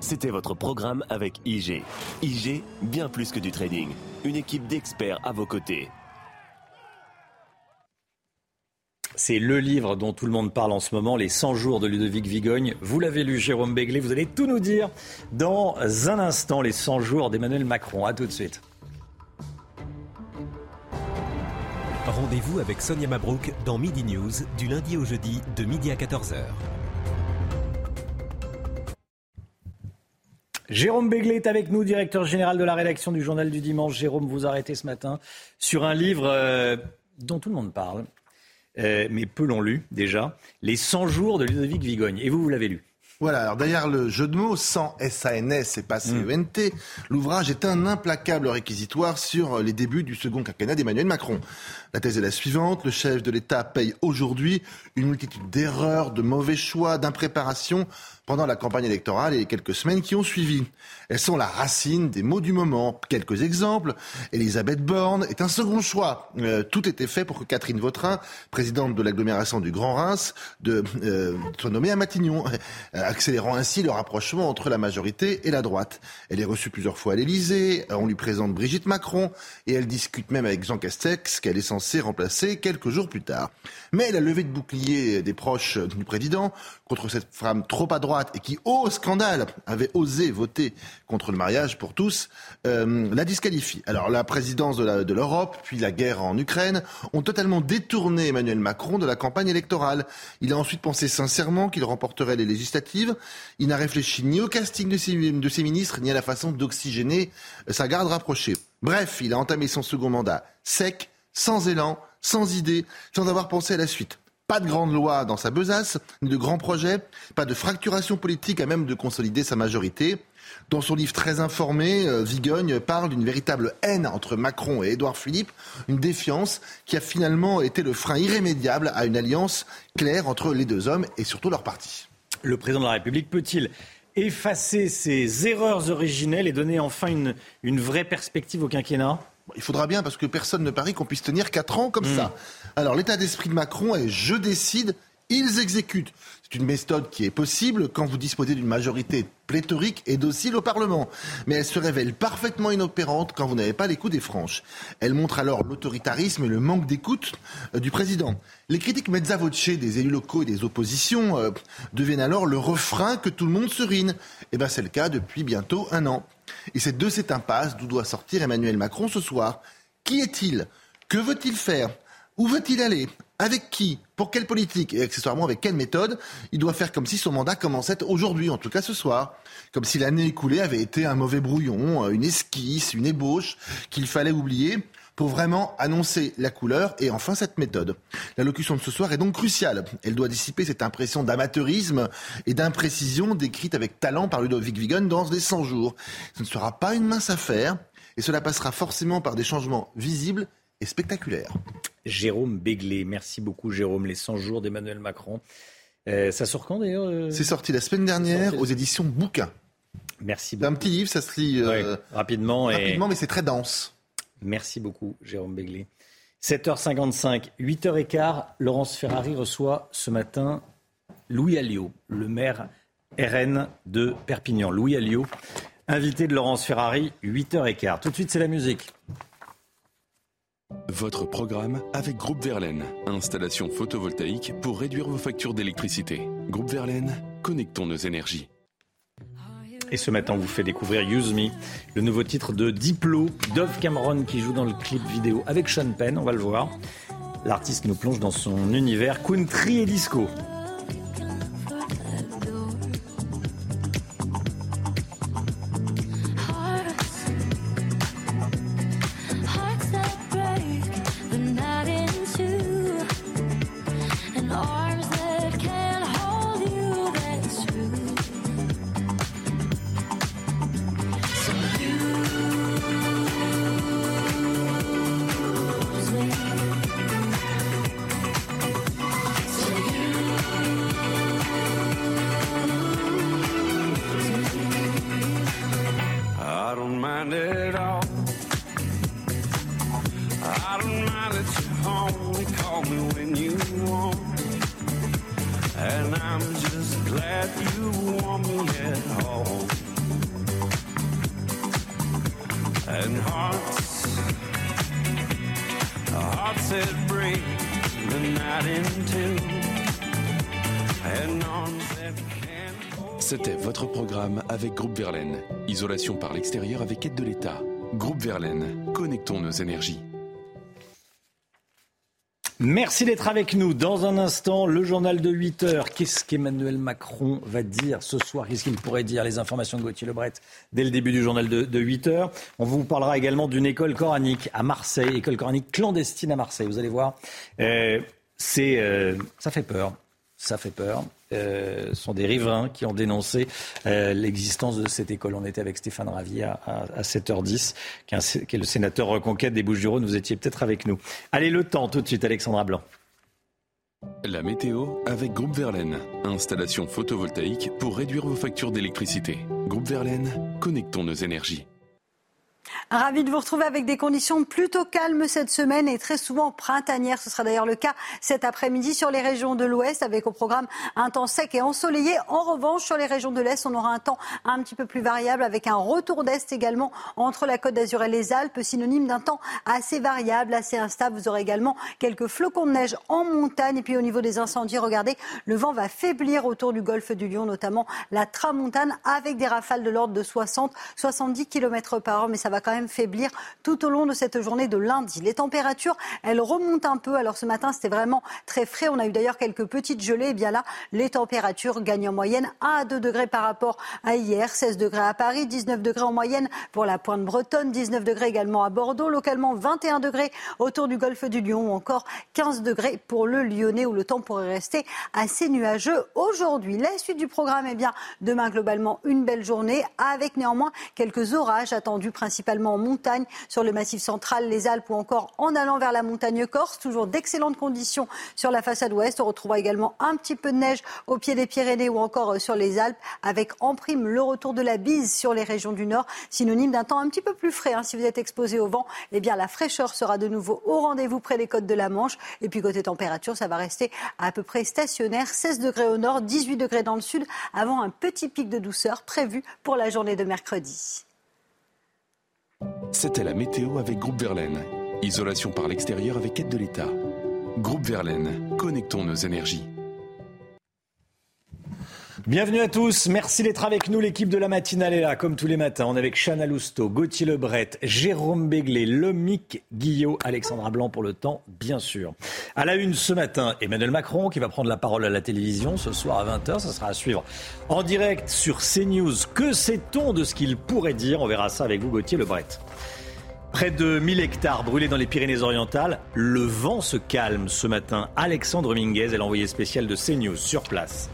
S18: C'était votre programme avec IG. IG, bien plus que du trading. Une équipe d'experts à vos côtés.
S1: C'est le livre dont tout le monde parle en ce moment, Les 100 jours de Ludovic Vigogne. Vous l'avez lu, Jérôme Béglé. Vous allez tout nous dire dans un instant, Les 100 jours d'Emmanuel Macron. A tout de suite.
S53: Rendez-vous avec Sonia Mabrouk dans Midi News du lundi au jeudi de midi à 14h.
S1: Jérôme Béglé est avec nous, directeur général de la rédaction du Journal du Dimanche. Jérôme, vous arrêtez ce matin sur un livre euh, dont tout le monde parle, euh, mais peu l'ont lu déjà, Les 100 jours de Ludovic Vigogne. Et vous, vous l'avez lu
S54: voilà, alors derrière le jeu de mots, sans S-A-N-S et pas C-E-N-T, l'ouvrage est un implacable réquisitoire sur les débuts du second quinquennat d'Emmanuel Macron. La thèse est la suivante, le chef de l'État paye aujourd'hui une multitude d'erreurs, de mauvais choix, d'impréparation pendant la campagne électorale et les quelques semaines qui ont suivi. Elles sont la racine des mots du moment. Quelques exemples. Elisabeth Borne est un second choix. Euh, tout était fait pour que Catherine Vautrin, présidente de l'agglomération du Grand Reims, euh, soit nommée à Matignon, euh, accélérant ainsi le rapprochement entre la majorité et la droite. Elle est reçue plusieurs fois à l'Élysée. On lui présente Brigitte Macron et elle discute même avec Jean Castex qu'elle est censée remplacer quelques jours plus tard. Mais la levée de bouclier des proches du président contre cette femme trop à droite et qui, au scandale, avait osé voter contre le mariage pour tous, euh, la disqualifie. Alors la présidence de l'Europe, puis la guerre en Ukraine, ont totalement détourné Emmanuel Macron de la campagne électorale. Il a ensuite pensé sincèrement qu'il remporterait les législatives. Il n'a réfléchi ni au casting de ses, de ses ministres, ni à la façon d'oxygéner sa garde rapprochée. Bref, il a entamé son second mandat sec, sans élan, sans idée, sans avoir pensé à la suite. Pas de grande loi dans sa besace, ni de grands projets, pas de fracturation politique à même de consolider sa majorité. Dans son livre très informé, euh, Vigogne parle d'une véritable haine entre Macron et Édouard Philippe, une défiance qui a finalement été le frein irrémédiable à une alliance claire entre les deux hommes et surtout leur parti.
S1: Le président de la République peut-il effacer ses erreurs originelles et donner enfin une, une vraie perspective au quinquennat?
S54: Il faudra bien, parce que personne ne parie qu'on puisse tenir 4 ans comme ça. Hmm. Alors, l'état d'esprit de Macron est je décide ils exécutent. C'est une méthode qui est possible quand vous disposez d'une majorité pléthorique et docile au Parlement. Mais elle se révèle parfaitement inopérante quand vous n'avez pas l'écoute des franches. Elle montre alors l'autoritarisme et le manque d'écoute euh, du président. Les critiques mezza voce des élus locaux et des oppositions euh, deviennent alors le refrain que tout le monde serine. Et eh bien c'est le cas depuis bientôt un an. Et c'est de cette impasse d'où doit sortir Emmanuel Macron ce soir. Qui est-il? Que veut-il faire? Où veut-il aller? Avec qui? Pour quelle politique? Et accessoirement avec quelle méthode? Il doit faire comme si son mandat commençait aujourd'hui, en tout cas ce soir. Comme si l'année écoulée avait été un mauvais brouillon, euh, une esquisse, une ébauche qu'il fallait oublier pour vraiment annoncer la couleur et enfin cette méthode. La locution de ce soir est donc cruciale. Elle doit dissiper cette impression d'amateurisme et d'imprécision décrite avec talent par Ludovic Vigon dans les 100 jours. Ce ne sera pas une mince affaire et cela passera forcément par des changements visibles et spectaculaires.
S1: Jérôme Béglé. Merci beaucoup, Jérôme. Les 100 jours d'Emmanuel Macron. Euh, ça sort quand d'ailleurs euh
S54: C'est sorti la semaine dernière aux éditions Bouquin.
S1: Merci
S54: beaucoup. un petit livre, ça se lit
S1: euh, rapidement.
S54: Rapidement, mais c'est très dense.
S1: Merci beaucoup, Jérôme Béglé. 7h55, 8h15, Laurence Ferrari reçoit ce matin Louis Alliot, le maire RN de Perpignan. Louis Alliot, invité de Laurence Ferrari, 8h15. Tout de suite, c'est la musique.
S55: Votre programme avec Groupe Verlaine. Installation photovoltaïque pour réduire vos factures d'électricité. Groupe Verlaine, connectons nos énergies.
S1: Et ce matin, on vous fait découvrir Use Me, le nouveau titre de Diplo, Dove Cameron qui joue dans le clip vidéo avec Sean Penn, on va le voir. L'artiste nous plonge dans son univers country et disco.
S55: Isolation par l'extérieur avec aide de l'État. Groupe Verlaine, connectons nos énergies.
S1: Merci d'être avec nous. Dans un instant, le journal de 8 heures. Qu'est-ce qu'Emmanuel Macron va dire ce soir? Qu'est-ce qu'il pourrait dire? Les informations de Gauthier Lebret dès le début du journal de, 8 heures. On vous parlera également d'une école coranique à Marseille, école coranique clandestine à Marseille. Vous allez voir, euh, c'est, euh, ça fait peur. Ça fait peur. Euh, sont des riverains qui ont dénoncé euh, l'existence de cette école. On était avec Stéphane Ravier à, à, 7h10, qui est, le sénateur reconquête des Bouches-du-Rhône. Vous étiez peut-être avec nous. Allez, le temps tout de suite, Alexandra Blanc.
S55: La météo avec Groupe Verlaine. Installation photovoltaïque pour réduire vos factures d'électricité. Groupe Verlaine, connectons nos énergies.
S19: Ravi de vous retrouver avec des conditions plutôt calmes cette semaine et très souvent printanières. Ce sera d'ailleurs le cas cet après-midi sur les régions de l'Ouest avec au programme un temps sec et ensoleillé. En revanche, sur les régions de l'Est, on aura un temps un petit peu plus variable avec un retour d'Est également entre la Côte d'Azur et les Alpes, synonyme d'un temps assez variable, assez instable. Vous aurez également quelques flocons de neige en montagne et puis au niveau des incendies, regardez, le vent va faiblir autour du golfe du Lion, notamment la tramontane avec des rafales de l'ordre de 60, 70 km par heure, mais ça va quand même faiblir tout au long de cette journée de lundi. Les températures, elles remontent un peu. Alors ce matin, c'était vraiment très frais. On a eu d'ailleurs quelques petites gelées. Et eh bien là, les températures gagnent en moyenne 1 à 2 degrés par rapport à hier. 16 degrés à Paris, 19 degrés en moyenne pour la pointe bretonne, 19 degrés également à Bordeaux, localement 21 degrés autour du golfe du Lion ou encore 15 degrés pour le Lyonnais où le temps pourrait rester assez nuageux aujourd'hui. La suite du programme, eh bien, demain globalement une belle journée avec néanmoins quelques orages attendus principalement en montagne, sur le massif central, les Alpes ou encore en allant vers la montagne corse. Toujours d'excellentes conditions sur la façade ouest. On retrouvera également un petit peu de neige au pied des Pyrénées ou encore euh, sur les Alpes, avec en prime le retour de la bise sur les régions du nord, synonyme d'un temps un petit peu plus frais. Hein. Si vous êtes exposé au vent, eh bien la fraîcheur sera de nouveau au rendez-vous près des côtes de la Manche. Et puis côté température, ça va rester à peu près stationnaire, 16 degrés au nord, 18 degrés dans le sud, avant un petit pic de douceur prévu pour la journée de mercredi.
S11: C'était la météo avec Groupe Verlaine. Isolation par l'extérieur avec aide de l'État. Groupe Verlaine, connectons nos énergies.
S1: Bienvenue à tous, merci d'être avec nous. L'équipe de la matinale est là, comme tous les matins. On est avec Chana Lousteau, Gauthier Lebret, Jérôme Béglé, Lomic Guillot, Alexandra Blanc pour le temps, bien sûr. À la une ce matin, Emmanuel Macron qui va prendre la parole à la télévision ce soir à 20h. Ça sera à suivre en direct sur CNews. Que sait-on de ce qu'il pourrait dire? On verra ça avec vous, Gauthier Lebret. Près de 1000 hectares brûlés dans les Pyrénées-Orientales. Le vent se calme ce matin. Alexandre Minguez est l'envoyé spécial de CNews sur place.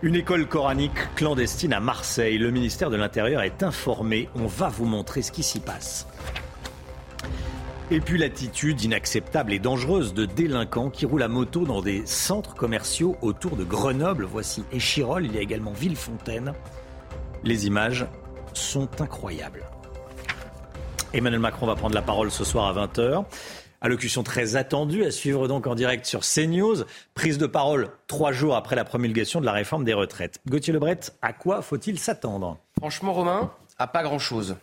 S1: Une école coranique clandestine à Marseille. Le ministère de l'Intérieur est informé. On va vous montrer ce qui s'y passe. Et puis l'attitude inacceptable et dangereuse de délinquants qui roulent à moto dans des centres commerciaux autour de Grenoble. Voici Échirol, il y a également Villefontaine. Les images sont incroyables. Emmanuel Macron va prendre la parole ce soir à 20h. Allocution très attendue à suivre donc en direct sur CNews. Prise de parole trois jours après la promulgation de la réforme des retraites. Gauthier Lebret, à quoi faut-il s'attendre?
S4: Franchement, Romain, à pas grand-chose.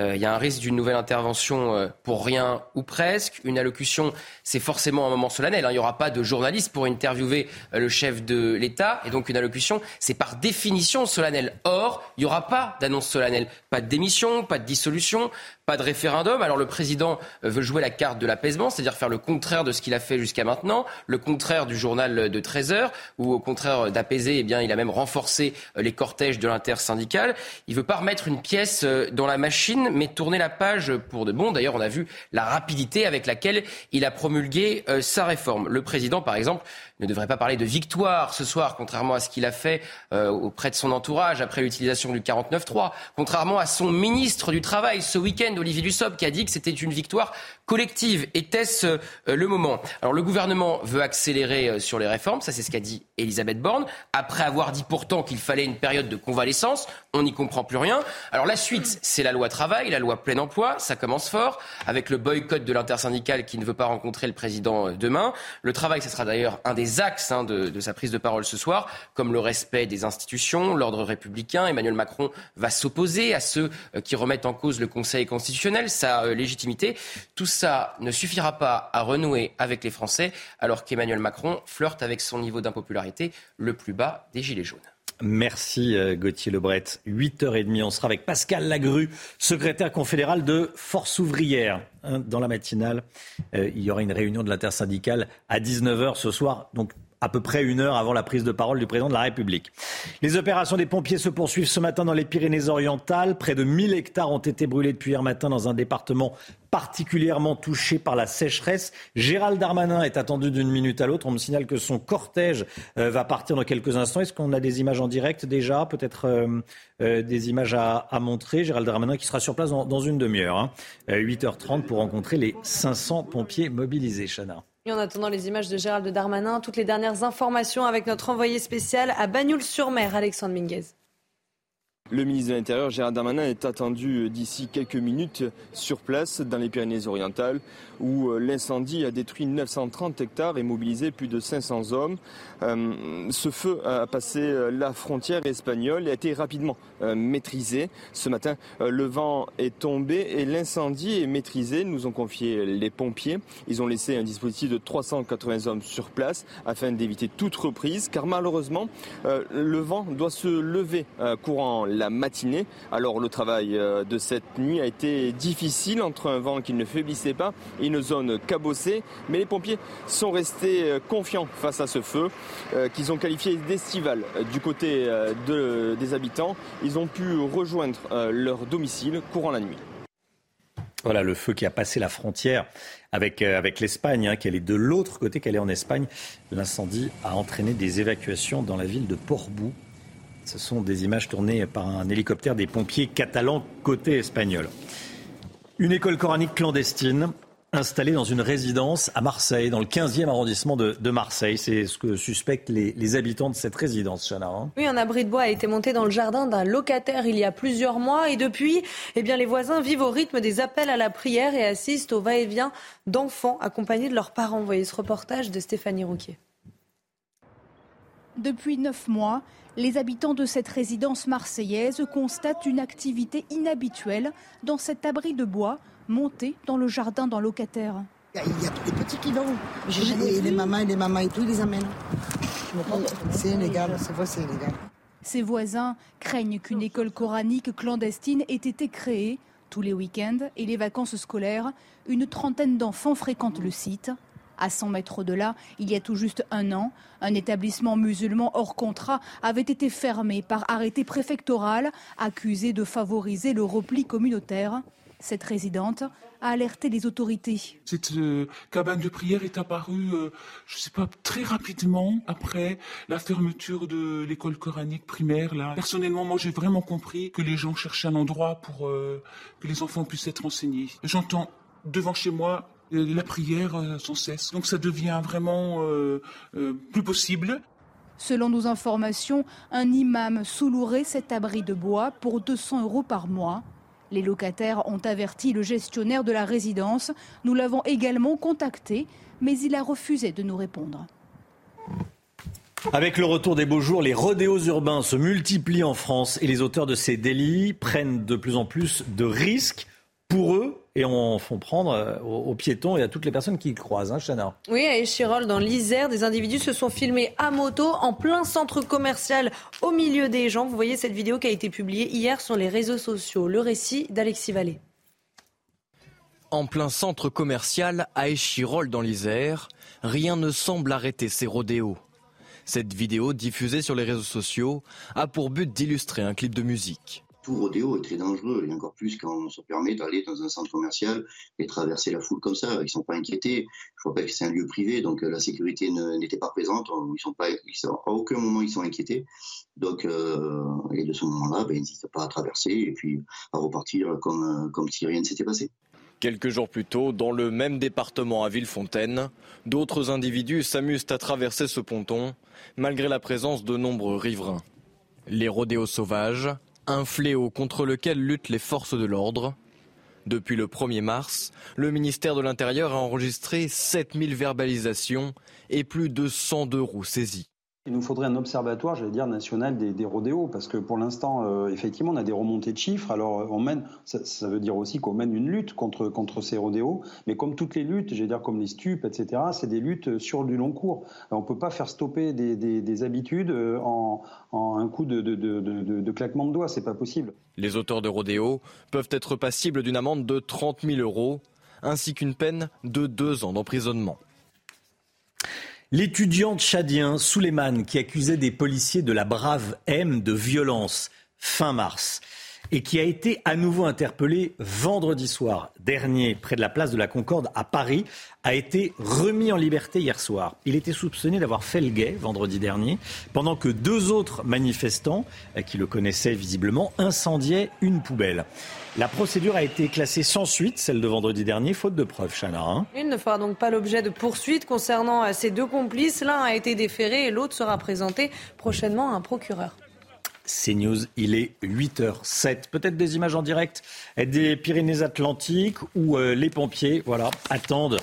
S4: Euh, il y a un risque d'une nouvelle intervention euh, pour rien ou presque. Une allocution, c'est forcément un moment solennel. Hein. Il n'y aura pas de journaliste pour interviewer euh, le chef de l'État. Et donc une allocution, c'est par définition solennel. Or, il n'y aura pas d'annonce solennelle. Pas de démission, pas de dissolution, pas de référendum. Alors le président veut jouer la carte de l'apaisement, c'est-à-dire faire le contraire de ce qu'il a fait jusqu'à maintenant, le contraire du journal de 13 heures, ou au contraire d'apaiser, eh bien, il a même renforcé les cortèges de l'intersyndicale. Il veut pas remettre une pièce dans la machine, mais tourner la page pour de bon. D'ailleurs, on a vu la rapidité avec laquelle il a promulgué euh, sa réforme. Le président, par exemple, ne devrait pas parler de victoire ce soir, contrairement à ce qu'il a fait euh, auprès de son entourage après l'utilisation du 49-3, contrairement à son ministre du Travail ce week-end, Olivier Dussopt, qui a dit que c'était une victoire collective. Était-ce euh, le moment Alors le gouvernement veut accélérer euh, sur les réformes, ça c'est ce qu'a dit Elisabeth Borne, après avoir dit pourtant qu'il fallait une période de convalescence, on n'y comprend plus rien. Alors la suite, c'est la loi travail, la loi plein emploi, ça commence fort, avec le boycott de l'intersyndicale qui ne veut pas rencontrer le président demain. Le travail, ce sera d'ailleurs un des axes hein, de, de, sa prise de parole ce soir, comme le respect des institutions, l'ordre républicain. Emmanuel Macron va s'opposer à ceux euh, qui remettent en cause le Conseil constitutionnel, sa euh, légitimité. Tout ça ne suffira pas à renouer avec les Français, alors qu'Emmanuel Macron flirte avec son niveau d'impopularité le plus bas des Gilets jaunes.
S1: Merci euh, Gauthier Lebret. 8h30, on sera avec Pascal Lagru, secrétaire confédéral de Force ouvrière. Hein, dans la matinale, euh, il y aura une réunion de l'intersyndicale à 19h ce soir. Donc à peu près une heure avant la prise de parole du président de la République. Les opérations des pompiers se poursuivent ce matin dans les Pyrénées-Orientales. Près de 1000 hectares ont été brûlés depuis hier matin dans un département particulièrement touché par la sécheresse. Gérald Darmanin est attendu d'une minute à l'autre. On me signale que son cortège euh, va partir dans quelques instants. Est-ce qu'on a des images en direct déjà? Peut-être euh, euh, des images à, montrer. Gérald Darmanin qui sera sur place dans, dans une demi-heure. Hein. 8h30 pour rencontrer les 500 pompiers mobilisés. Chana.
S2: En attendant les images de Gérald Darmanin, toutes les dernières informations avec notre envoyé spécial à Bagnoul-sur-Mer, Alexandre Minguez.
S3: Le ministre de l'Intérieur, Gérald Darmanin, est attendu d'ici quelques minutes sur place dans les Pyrénées-Orientales où euh, l'incendie a détruit 930 hectares et mobilisé plus de 500 hommes. Euh, ce feu a passé euh, la frontière espagnole et a été rapidement maîtrisé. Ce matin, le vent est tombé et l'incendie est maîtrisé, nous ont confié les pompiers. Ils ont laissé un dispositif de 380 hommes sur place afin d'éviter toute reprise car malheureusement, le vent doit se lever courant la matinée. Alors le travail euh, de cette nuit a été difficile entre un vent qui ne faiblissait pas et une zone cabossée. Mais les pompiers sont restés euh, confiants face à ce feu euh, qu'ils ont qualifié d'estival du côté de, des habitants. Ont pu rejoindre leur domicile courant la nuit.
S1: Voilà le feu qui a passé la frontière avec, avec l'Espagne, hein, qu'elle est de l'autre côté, qu'elle est en Espagne. L'incendie a entraîné des évacuations dans la ville de Portbou, ce sont des images tournées par un hélicoptère des pompiers catalans côté espagnol. Une école coranique clandestine installée dans une résidence à Marseille, dans le 15e arrondissement de, Marseille. C'est ce que suspectent les, habitants de cette résidence, Chana. Hein.
S2: oui, un abri de bois a été monté dans le jardin d'un locataire il y a plusieurs mois et depuis, eh bien, les voisins vivent au rythme des appels à la prière et assistent au va-et-vient d'enfants accompagnés de leurs parents. Vous voyez ce reportage de Stéphanie Rouquier.
S31: Depuis neuf mois, les habitants de cette résidence marseillaise constatent une activité inhabituelle dans cet abri de bois monté dans le jardin d'un locataire.
S56: Il y a tous les petits qui vont. Et les mamans et les mamans et tout, ils les amènent. C'est illégal, c'est vrai, c'est illégal.
S31: Ses voisins craignent qu'une école coranique clandestine ait été créée. Tous les week-ends et les vacances scolaires, une trentaine d'enfants fréquentent le site. À 100 mètres de là, il y a tout juste un an, un établissement musulman hors contrat avait été fermé par arrêté préfectoral, accusé de favoriser le repli communautaire. Cette résidente a alerté les autorités.
S32: Cette euh, cabane de prière est apparue, euh, je ne sais pas, très rapidement après la fermeture de l'école coranique primaire. Là. Personnellement, moi, j'ai vraiment compris que les gens cherchaient un endroit pour euh, que les enfants puissent être enseignés. J'entends devant chez moi la prière sans cesse. Donc ça devient vraiment plus possible.
S31: Selon nos informations, un imam sous-louerait cet abri de bois pour 200 euros par mois. Les locataires ont averti le gestionnaire de la résidence. Nous l'avons également contacté, mais il a refusé de nous répondre.
S1: Avec le retour des beaux jours, les rodéos urbains se multiplient en France et les auteurs de ces délits prennent de plus en plus de risques pour eux et en font prendre euh, aux, piétons et à toutes les personnes qui croisent, hein, Chana
S2: Oui, à Échirol, dans l'Isère, des individus se sont filmés à moto en plein centre commercial au milieu des gens. Vous voyez cette vidéo qui a été publiée hier sur les réseaux sociaux. Le récit d'Alexis Vallée.
S5: En plein centre commercial à Échirol, dans l'Isère, rien ne semble arrêter ces rodéos. Cette vidéo, diffusée sur les réseaux sociaux, a pour but d'illustrer un clip de musique
S6: tout rodéo est très dangereux, et encore plus quand on se permet d'aller dans un centre commercial et traverser la foule comme ça. Ils ne sont pas inquiétés. Je rappelle que c'est un lieu privé, donc euh, la sécurité n'était pas présente. Ils sont pas, à aucun moment ils sont inquiétés. Donc, euh, et de ce moment-là, ben, ils n'hésitent pas à traverser et puis à repartir comme, euh, comme si rien ne s'était passé.
S5: Quelques jours plus tôt, dans le même département à Villefontaine, d'autres individus s'amusent à traverser ce ponton, malgré la présence de nombreux riverains. Les rodéos sauvages, un fléau contre lequel luttent les forces de l'ordre. Depuis le 1er mars, le ministère de l'Intérieur a enregistré 7000 verbalisations et plus de 102 roues saisies.
S7: Il nous faudrait un observatoire, j'allais dire, national des, rodéos, parce que pour l'instant, euh, effectivement, on a des remontées de chiffres. Alors, euh, on mène, ça, veut dire aussi qu'on mène une lutte contre, contre ces rodéos, mais comme toutes les luttes, j'allais dire comme les stupes, etc., c'est des luttes sur du long cours. on ne peut pas faire stopper des, des, habitudes euh, en, en, un coup de, de, de, de claquement de doigts, c'est pas possible.
S5: Les auteurs de rodéos peuvent être passibles d'une amende de 30 000 euros, ainsi qu'une peine de deux ans d'emprisonnement.
S1: L'étudiant tchadien Souleymane qui accusait des policiers de la brave M de violence fin mars et qui a été à nouveau interpellé vendredi soir dernier près de la place de la Concorde à Paris, a été remis en liberté hier soir. Il était soupçonné d'avoir fait le guet vendredi dernier, pendant que deux autres manifestants, euh, qui le connaissaient visiblement, incendiaient une poubelle. La procédure a été classée sans suite, celle de vendredi dernier, faute de preuves, Chana. Hein.
S2: Il ne fera donc pas l'objet de poursuites concernant euh, ces deux complices. L'un a été déféré et l'autre sera présenté prochainement à un procureur.
S1: CNews, il est 8h07. Peut-être des images en direct des Pyrénées-Atlantiques où euh, les pompiers voilà, attendent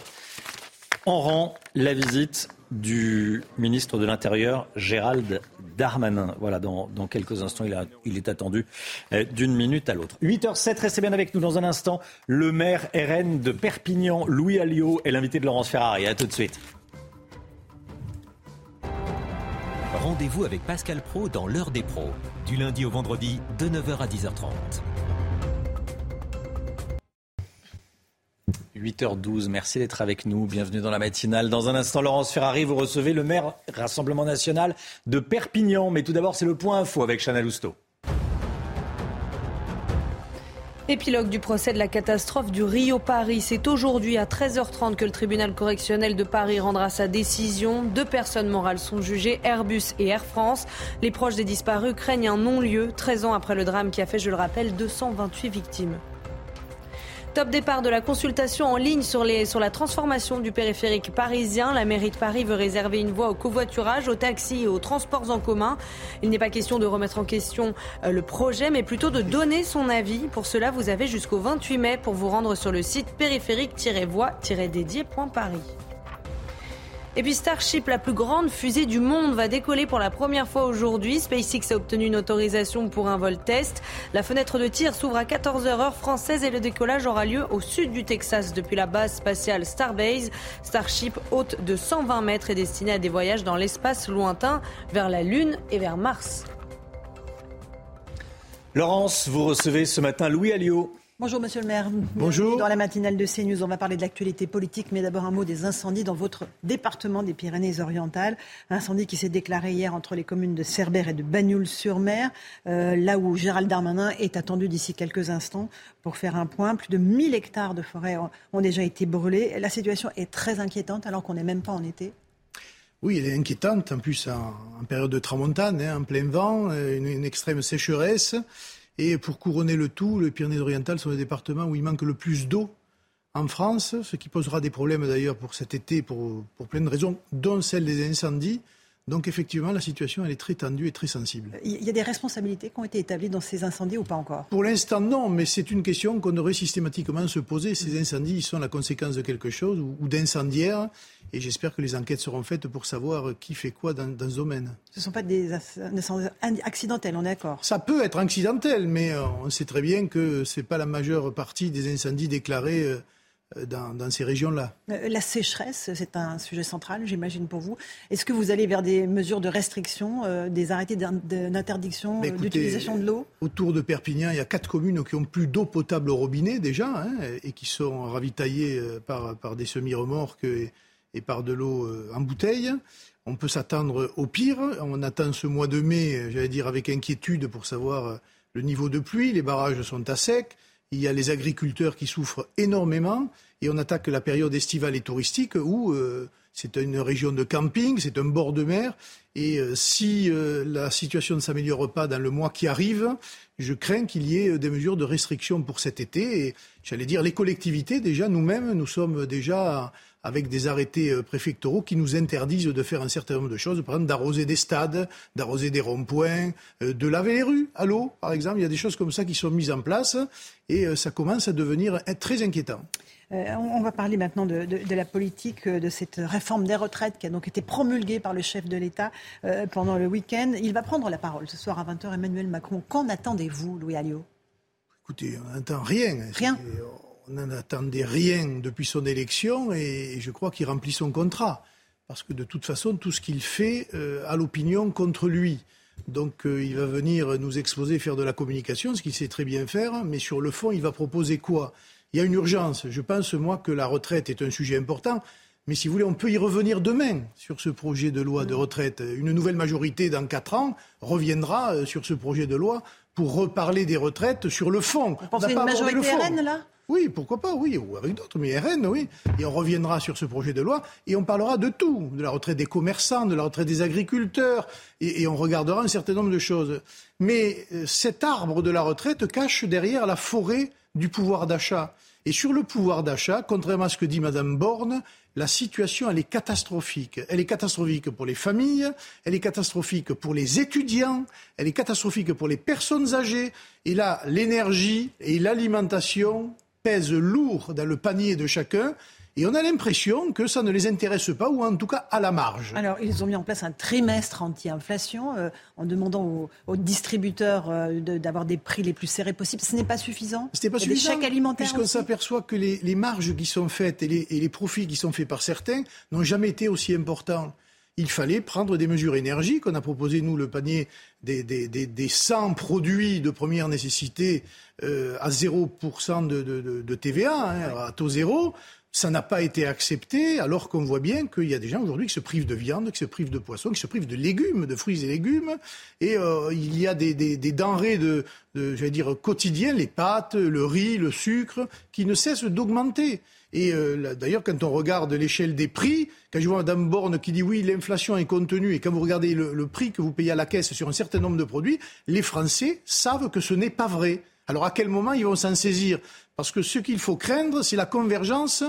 S1: en rang la visite du ministre de l'Intérieur, Gérald Darmanin. Voilà, dans, quelques instants, il, est attendu euh, d'une minute à l'autre. 8h07, restez bien avec nous dans un instant. Le maire RN de Perpignan, Louis Alliot, est l'invité de Laurence Ferrari. À tout de suite.
S18: Rendez-vous avec Pascal Pro dans l'heure des pros, du lundi au vendredi de 9h à 10h30.
S1: 8h12, merci d'être avec nous. Bienvenue dans la matinale. Dans un instant, Laurence Ferrari, vous recevez le maire Rassemblement national de Perpignan. Mais tout d'abord, c'est le point info avec Chana Lousteau.
S2: Épilogue du procès de la catastrophe du Rio Paris. C'est aujourd'hui à 13h30 que le tribunal correctionnel de Paris rendra sa décision. Deux personnes morales sont jugées, Airbus et Air France. Les proches des disparus craignent un non-lieu 13 ans après le drame qui a fait, je le rappelle, 228 victimes. Top départ de la consultation en ligne sur, la transformation du périphérique parisien. La mairie de Paris veut réserver une voie au covoiturage, aux taxis et aux transports en commun. Il n'est pas question de remettre en question euh, le projet, mais plutôt de donner son avis. Pour cela, vous avez jusqu'au 28 mai pour vous rendre sur le site périphérique-voie-dédié.paris. Et puis Starship, la plus grande fusée du monde, va décoller pour la première fois aujourd'hui. SpaceX a obtenu une autorisation pour un vol test. La fenêtre de tir s'ouvre à 14h heure française et le décollage aura lieu au sud du Texas depuis la base spatiale Starbase. Starship, haute de 120 mètres, est destinée à des voyages dans l'espace lointain vers la Lune et vers Mars.
S1: Laurence, vous recevez ce matin Louis Alliot.
S57: Bonjour Monsieur le maire.
S1: Bonjour.
S57: Dans la matinale de CNews, on va parler de l'actualité politique, mais d'abord un mot des incendies dans votre département des Pyrénées-Orientales. Incendie qui s'est déclaré hier entre les communes de Cerbère et de Bagnoul-sur-Mer, euh, là où Gérald Darmanin est attendu d'ici quelques instants pour faire un point. Plus de 1000 hectares de forêt ont, déjà été brûlés. La situation est très inquiétante alors qu'on n'est même pas en été.
S58: Oui, elle est inquiétante, en plus en, période de tramontane, hein, en plein vent, euh, une, une extrême sécheresse. Et pour couronner le tout, les Pyrénées-Orientales sont les départements où il manque le plus d'eau en France, ce qui posera des problèmes d'ailleurs pour cet été pour, pour plein de raisons, dont celle des incendies. Donc effectivement, la situation elle est très tendue et très sensible.
S57: Il y a des responsabilités qui ont été établies dans ces incendies ou pas encore?
S58: Pour l'instant, non, mais c'est une question qu'on devrait systématiquement se poser. Ces incendies sont la conséquence de quelque chose ou, d'incendiaires. Et j'espère que les enquêtes seront faites pour savoir qui fait quoi dans, dans ce domaine.
S57: Ce ne sont pas des incendies accidentels, on est d'accord?
S58: Ça peut être accidentel, mais euh, on sait très bien que ce n'est pas la majeure partie des incendies déclarés euh, euh, dans, ces régions-là.
S57: Euh, la sécheresse, c'est un sujet central, j'imagine, pour vous. Est-ce que vous allez vers des mesures de restriction, euh, des arrêtés d'interdiction d'utilisation de l'eau?
S58: Autour de Perpignan, il y a quatre communes qui ont plus d'eau potable au robinet déjà, hein, et qui sont ravitaillées par, par des semi-remorques et, et, par de l'eau en bouteille. On peut s'attendre au pire. On attend ce mois de mai, j'allais dire, avec inquiétude pour savoir le niveau de pluie. Les barrages sont à sec il y a les agriculteurs qui souffrent énormément et on attaque la période estivale et touristique où euh, c'est une région de camping, c'est un bord de mer et euh, si euh, la situation ne s'améliore pas dans le mois qui arrive, je crains qu'il y ait des mesures de restriction pour cet été et j'allais dire les collectivités déjà nous-mêmes nous sommes déjà avec des arrêtés euh, préfectoraux qui nous interdisent de faire un certain nombre de choses, par exemple d'arroser des stades, d'arroser des ronds-points, euh, de laver les rues à l'eau, par exemple. Il y a des choses comme ça qui sont mises en place et euh, ça commence à devenir très inquiétant.
S57: on va parler maintenant de, la politique de cette réforme des retraites qui a donc été promulguée par le chef de l'État pendant le week-end. Il va prendre la parole ce soir à 20h, Emmanuel Macron. Qu'en attendez-vous, Louis Alliot?
S58: Écoutez, on n'attend rien.
S57: Rien
S58: on n'en attendait rien depuis son élection et je crois qu'il remplit son contrat. Parce que de toute façon, tout ce qu'il fait euh, a l'opinion contre lui. Donc euh, il va venir nous exposer, faire de la communication, ce qu'il sait très bien faire, mais sur le fond, il va proposer quoi? Il y a une urgence. Je pense, moi, que la retraite est un sujet important. Mais si vous voulez, on peut y revenir demain sur ce projet de loi de retraite. Une nouvelle majorité dans quatre ans reviendra euh, sur ce projet de loi pour reparler des retraites sur le fond.
S57: Vous pensez une majorité RN, là?
S58: Oui, pourquoi pas, oui, ou avec d'autres, mais RN, oui. Et on reviendra sur ce projet de loi et on parlera de tout, de la retraite des commerçants, de la retraite des agriculteurs, et, on regardera un certain nombre de choses. Mais euh, cet arbre de la retraite cache derrière la forêt du pouvoir d'achat. Et sur le pouvoir d'achat, contrairement à ce que dit Madame Borne, la situation, elle est catastrophique. Elle est catastrophique pour les familles, elle est catastrophique pour les étudiants, elle est catastrophique pour les personnes âgées. Et là, l'énergie et l'alimentation pèse lourd dans le panier de chacun. Et on a l'impression que ça ne les intéresse pas, ou en tout cas à la marge.
S57: Alors, ils ont mis en place un trimestre anti-inflation euh, en demandant aux, distributeurs euh, d'avoir des prix les plus serrés possibles. Ce n'est pas suffisant.
S58: Ce n'est pas suffisant. Des chèques alimentaires. Puisqu'on s'aperçoit que les, les, marges qui sont faites et les, et les profits qui sont faits par certains n'ont jamais été aussi importants il fallait prendre des mesures énergiques. On a proposé, nous, le panier des, des, des, des 100 produits de première nécessité euh, à 0% de, de, de, TVA, hein, à taux zéro. Ça n'a pas été accepté, alors qu'on voit bien qu'il y a des gens aujourd'hui qui se privent de viande, qui se privent de poisson, qui se privent de légumes, de fruits et légumes. Et euh, il y a des, des, des denrées de, de, je vais dire, quotidiennes, les pâtes, le riz, le sucre, qui ne cessent d'augmenter. Et euh, d'ailleurs, quand on regarde l'échelle des prix, quand je vois Mme Borne qui dit oui, l'inflation est contenue, et quand vous regardez le, prix que vous payez à la caisse sur un certain nombre de produits, les Français savent que ce n'est pas vrai. Alors à quel moment ils vont s'en saisir? Parce que ce qu'il faut craindre, c'est la convergence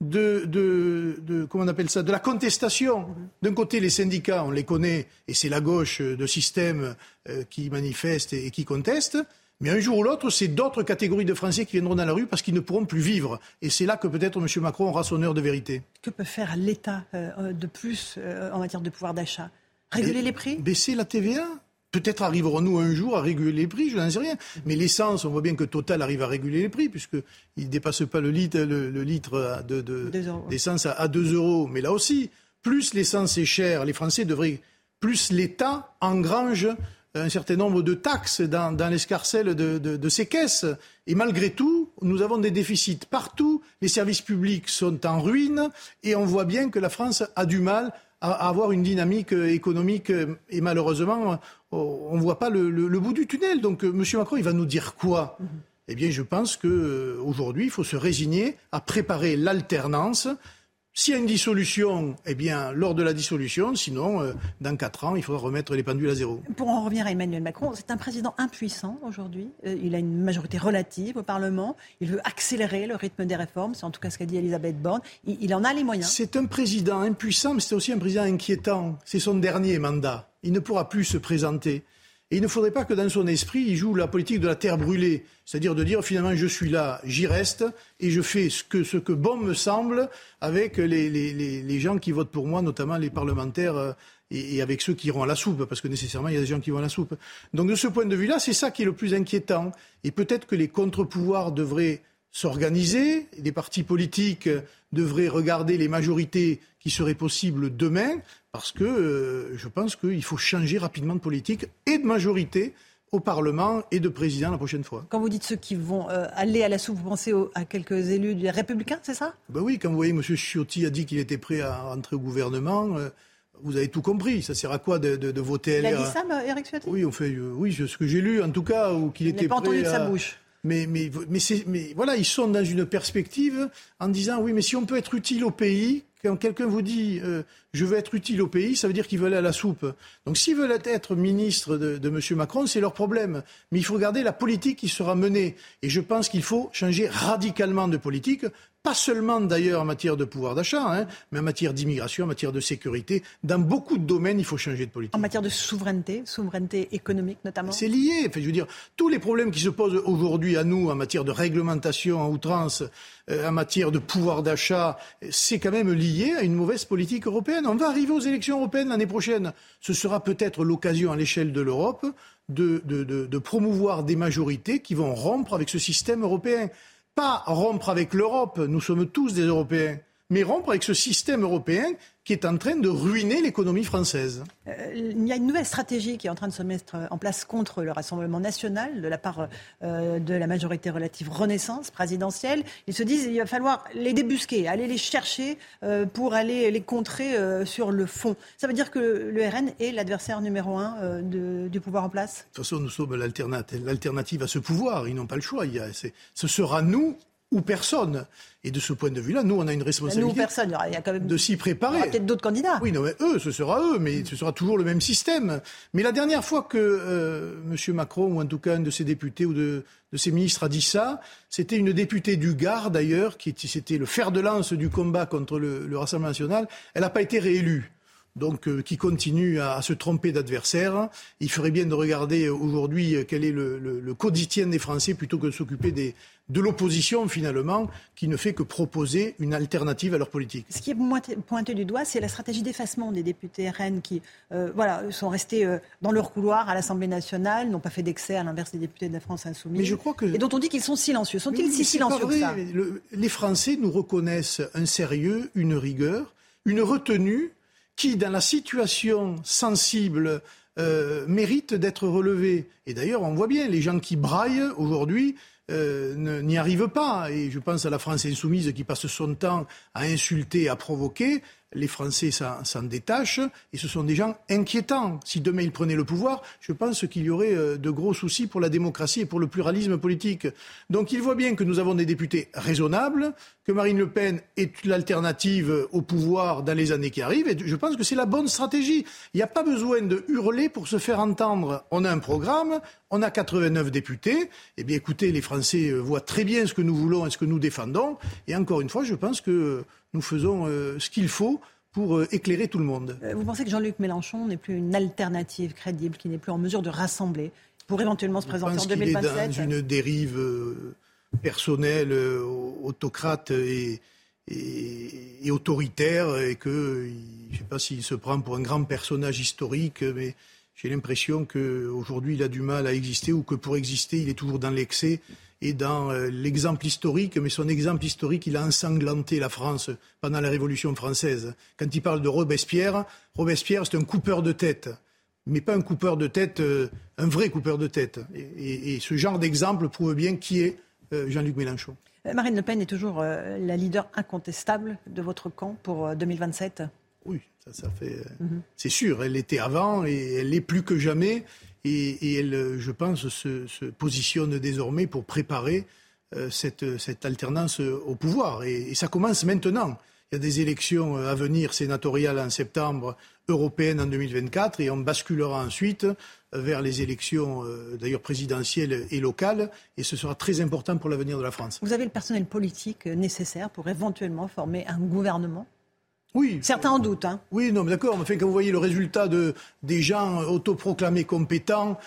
S58: de, comment on appelle ça, de la contestation. D'un côté, les syndicats, on les connaît, et c'est la gauche de système euh, qui manifeste et, qui conteste. Mais un jour ou l'autre, c'est d'autres catégories de Français qui viendront dans la rue parce qu'ils ne pourront plus vivre. Et c'est là que peut-être M. Macron aura son heure de vérité.
S57: Que peut faire l'État euh, de plus euh, en matière de pouvoir d'achat? Réguler les prix?
S58: Baisser la TVA? Peut-être arriverons-nous un jour à réguler les prix, je n'en sais rien. Mais l'essence, on voit bien que Total arrive à réguler les prix, puisqu'il ne dépasse pas le litre, le, litre d'essence à, 2 euros. Mais là aussi, plus l'essence est chère, les Français devraient, plus l'État engrange un certain nombre de taxes dans, l'escarcelle de, de, ces caisses. Et malgré tout, nous avons des déficits partout, les services publics sont en ruine, et on voit bien que la France a du mal à avoir une dynamique économique et malheureusement, on ne voit pas le, bout du tunnel. Donc euh, M. Macron, il va nous dire quoi? Eh bien, je pense qu'aujourd'hui, il faut se résigner à préparer l'alternance. S'il y a une dissolution, eh bien, lors de la dissolution, sinon, euh, dans quatre ans, il faudra remettre les pendules à zéro.
S57: Pour en revenir à Emmanuel Macron, c'est un président impuissant aujourd'hui. Euh, il a une majorité relative au Parlement. Il veut accélérer le rythme des réformes. C'est en tout cas ce qu'a dit Elisabeth Borne. Il, en a les moyens.
S58: C'est un président impuissant, mais c'est aussi un président inquiétant. C'est son dernier mandat. Il ne pourra plus se présenter. Il ne faudrait pas que dans son esprit, il joue la politique de la terre brûlée, c'est-à-dire de dire finalement je suis là, j'y reste et je fais ce que, bon me semble avec les, gens qui votent pour moi, notamment les parlementaires euh, et, et, avec ceux qui iront à la soupe, parce que nécessairement il y a des gens qui vont à la soupe. Donc de ce point de vue-là, c'est ça qui est le plus inquiétant. Et peut-être que les contre-pouvoirs devraient s'organiser, les partis politiques devraient regarder les majorités qui seraient possibles demain, parce que euh, je pense qu'il faut changer rapidement de politique et de majorité au Parlement et de président la prochaine fois.
S57: Quand vous dites ceux qui vont euh, aller à la soupe, vous pensez à quelques élus des Républicains, c'est ça?
S58: Ben oui, quand vous voyez M. Ciotti a dit qu'il était prêt à rentrer au gouvernement, euh, vous avez tout compris. Ça sert à quoi de, de, voter
S57: Il a dit ça, Eric Ciotti?
S58: Oui, on fait, oui, ce que j'ai lu en tout cas, ou qu'il était
S57: pas
S58: prêt
S57: entendu de
S58: à...
S57: sa bouche.
S58: Mais, voilà, ils sont dans une perspective en disant oui, mais si on peut être utile au pays, quand quelqu'un vous dit euh, je veux être utile au pays, ça veut dire qu'il veut aller à la soupe. Donc s'ils veulent être ministre de, de M. Macron, c'est leur problème. Mais il faut regarder la politique qui sera menée. Et je pense qu'il faut changer radicalement de politique pas seulement d'ailleurs en matière de pouvoir d'achat, hein, mais en matière d'immigration, en matière de sécurité. Dans beaucoup de domaines, il faut changer de politique.
S57: En matière de souveraineté, souveraineté économique notamment
S58: C'est lié. Enfin, je veux dire, tous les problèmes qui se posent aujourd'hui à nous en matière de réglementation en outrance, euh, en matière de pouvoir d'achat, c'est quand même lié à une mauvaise politique européenne. On va arriver aux élections européennes l'année prochaine. Ce sera peut-être l'occasion à l'échelle de l'Europe de, de, de, de promouvoir des majorités qui vont rompre avec ce système européen pas rompre avec l'Europe, nous sommes tous des Européens, mais rompre avec ce système européen qui est en train de ruiner l'économie française.
S57: Euh, il y a une nouvelle stratégie qui est en train de se mettre en place contre le Rassemblement national de la part euh, de la majorité relative Renaissance présidentielle. Ils se disent qu'il va falloir les débusquer, aller les chercher euh, pour aller les contrer sur le fond. Ça veut dire que le RN est l'adversaire numéro un du pouvoir en place?
S58: De toute façon, nous sommes l'alternative à ce pouvoir. Ils n'ont pas le choix. Il y a, ce sera nous ou personne. Et de ce point de vue-là, nous, on a une responsabilité
S57: nous, personne. Il y a quand même...
S58: de s'y préparer. Il y
S57: aura peut-être d'autres candidats.
S58: Oui, non, mais eux, ce sera eux, mais ce sera toujours le même système. Mais la dernière fois que euh, M. Macron, ou en tout cas un de ses députés ou de, de ses ministres a dit ça, c'était une députée du Gard, d'ailleurs, qui c'était le fer de lance du combat contre le, le Rassemblement national. Elle n'a pas été réélue donc euh, qui continue à, se tromper d'adversaire. Il ferait bien de regarder aujourd'hui euh, quel est le, le, quotidien des Français plutôt que de s'occuper des, de l'opposition finalement, qui ne fait que proposer une alternative à leur politique.
S57: Ce qui est pointé du doigt, c'est la stratégie d'effacement des députés RN qui euh, voilà, sont restés dans leur couloir à l'Assemblée nationale, n'ont pas fait d'excès à l'inverse des députés de la France insoumise.
S58: Mais je crois que...
S57: Et dont on dit qu'ils sont silencieux. Sont-ils si silencieux que ça?
S58: Les Français nous reconnaissent un sérieux, une rigueur, une retenue qui, dans la situation sensible, euh, mérite d'être relevé. Et d'ailleurs, on voit bien, les gens qui braillent aujourd'hui euh, n'y arrivent pas. Et je pense à la France insoumise qui passe son temps à insulter, à provoquer. Les Français s'en détachent et ce sont des gens inquiétants. Si demain ils prenaient le pouvoir, je pense qu'il y aurait euh, de gros soucis pour la démocratie et pour le pluralisme politique. Donc il voit bien que nous avons des députés raisonnables, que Marine Le Pen est l'alternative au pouvoir dans les années qui arrivent et je pense que c'est la bonne stratégie. Il n'y a pas besoin de hurler pour se faire entendre. On a un programme, on a 89 députés. Eh bien écoutez, les Français euh, voient très bien ce que nous voulons et ce que nous défendons. Et encore une fois, je pense que nous faisons euh, ce qu'il faut pour euh, éclairer tout le monde.
S57: Euh, vous pensez que Jean-Luc Mélenchon n'est plus une alternative crédible, qui n'est plus en mesure de rassembler pour éventuellement se présenter en 2027
S58: Il est dans une dérive personnelle, autocrate et, et, autoritaire, et que je ne sais pas s'il se prend pour un grand personnage historique, mais j'ai l'impression qu'aujourd'hui il a du mal à exister ou que pour exister il est toujours dans l'excès et dans euh, l'exemple historique, mais son exemple historique, il a ensanglanté la France pendant la Révolution française. Quand il parle de Robespierre, Robespierre, c'est un coupeur de tête, mais pas un coupeur de tête, euh, un vrai coupeur de tête. Et, ce genre d'exemple prouve bien qui est euh, Jean-Luc Mélenchon.
S57: Marine Le Pen est toujours la leader incontestable de votre camp pour 2027
S58: Oui, ça, ça fait. Mhm. C'est sûr, elle l'était avant et elle l'est plus que jamais et, elle, je pense, se, positionne désormais pour préparer euh, cette, cette, alternance au pouvoir. Et, ça commence maintenant. Il y a des élections à venir sénatoriales en septembre, européennes en 2024, et on basculera ensuite vers les élections, euh, d'ailleurs présidentielles et locales, et ce sera très important pour l'avenir de la France.
S57: Vous avez le personnel politique nécessaire pour éventuellement former un gouvernement
S58: oui.
S57: Certains en doutent. Hein.
S58: Oui, non, mais d'accord. Mais quand vous voyez le résultat de, des gens autoproclamés compétents,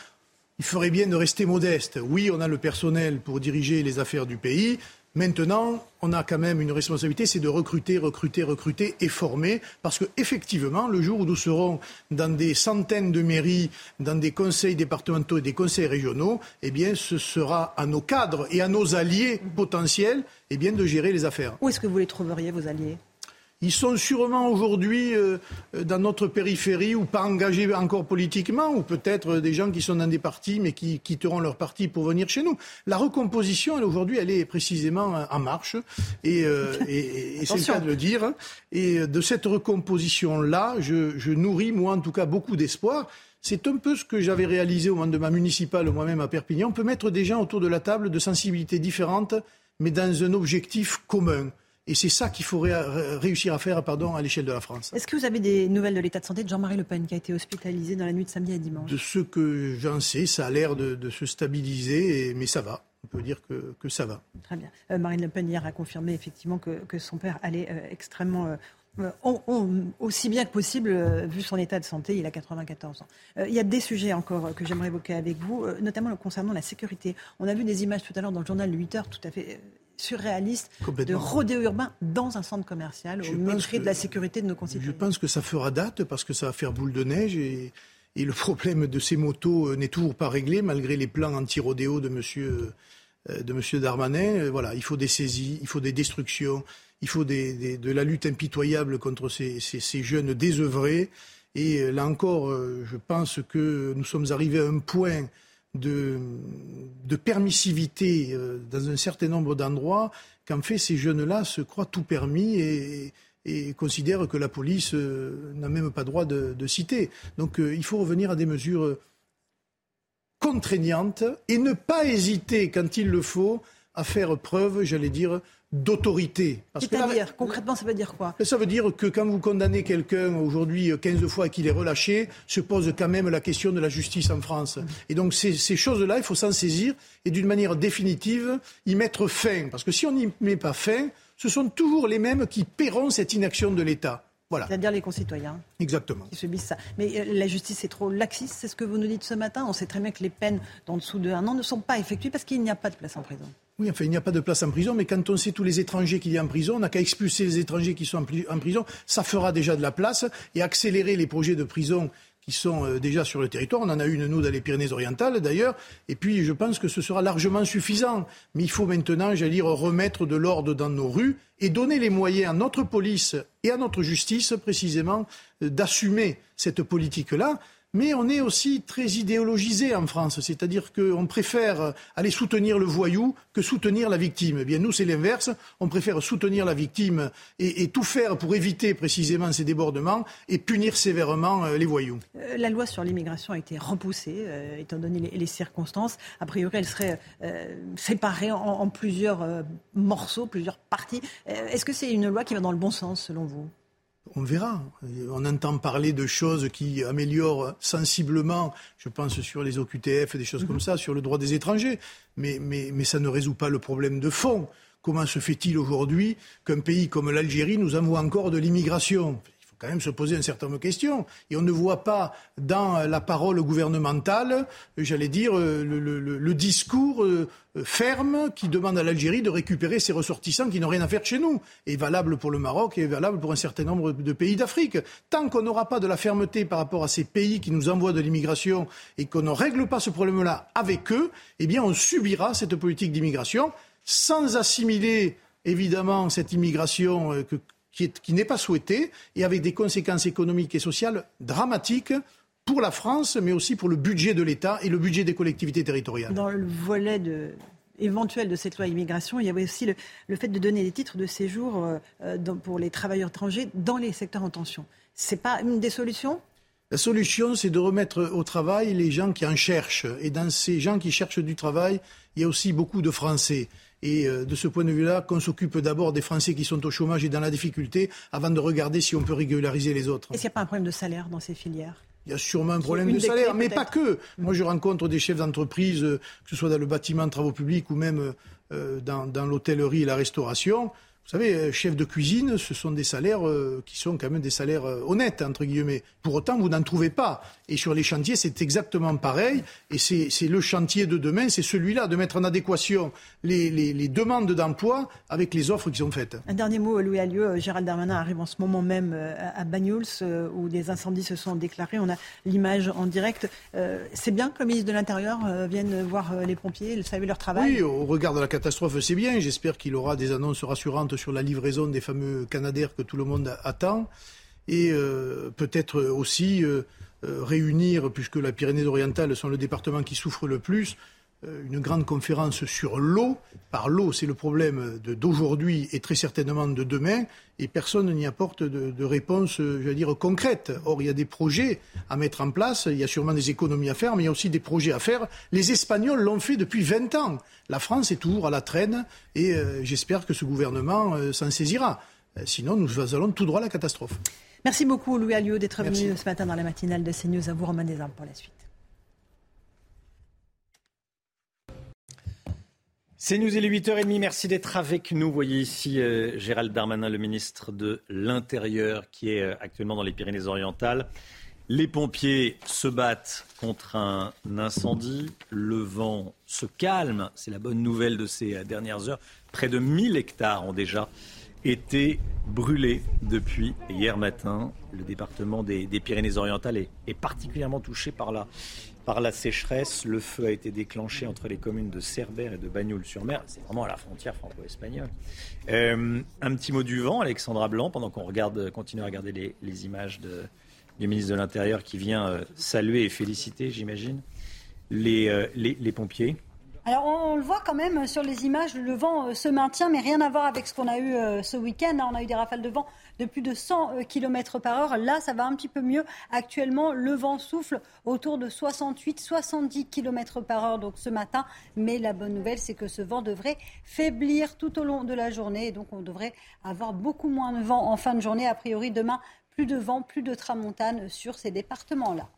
S58: il ferait bien de rester modeste. Oui, on a le personnel pour diriger les affaires du pays. Maintenant, on a quand même une responsabilité, c'est de recruter, recruter, recruter et former, parce que effectivement, le jour où nous serons dans des centaines de mairies, dans des conseils départementaux et des conseils régionaux, eh bien, ce sera à nos cadres et à nos alliés potentiels, eh bien, de gérer les affaires.
S57: Où est-ce que vous les trouveriez, vos alliés?
S58: Ils sont sûrement aujourd'hui euh, dans notre périphérie ou pas engagés encore politiquement, ou peut-être des gens qui sont dans des partis mais qui quitteront leur parti pour venir chez nous. La recomposition, aujourd'hui, elle est précisément en marche, et, euh, c'est le cas de le dire. Et de cette recomposition-là, je, je nourris, moi en tout cas, beaucoup d'espoir. C'est un peu ce que j'avais réalisé au moment de ma municipale moi-même à Perpignan. On peut mettre des gens autour de la table de sensibilités différentes, mais dans un objectif commun. Et c'est ça qu'il faudrait réussir à faire pardon, à l'échelle de la France.
S57: Est-ce que vous avez des nouvelles de l'état de santé de Jean-Marie Le Pen qui a été hospitalisé dans la nuit de samedi à dimanche?
S58: De ce que j'en sais, ça a l'air de, se stabiliser, mais ça va. On peut dire que, que ça va.
S57: Très bien. Euh, Marine Le Pen hier a confirmé effectivement que, que son père allait euh, extrêmement... Euh, aussi bien que possible, vu son état de santé, il a 94 ans. il y a des sujets encore que j'aimerais évoquer avec vous, notamment concernant la sécurité. On a vu des images tout à l'heure dans le journal de 8 heures tout à fait surréaliste de rodéo urbain dans un centre commercial au mépris de la sécurité de nos concitoyens.
S58: Je pense que ça fera date parce que ça va faire boule de neige et, le problème de ces motos euh, n'est toujours pas réglé malgré les plans anti-rodéo de monsieur, euh, de monsieur Darmanin. Euh, voilà, il faut des saisies, il faut des destructions, il faut de la lutte impitoyable contre ces, ces jeunes désœuvrés. Et là encore, je pense que nous sommes arrivés à un point de, permissivité euh, dans un certain nombre d'endroits qu'en fait ces jeunes-là se croient tout permis et, et considèrent que la police euh, n'a même pas droit de, citer. Donc euh, il faut revenir à des mesures contraignantes et ne pas hésiter, quand il le faut, à faire preuve, j'allais dire, d'autorité.
S57: C'est-à-dire, concrètement, ça veut dire quoi?
S58: Ça veut dire que quand vous condamnez quelqu'un aujourd'hui 15 fois et qu'il est relâché, se pose quand même la question de la justice en France. Et donc ces, choses-là, il faut s'en saisir et d'une manière définitive y mettre fin. Parce que si on n'y met pas fin, ce sont toujours les mêmes qui paieront cette inaction de l'État. Voilà.
S57: C'est-à-dire les concitoyens.
S58: Exactement.
S57: Qui subissent ça. Mais euh, la justice est trop laxiste, c'est ce que vous nous dites ce matin? On sait très bien que les peines d'en dessous de un an ne sont pas effectuées parce qu'il n'y a pas de place en prison.
S58: Oui, enfin, il n'y a pas de place en prison, mais quand on sait tous les étrangers qu'il y a en prison, on n'a qu'à expulser les étrangers qui sont en prison. Ça fera déjà de la place et accélérer les projets de prison qui sont euh, déjà sur le territoire. On en a une, nous, dans les Pyrénées-Orientales, d'ailleurs. Et puis, je pense que ce sera largement suffisant. Mais il faut maintenant, j'allais dire, remettre de l'ordre dans nos rues et donner les moyens à notre police et à notre justice, précisément, euh, d'assumer cette politique-là. Mais on est aussi très idéologisé en France. C'est-à-dire qu'on préfère aller soutenir le voyou que soutenir la victime. Eh bien, nous, c'est l'inverse. On préfère soutenir la victime et, tout faire pour éviter précisément ces débordements et punir sévèrement euh, les voyous.
S57: Euh, la loi sur l'immigration a été repoussée, euh, étant donné les, circonstances. A priori, elle serait séparée en plusieurs morceaux, plusieurs parties. Est-ce que c'est une loi qui va dans le bon sens, selon vous?
S58: On verra. On entend parler de choses qui améliorent sensiblement, je pense sur les OQTF, des choses mhm. comme ça, sur le droit des étrangers. Mais, mais, mais ça ne résout pas le problème de fond. Comment se fait-il aujourd'hui qu'un pays comme l'Algérie nous envoie encore de l'immigration? Quand même se poser un certain nombre de questions. Et on ne voit pas dans la parole gouvernementale, j'allais dire, euh, le, discours euh, ferme qui demande à l'Algérie de récupérer ses ressortissants qui n'ont rien à faire chez nous. Et valable pour le Maroc et valable pour un certain nombre de pays d'Afrique. Tant qu'on n'aura pas de la fermeté par rapport à ces pays qui nous envoient de l'immigration et qu'on ne règle pas ce problème-là avec eux, eh bien on subira cette politique d'immigration sans assimiler évidemment cette immigration euh, que, qui, n'est pas souhaité et avec des conséquences économiques et sociales dramatiques pour la France, mais aussi pour le budget de l'État et le budget des collectivités territoriales.
S57: Dans le volet de, éventuel de cette loi immigration, il y avait aussi le, fait de donner des titres de séjour euh, euh, pour les travailleurs étrangers dans les secteurs en tension. Ce n'est pas une des solutions?
S58: La solution, c'est de remettre au travail les gens qui en cherchent. Et dans ces gens qui cherchent du travail, il y a aussi beaucoup de Français. Et euh, de ce point de vue-là, qu'on s'occupe d'abord des Français qui sont au chômage et dans la difficulté, avant de regarder si on peut régulariser les autres.
S57: Est-ce qu'il n'y a pas un problème de salaire dans ces filières?
S58: Il y a sûrement un problème de salaire, mais pas que. Moi, je rencontre des chefs d'entreprise, euh, que ce soit dans le bâtiment travaux publics ou même euh, dans l'hôtellerie et la restauration. Vous savez, euh, chef de cuisine, ce sont des salaires euh, qui sont quand même des salaires euh, honnêtes, entre guillemets. Pour autant, vous n'en trouvez pas. Et sur les chantiers, c'est exactement pareil. Et c'est le chantier de demain, c'est celui-là, de mettre en adéquation les, les, demandes d'emploi avec les offres qui sont faites.
S57: Un dernier mot, Louis Allieu. Gérald Darmanin arrive en ce moment même à Banyuls, où des incendies se sont déclarés. On a l'image en direct. C'est bien que le ministre de l'Intérieur vienne voir les pompiers, saluer leur travail
S58: Oui, au regard de la catastrophe, c'est bien. J'espère qu'il aura des annonces rassurantes sur la livraison des fameux Canadaires que tout le monde attend, et euh, peut-être aussi euh, euh, réunir, puisque la Pyrénées-Orientales sont le département qui souffre le plus, une grande conférence sur l'eau. Par l'eau, c'est le problème d'aujourd'hui et très certainement de demain, et personne n'y apporte de, de réponse, je veux dire, concrète. Or, il y a des projets à mettre en place, il y a sûrement des économies à faire, mais il y a aussi des projets à faire. Les Espagnols l'ont fait depuis 20 ans. La France est toujours à la traîne, et euh, j'espère que ce gouvernement euh, s'en saisira. Euh, sinon, nous allons tout droit à la catastrophe.
S57: Merci beaucoup, Louis Alliot, d'être venu ce matin dans la matinale de CNews. À vous, Romain Desarmes, pour la suite.
S1: C'est nous, il est 8h30. Merci d'être avec nous. Vous voyez ici euh, Gérald Darmanin, le ministre de l'Intérieur, qui est euh, actuellement dans les Pyrénées-Orientales. Les pompiers se battent contre un incendie. Le vent se calme. C'est la bonne nouvelle de ces euh, dernières heures. Près de 1000 hectares ont déjà été brûlés depuis hier matin. Le département des, Pyrénées-Orientales est, est, particulièrement touché par la par la sécheresse. Le feu a été déclenché entre les communes de Cerbère et de Bagnoul-sur-Mer. C'est vraiment à la frontière franco-espagnole. Euh, un petit mot du vent, Alexandra Blanc, pendant qu'on regarde, continue à regarder les, images du ministre de l'Intérieur qui vient euh, saluer et féliciter, j'imagine, les, euh, les, les pompiers.
S19: Alors on, le voit quand même sur les images, le vent se maintient, mais rien à voir avec ce qu'on a eu ce week-end. On a eu des rafales de vent de plus de 100 euh, km par heure. Là, ça va un petit peu mieux. Actuellement, le vent souffle autour de 68-70 km par heure ce matin. Mais la bonne nouvelle, c'est que ce vent devrait faiblir tout au long de la journée. Et donc, on devrait avoir beaucoup moins de vent en fin de journée. A priori, demain, plus de vent, plus de tramontane sur ces départements-là.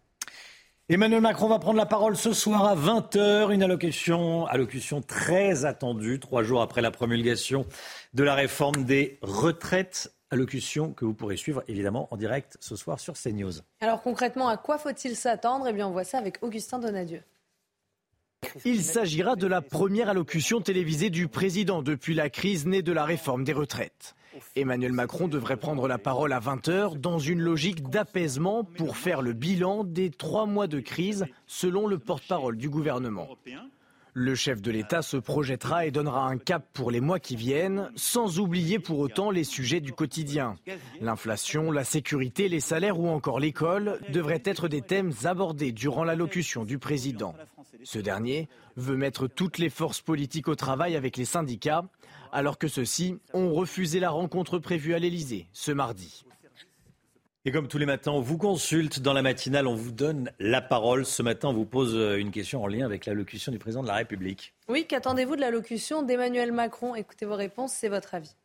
S1: Emmanuel Macron va prendre la parole ce soir à 20h, une allocution, allocution très attendue, trois jours après la promulgation de la réforme des retraites allocution que vous pourrez suivre évidemment en direct ce soir sur CNews.
S2: Alors concrètement, à quoi faut-il s'attendre? Eh bien, on voit ça avec Augustin Donadieu.
S59: Il s'agira de la première allocution télévisée du président depuis la crise née de la réforme des retraites. Emmanuel Macron devrait prendre la parole à 20h dans une logique d'apaisement pour faire le bilan des trois mois de crise selon le porte-parole du gouvernement. Le chef de l'État se projettera et donnera un cap pour les mois qui viennent, sans oublier pour autant les sujets du quotidien. L'inflation, la sécurité, les salaires ou encore l'école devraient être des thèmes abordés durant l'allocution du président. Ce dernier veut mettre toutes les forces politiques au travail avec les syndicats, alors que ceux-ci ont refusé la rencontre prévue à l'Élysée ce mardi.
S1: Et comme tous les matins, on vous consulte dans la matinale, on vous donne la parole. Ce matin, on vous pose euh, une question en lien avec l'allocution du président de la République.
S2: Oui, qu'attendez-vous de l'allocution d'Emmanuel Macron? Écoutez vos réponses, c'est votre avis.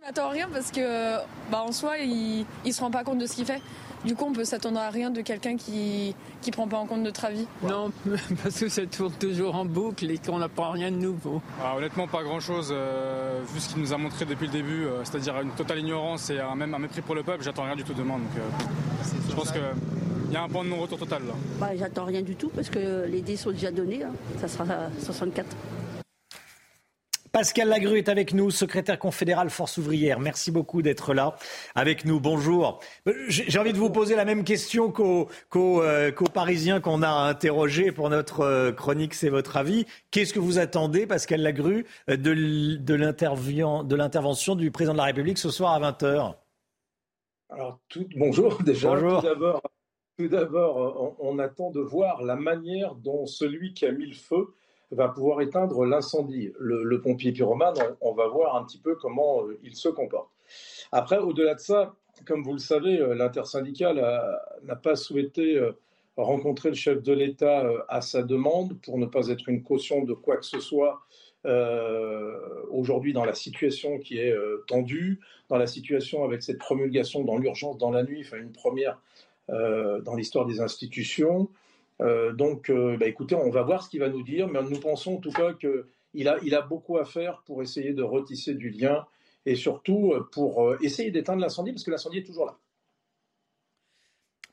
S60: Je m'attends rien parce que, bah, en soi, il ne se rend pas compte de ce qu'il fait. Du coup, on peut s'attendre à rien de quelqu'un qui ne prend pas en compte notre avis.
S61: Non, parce que ça tourne toujours en boucle et qu'on n'apprend rien de nouveau.
S62: Ah, honnêtement, pas grand-chose, euh, vu ce qu'il nous a montré depuis le début, euh, c'est-à-dire une totale ignorance et un, même un mépris pour le peuple, j'attends rien du tout demain. Donc, euh, je pense qu'il y a un point de non-retour total là.
S63: Bah, j'attends rien du tout parce que les dés sont déjà donnés. Hein. Ça sera 64.
S1: Pascal Lagru est avec nous, secrétaire confédéral Force ouvrière. Merci beaucoup d'être là avec nous. Bonjour. Euh, j'ai envie de vous poser la même question qu'aux euh, Parisiens qu'on a interrogés pour notre euh, chronique C'est votre avis. Qu'est-ce que vous attendez, Pascal Lagru, de, de l'intervention du président de la République ce soir à 20h
S64: Alors, tout, bonjour déjà. Bonjour. Tout d'abord, on, on attend de voir la manière dont celui qui a mis le feu va pouvoir éteindre l'incendie. Le, pompier pyromane, on, va voir un petit peu comment euh, il se comporte. Après, au-delà de ça, comme vous le savez, euh, l'intersyndicale n'a pas souhaité euh, rencontrer le chef de l'État à sa demande pour ne pas être une caution de quoi que ce soit aujourd'hui dans la situation qui est tendue, dans la situation avec cette promulgation dans l'urgence dans la nuit, enfin une première dans l'histoire des institutions. Euh, donc, euh, bah, écoutez, on va voir ce qu'il va nous dire, mais nous pensons en tout cas qu'il a, il a beaucoup à faire pour essayer de retisser du lien et surtout euh, pour essayer d'éteindre l'incendie, parce que l'incendie est toujours là.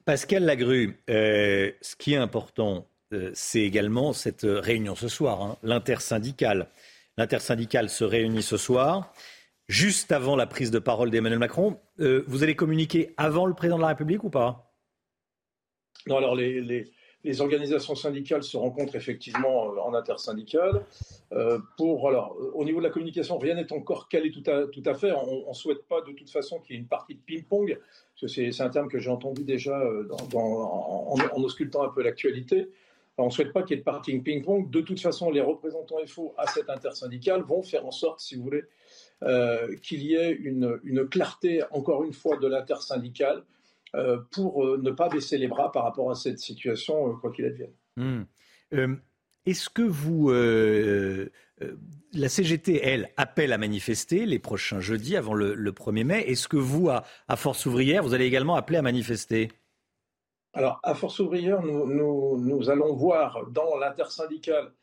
S1: Pascal Lagru, ce qui est important, c'est également cette réunion ce soir, hein, l'intersyndicale. L'intersyndicale se réunit ce soir, juste avant la prise de parole d'Emmanuel Macron. vous allez communiquer avant le président de la République ou pas?
S64: Non, alors les, les organisations syndicales se rencontrent effectivement euh, en intersyndicale. Euh, pour, alors, au niveau de la communication, rien n'est encore calé tout à, tout à fait. On ne souhaite pas de toute façon qu'il y ait une partie de ping-pong, parce que c'est un terme que j'ai entendu déjà euh, en, auscultant un peu l'actualité. On ne souhaite pas qu'il y ait de partie ping-pong. De toute façon, les représentants FO à cette intersyndicale vont faire en sorte, si vous voulez, qu'il y ait une, une, clarté, encore une fois, de l'intersyndicale euh, pour euh, ne pas baisser les bras par rapport à cette situation, euh, quoi qu'il advienne.
S1: Hmm. Est-ce que vous, la CGT, elle, appelle à manifester les prochains jeudis avant le, 1er mai? Est-ce que vous, à, Force ouvrière, vous allez également appeler à manifester?
S64: Alors, à Force ouvrière, nous, nous allons voir dans l'intersyndicale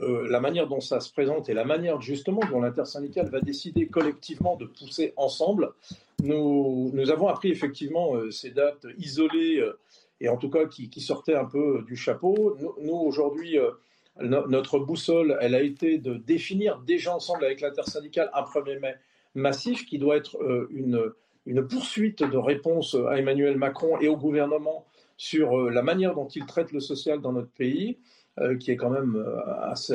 S64: euh, la manière dont ça se présente et la manière justement dont l'intersyndicale va décider collectivement de pousser ensemble. Nous, avons appris effectivement euh, ces dates isolées euh, et en tout cas qui, sortaient un peu du chapeau. Nous, aujourd'hui, notre boussole, elle a été de définir déjà ensemble avec l'intersyndicale un 1er mai massif qui doit être une, une poursuite de réponse à Emmanuel Macron et au gouvernement sur la manière dont il traite le social dans notre pays. Euh, qui est quand même euh, assez,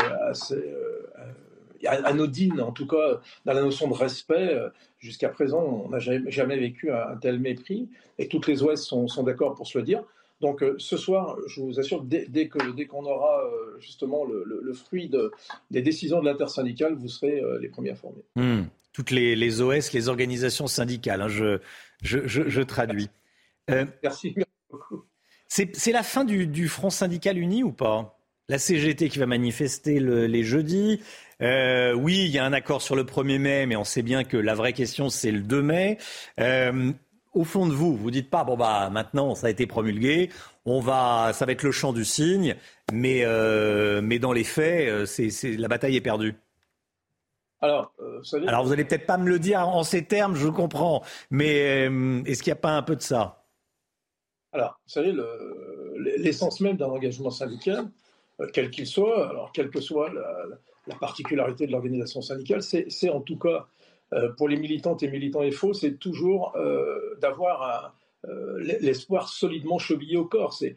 S64: euh, anodine, en tout cas dans la notion de respect. Jusqu'à présent, on n'a jamais, vécu un, tel mépris, et toutes les OS sont, d'accord pour se le dire. Donc ce soir, je vous assure, dès, dès qu'on aura justement le, fruit de, des décisions de l'intersyndicale, vous serez les premiers informés.
S1: Hmm. Toutes les, OS, les organisations syndicales, hein, je, je, traduis.
S64: merci, beaucoup.
S1: C'est la fin du, du Front syndical uni ou pas? La CGT qui va manifester les jeudis. Euh, oui, il y a un accord sur le 1er mai, mais on sait bien que la vraie question, c'est le 2 mai. Euh, au fond de vous, vous dites pas, bon, bah, maintenant, ça a été promulgué, on va, ça va être le champ du cygne, mais, euh, mais dans les faits, c'est, la bataille est perdue.
S64: Alors, vous savez...
S1: Alors, vous allez peut-être pas me le dire en ces termes, je comprends, mais est-ce qu'il n'y a pas un peu de ça?
S64: Alors, vous savez, l'essence même d'un engagement syndical, quel qu'il soit, alors quelle que soit la, particularité de l'organisation syndicale, c'est en tout cas, euh, pour les militantes et militants FO, c'est toujours euh, d'avoir l'espoir solidement chevillé au corps. C'est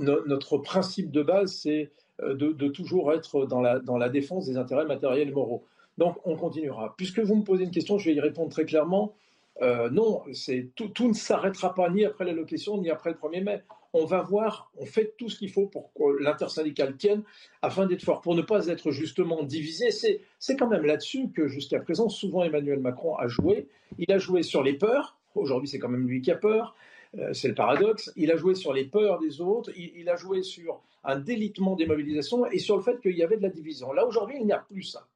S64: notre principe de base, c'est de, toujours être dans la, défense des intérêts matériels et moraux. Donc on continuera. Puisque vous me posez une question, je vais y répondre très clairement. Euh, non, tout, tout, ne s'arrêtera pas ni après l'allocation ni après le 1er mai. On va voir, on fait tout ce qu'il faut pour que l'intersyndicale tienne afin d'être fort, pour ne pas être justement divisé. C'est quand même là-dessus que jusqu'à présent, souvent Emmanuel Macron a joué. Il a joué sur les peurs. Aujourd'hui, c'est quand même lui qui a peur. Euh, c'est le paradoxe. Il a joué sur les peurs des autres. Il, il a joué sur un délitement des mobilisations et sur le fait qu'il y avait de la division. Là, aujourd'hui, il n'y a plus ça.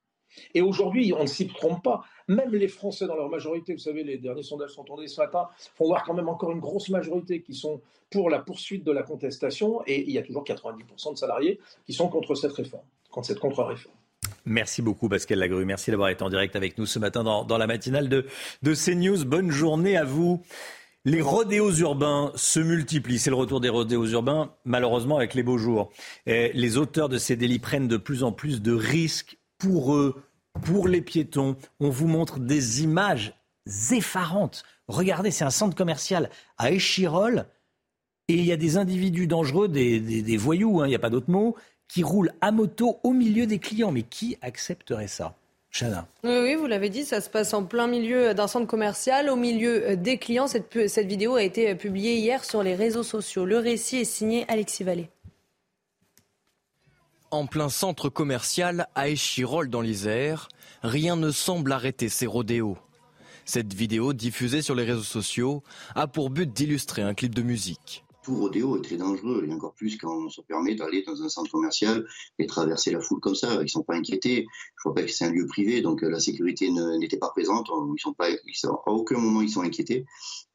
S64: Et aujourd'hui, on ne s'y trompe pas. Même les Français, dans leur majorité, vous savez, les derniers sondages sont tournés ce matin, font voir quand même encore une grosse majorité qui sont pour la poursuite de la contestation. Et il y a toujours 90% de salariés qui sont contre cette réforme, contre cette contre-réforme.
S1: Merci beaucoup Pascal Lagrue. Merci d'avoir été en direct avec nous ce matin dans, la matinale de, de CNews. Bonne journée à vous. Les rodéos urbains se multiplient. C'est le retour des rodéos urbains, malheureusement avec les beaux jours. les auteurs de ces délits prennent de plus en plus de risques pour eux, pour les piétons. On vous montre des images effarantes. Regardez, c'est un centre commercial à Échirol et il y a des individus dangereux, des, voyous, hein, il n'y a pas d'autre mot, qui roulent à moto au milieu des clients. Mais qui accepterait ça Chana?
S2: Oui, oui, vous l'avez dit, ça se passe en plein milieu d'un centre commercial, au milieu euh, des clients. Cette, cette vidéo a été publiée hier sur les réseaux sociaux. Le récit est signé Alexis Vallée
S5: en plein centre commercial à Échirol dans l'Isère, rien ne semble arrêter ces rodéos. Cette vidéo, diffusée sur les réseaux sociaux, a pour but d'illustrer un clip de musique.
S6: Tout rodéo est très dangereux, et encore plus quand on se permet d'aller dans un centre commercial et traverser la foule comme ça. Ils ne sont pas inquiétés. Je vois pas que c'est un lieu privé, donc euh, la sécurité n'était pas présente. Ils sont pas, à aucun moment ils sont inquiétés.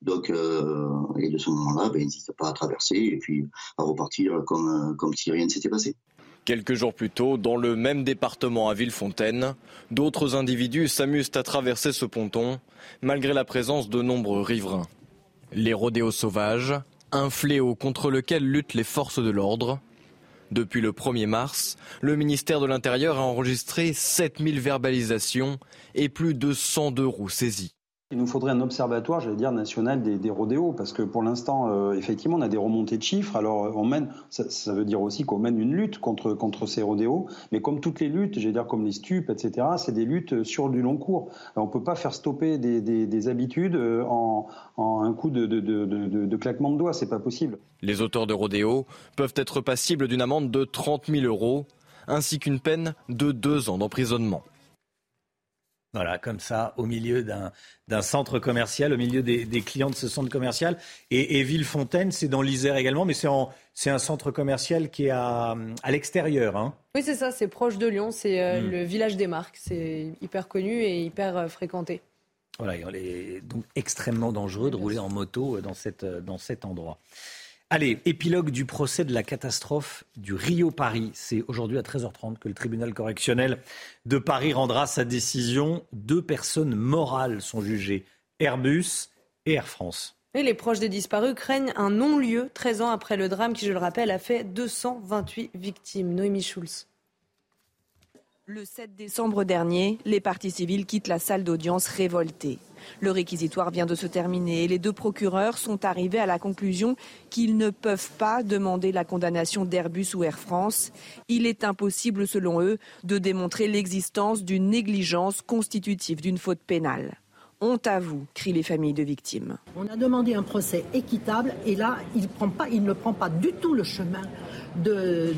S6: Donc, euh, et de ce moment-là, ben, ils n'hésitent pas à traverser et puis à repartir comme, comme si rien ne s'était passé.
S5: Quelques jours plus tôt, dans le même département à Villefontaine, d'autres individus s'amusent à traverser ce ponton, malgré la présence de nombreux riverains. Les rodéos sauvages, un fléau contre lequel luttent les forces de l'ordre. Depuis le 1er mars, le ministère de l'Intérieur a enregistré 7000 verbalisations et plus de 102 roues saisies.
S7: Il nous faudrait un observatoire, j'allais dire, national des, rodéos, parce que pour l'instant, euh, effectivement, on a des remontées de chiffres. Alors, on mène, ça, veut dire aussi qu'on mène une lutte contre, contre ces rodéos, mais comme toutes les luttes, j'allais dire comme les stupes, etc., c'est des luttes sur du long cours. on ne peut pas faire stopper des, des, des habitudes euh, en, en, un coup de, de, de, de claquement de doigts, c'est pas possible.
S5: Les auteurs de rodéos peuvent être passibles d'une amende de 30 000 euros, ainsi qu'une peine de deux ans d'emprisonnement.
S1: Voilà, comme ça, au milieu d'un centre commercial, au milieu des, clients de ce centre commercial. Et, Villefontaine, c'est dans l'Isère également, mais c'est un centre commercial qui est à, l'extérieur. Hein.
S2: Oui, c'est ça, c'est proche de Lyon, c'est euh, hmm. le village des marques. C'est hyper connu et hyper euh, fréquenté.
S1: Voilà, il est donc extrêmement dangereux de rouler en moto dans, cette, dans cet endroit. Allez, épilogue du procès de la catastrophe du Rio-Paris. C'est aujourd'hui à 13h30 que le tribunal correctionnel de Paris rendra sa décision. Deux personnes morales sont jugées, Airbus et Air France.
S2: Et les proches des disparus craignent un non-lieu 13 ans après le drame qui, je le rappelle, a fait 228 victimes. Noémie Schulz.
S65: Le 7 décembre dernier, les parties civiles quittent la salle d'audience révoltées. Le réquisitoire vient de se terminer et les deux procureurs sont arrivés à la conclusion qu'ils ne peuvent pas demander la condamnation d'Airbus ou Air France. Il est impossible, selon eux, de démontrer l'existence d'une négligence constitutive d'une faute pénale. Honte à vous, crient les familles de victimes.
S66: On a demandé un procès équitable et là, il ne prend pas du tout le chemin de,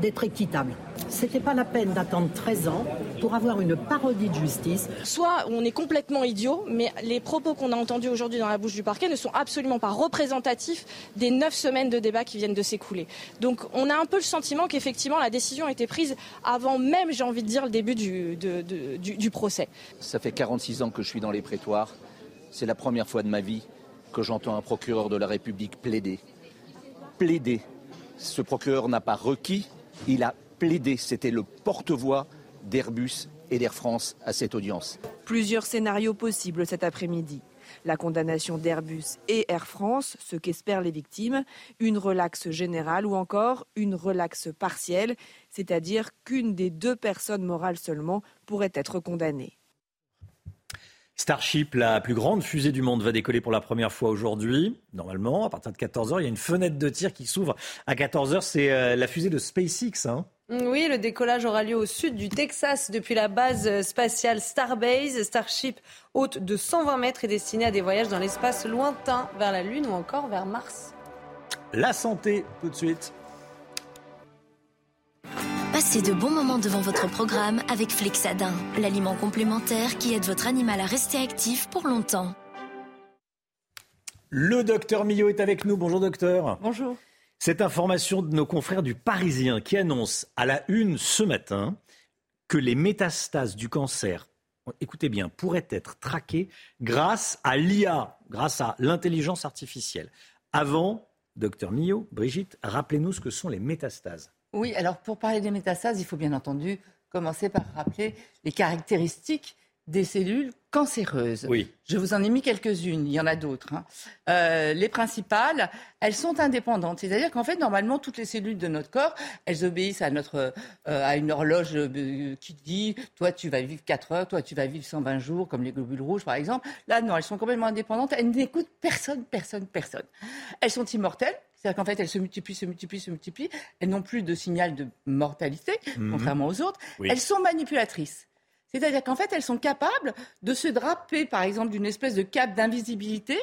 S66: d'être équitable. C'était pas la peine d'attendre 13 ans pour avoir une parodie de justice.
S67: Soit on est complètement idiot, mais les propos qu'on a entendus aujourd'hui dans la bouche du parquet ne sont absolument pas représentatifs des neuf semaines de débat qui viennent de s'écouler. Donc on a un peu le sentiment qu'effectivement la décision a été prise avant même, j'ai envie de dire, le début du, du, du procès.
S68: Ça fait 46 ans que je suis dans les prétoires. C'est la première fois de ma vie que j'entends un procureur de la République plaider. Plaider. Ce procureur n'a pas requis, il a plaidé, c'était le porte-voix d'Airbus et d'Air France à cette audience.
S65: Plusieurs scénarios possibles cet après-midi. La condamnation d'Airbus et Air France, ce qu'espèrent les victimes, une relaxe générale ou encore une relaxe partielle, c'est-à-dire qu'une des deux personnes morales seulement pourrait être condamnée.
S1: Starship, la plus grande fusée du monde, va décoller pour la première fois aujourd'hui. Normalement, à partir de 14h, il y a une fenêtre de tir qui s'ouvre à 14h. C'est euh, la fusée de SpaceX. Hein.
S2: Oui, le décollage aura lieu au sud du Texas depuis la base spatiale Starbase. Starship, haute de 120 mètres, est destinée à des voyages dans l'espace lointain vers la Lune ou encore vers Mars.
S1: La santé, tout de suite.
S69: Passez de bons moments devant votre programme avec Flexadin, l'aliment complémentaire qui aide votre animal à rester actif pour longtemps.
S1: Le docteur Millot est avec nous. Bonjour docteur.
S70: Bonjour.
S1: Cette information de nos confrères du Parisien qui annonce à la une ce matin que les métastases du cancer, écoutez bien, pourraient être traquées grâce à l'IA, grâce à l'intelligence artificielle. Avant, docteur Millot, Brigitte, rappelez-nous ce que sont les métastases.
S70: Oui, alors pour parler des métastases, il faut bien entendu commencer par rappeler les caractéristiques des cellules cancéreuses.
S1: Oui.
S70: Je vous en ai mis quelques-unes, il y en a d'autres. Hein. Euh, les principales, elles sont indépendantes. C'est-à-dire qu'en fait, normalement, toutes les cellules de notre corps, elles obéissent à, notre, euh, à une horloge euh, qui dit, toi, tu vas vivre 4 heures, toi, tu vas vivre 120 jours, comme les globules rouges, par exemple. Là, non, elles sont complètement indépendantes. Elles n'écoutent personne, personne, personne. Elles sont immortelles. C'est-à-dire qu'en fait, elles se multiplient, se multiplient, se multiplient. Elles n'ont plus de signal de mortalité,
S1: Mhm.
S70: contrairement aux autres.
S1: Oui.
S70: Elles sont manipulatrices. C'est-à-dire qu'en fait, elles sont capables de se draper, par exemple, d'une espèce de cape d'invisibilité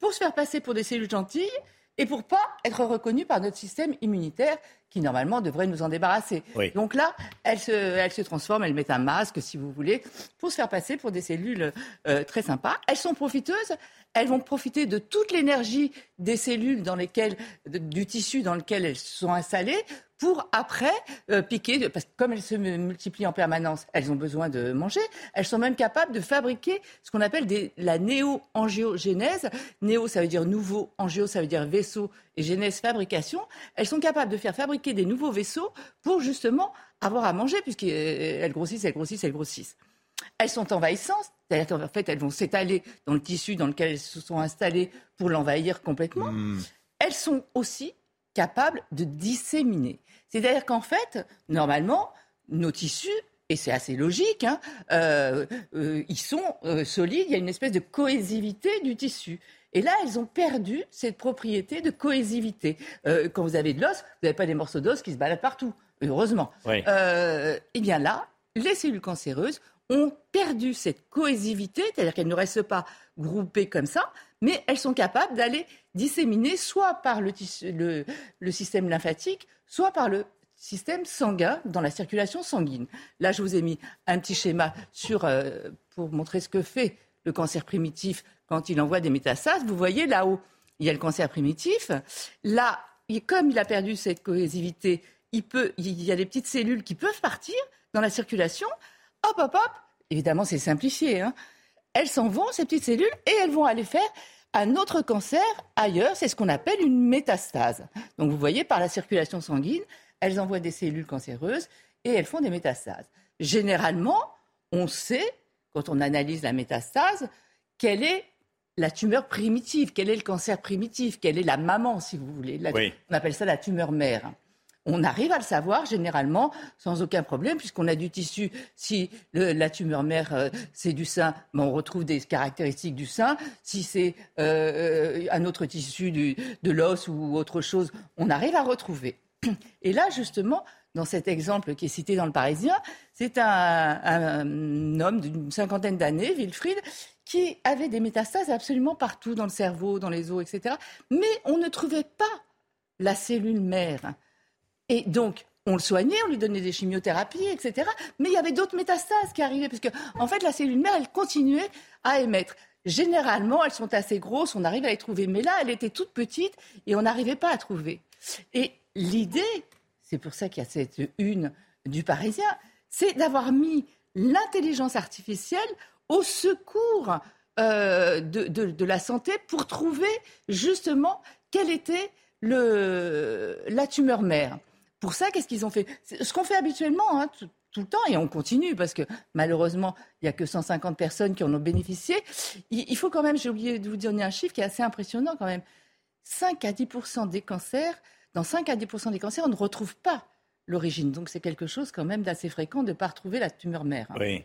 S70: pour se faire passer pour des cellules gentilles et pour pas être reconnues par notre système immunitaire qui, normalement, devrait nous en débarrasser.
S1: Oui.
S70: Donc là, elles se, transforment, elles mettent un masque, si vous voulez, pour se faire passer pour des cellules euh, très sympas. Elles sont profiteuses. Elles vont profiter de toute l'énergie des cellules dans lesquelles, de- du tissu dans lequel elles sont installées pour après euh, piquer, parce que comme elles se mu- multiplient en permanence, elles ont besoin de manger. Elles sont même capables de fabriquer ce qu'on appelle des, la néo-angiogénèse. Néo, ça veut dire nouveau, angio, ça veut dire vaisseau, et genèse, fabrication. Elles sont capables de faire fabriquer des nouveaux vaisseaux pour justement avoir à manger, puisqu'elles grossissent, elles grossissent, elles grossissent. Elles sont envahissantes, c'est-à-dire qu'en fait, elles vont s'étaler dans le tissu dans lequel elles se sont installées pour l'envahir complètement. Elles sont aussi capables de disséminer. C'est-à-dire qu'en fait, normalement, nos tissus, et c'est assez logique, hein, euh, euh, ils sont euh, solides, il y a une espèce de cohésivité du tissu. Et là, elles ont perdu cette propriété de cohésivité. Quand vous avez de l'os, vous n'avez pas des morceaux d'os qui se baladent partout, heureusement.
S1: Oui.
S70: Eh bien là, les cellules cancéreuses ont perdu cette cohésivité, c'est-à-dire qu'elles ne restent pas groupées comme ça, mais elles sont capables d'aller disséminer soit par le, système lymphatique, soit par le système sanguin dans la circulation sanguine. Là, je vous ai mis un petit schéma euh, pour montrer ce que fait le cancer primitif quand il envoie des métastases. Vous voyez là-haut, il y a le cancer primitif. Là, comme il a perdu cette cohésivité, il y a des petites cellules qui peuvent partir dans la circulation. Hop, hop, hop. Évidemment, c'est simplifié. hein. Elles s'en vont, ces petites cellules, et elles vont aller faire un autre cancer ailleurs. C'est ce qu'on appelle une métastase. Donc, vous voyez, par la circulation sanguine, elles envoient des cellules cancéreuses et elles font des métastases. Généralement, on sait, quand on analyse la métastase, quelle est la tumeur primitive, quel est le cancer primitif, quelle est la maman, si vous voulez. La-
S1: Oui.
S70: On appelle ça la tumeur mère. On arrive à le savoir généralement sans aucun problème, puisqu'on a du tissu. Si la tumeur mère, euh, c'est du sein, ben, on retrouve des caractéristiques du sein. Si c'est euh, un autre tissu du- de l'os ou autre chose, on arrive à retrouver. Et là, justement, dans cet exemple qui est cité dans le Parisien, c'est un, un homme d'une cinquantaine d'années, Wilfried, qui avait des métastases absolument partout dans le cerveau, dans les os, etc. Mais on ne trouvait pas la cellule mère. Et donc, on le soignait, on lui donnait des chimiothérapies, etc. Mais il y avait d'autres métastases qui arrivaient, parce que, en fait, la cellule mère, elle continuait à émettre. Généralement, elles sont assez grosses, on arrive à les trouver. Mais là, elle était toute petite et on n'arrivait pas à trouver. Et l'idée, c'est pour ça qu'il y a cette une du Parisien, c'est d'avoir mis l'intelligence artificielle au secours euh, de, la santé pour trouver justement quelle était la tumeur mère. Pour ça, qu'est-ce qu'ils ont fait? Ce qu'on fait habituellement, hein, tout, le temps, et on continue, parce que malheureusement, il n'y a que 150 personnes qui en ont bénéficié. Il, il faut quand même, j'ai oublié de vous donner un chiffre qui est assez impressionnant quand même. 5 à 10% des cancers, dans 5 à 10% des cancers, on ne retrouve pas l'origine. Donc c'est quelque chose quand même d'assez fréquent de ne pas retrouver la tumeur mère. hein.
S1: Oui.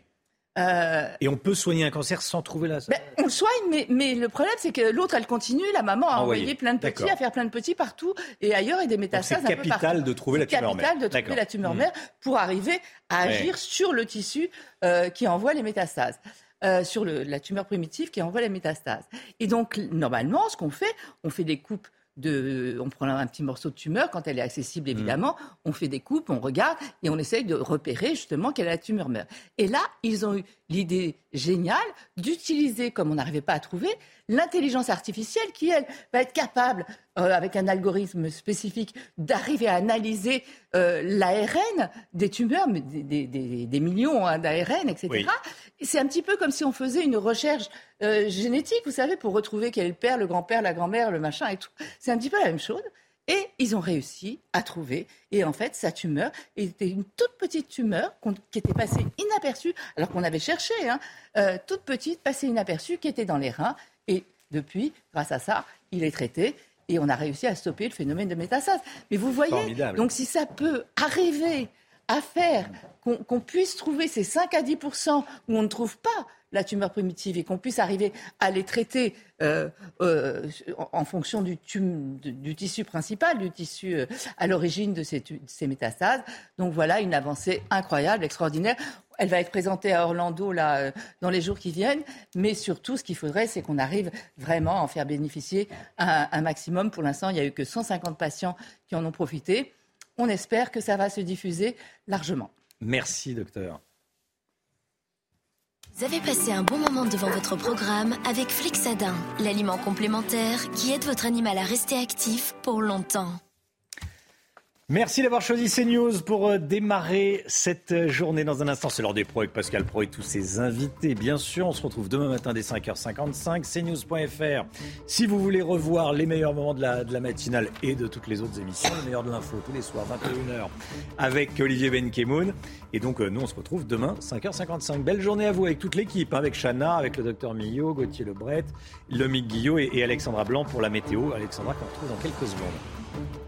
S1: Euh, et on peut soigner un cancer sans trouver la.
S70: Ben, on le soigne, mais, mais le problème, c'est que l'autre, elle continue. La maman a envoyé plein de petits, à faire plein de petits partout et ailleurs et des métastases.
S1: C'est capital de trouver la tumeur mère.
S70: capital de trouver la tumeur mère pour arriver à agir sur le tissu euh, qui envoie les métastases. Euh, sur le, la tumeur primitive qui envoie les métastases. Et donc, normalement, ce qu'on fait, on fait des coupes on prend un petit morceau de tumeur quand elle est accessible évidemment, mm. on fait des coupes, on regarde et on essaye de repérer justement quelle est la tumeur mère. Et là, ils ont eu l'idée géniale d'utiliser, comme on n'arrivait pas à trouver, l'intelligence artificielle qui, elle, va être capable, euh, avec un algorithme spécifique, d'arriver à analyser euh, l'ARN des tumeurs, mais des, millions hein, d'ARN, etc. C'est un petit peu comme si on faisait une recherche euh, génétique, vous savez, pour retrouver quel est le père, le grand-père, la grand-mère, le machin et tout. C'est un petit peu la même chose. Et ils ont réussi à trouver. Et en fait, sa tumeur était une toute petite tumeur qui était passée inaperçue, alors qu'on avait cherché, hein, euh, toute petite, passée inaperçue, qui était dans les reins. Et depuis, grâce à ça, il est traité. Et on a réussi à stopper le phénomène de métastase. Mais vous voyez, donc si ça peut arriver à faire qu'on puisse trouver ces 5 à 10% où on ne trouve pas la tumeur primitive et qu'on puisse arriver à les traiter euh, euh, en fonction du, du, tissu principal, du tissu euh, à l'origine de ces, ces, métastases. Donc voilà une avancée incroyable, extraordinaire. Elle va être présentée à Orlando là, dans les jours qui viennent, mais surtout ce qu'il faudrait, c'est qu'on arrive vraiment à en faire bénéficier un, un maximum. Pour l'instant, il n'y a eu que 150 patients qui en ont profité. On espère que ça va se diffuser largement.
S1: Merci, docteur.
S69: Vous avez passé un bon moment devant votre programme avec Flixadin, l'aliment complémentaire qui aide votre animal à rester actif pour longtemps.
S1: Merci d'avoir choisi CNews pour euh, démarrer cette euh, journée. Dans un instant, c'est l'heure des pros avec Pascal Pro et tous ses invités. Bien sûr, on se retrouve demain matin dès 5h55, cnews.fr. Si vous voulez revoir les meilleurs moments de la, matinale et de toutes les autres émissions, les meilleurs de l'info tous les soirs, 21h, avec Olivier Benkemoun. Et donc, euh, nous, on se retrouve demain, 5h55. Belle journée à vous avec toute l'équipe, hein, avec Chana, avec le docteur Millot, Gauthier Lebret, Lomique Guillot et, et Alexandra Blanc pour la météo. Alexandra qu'on retrouve dans quelques secondes.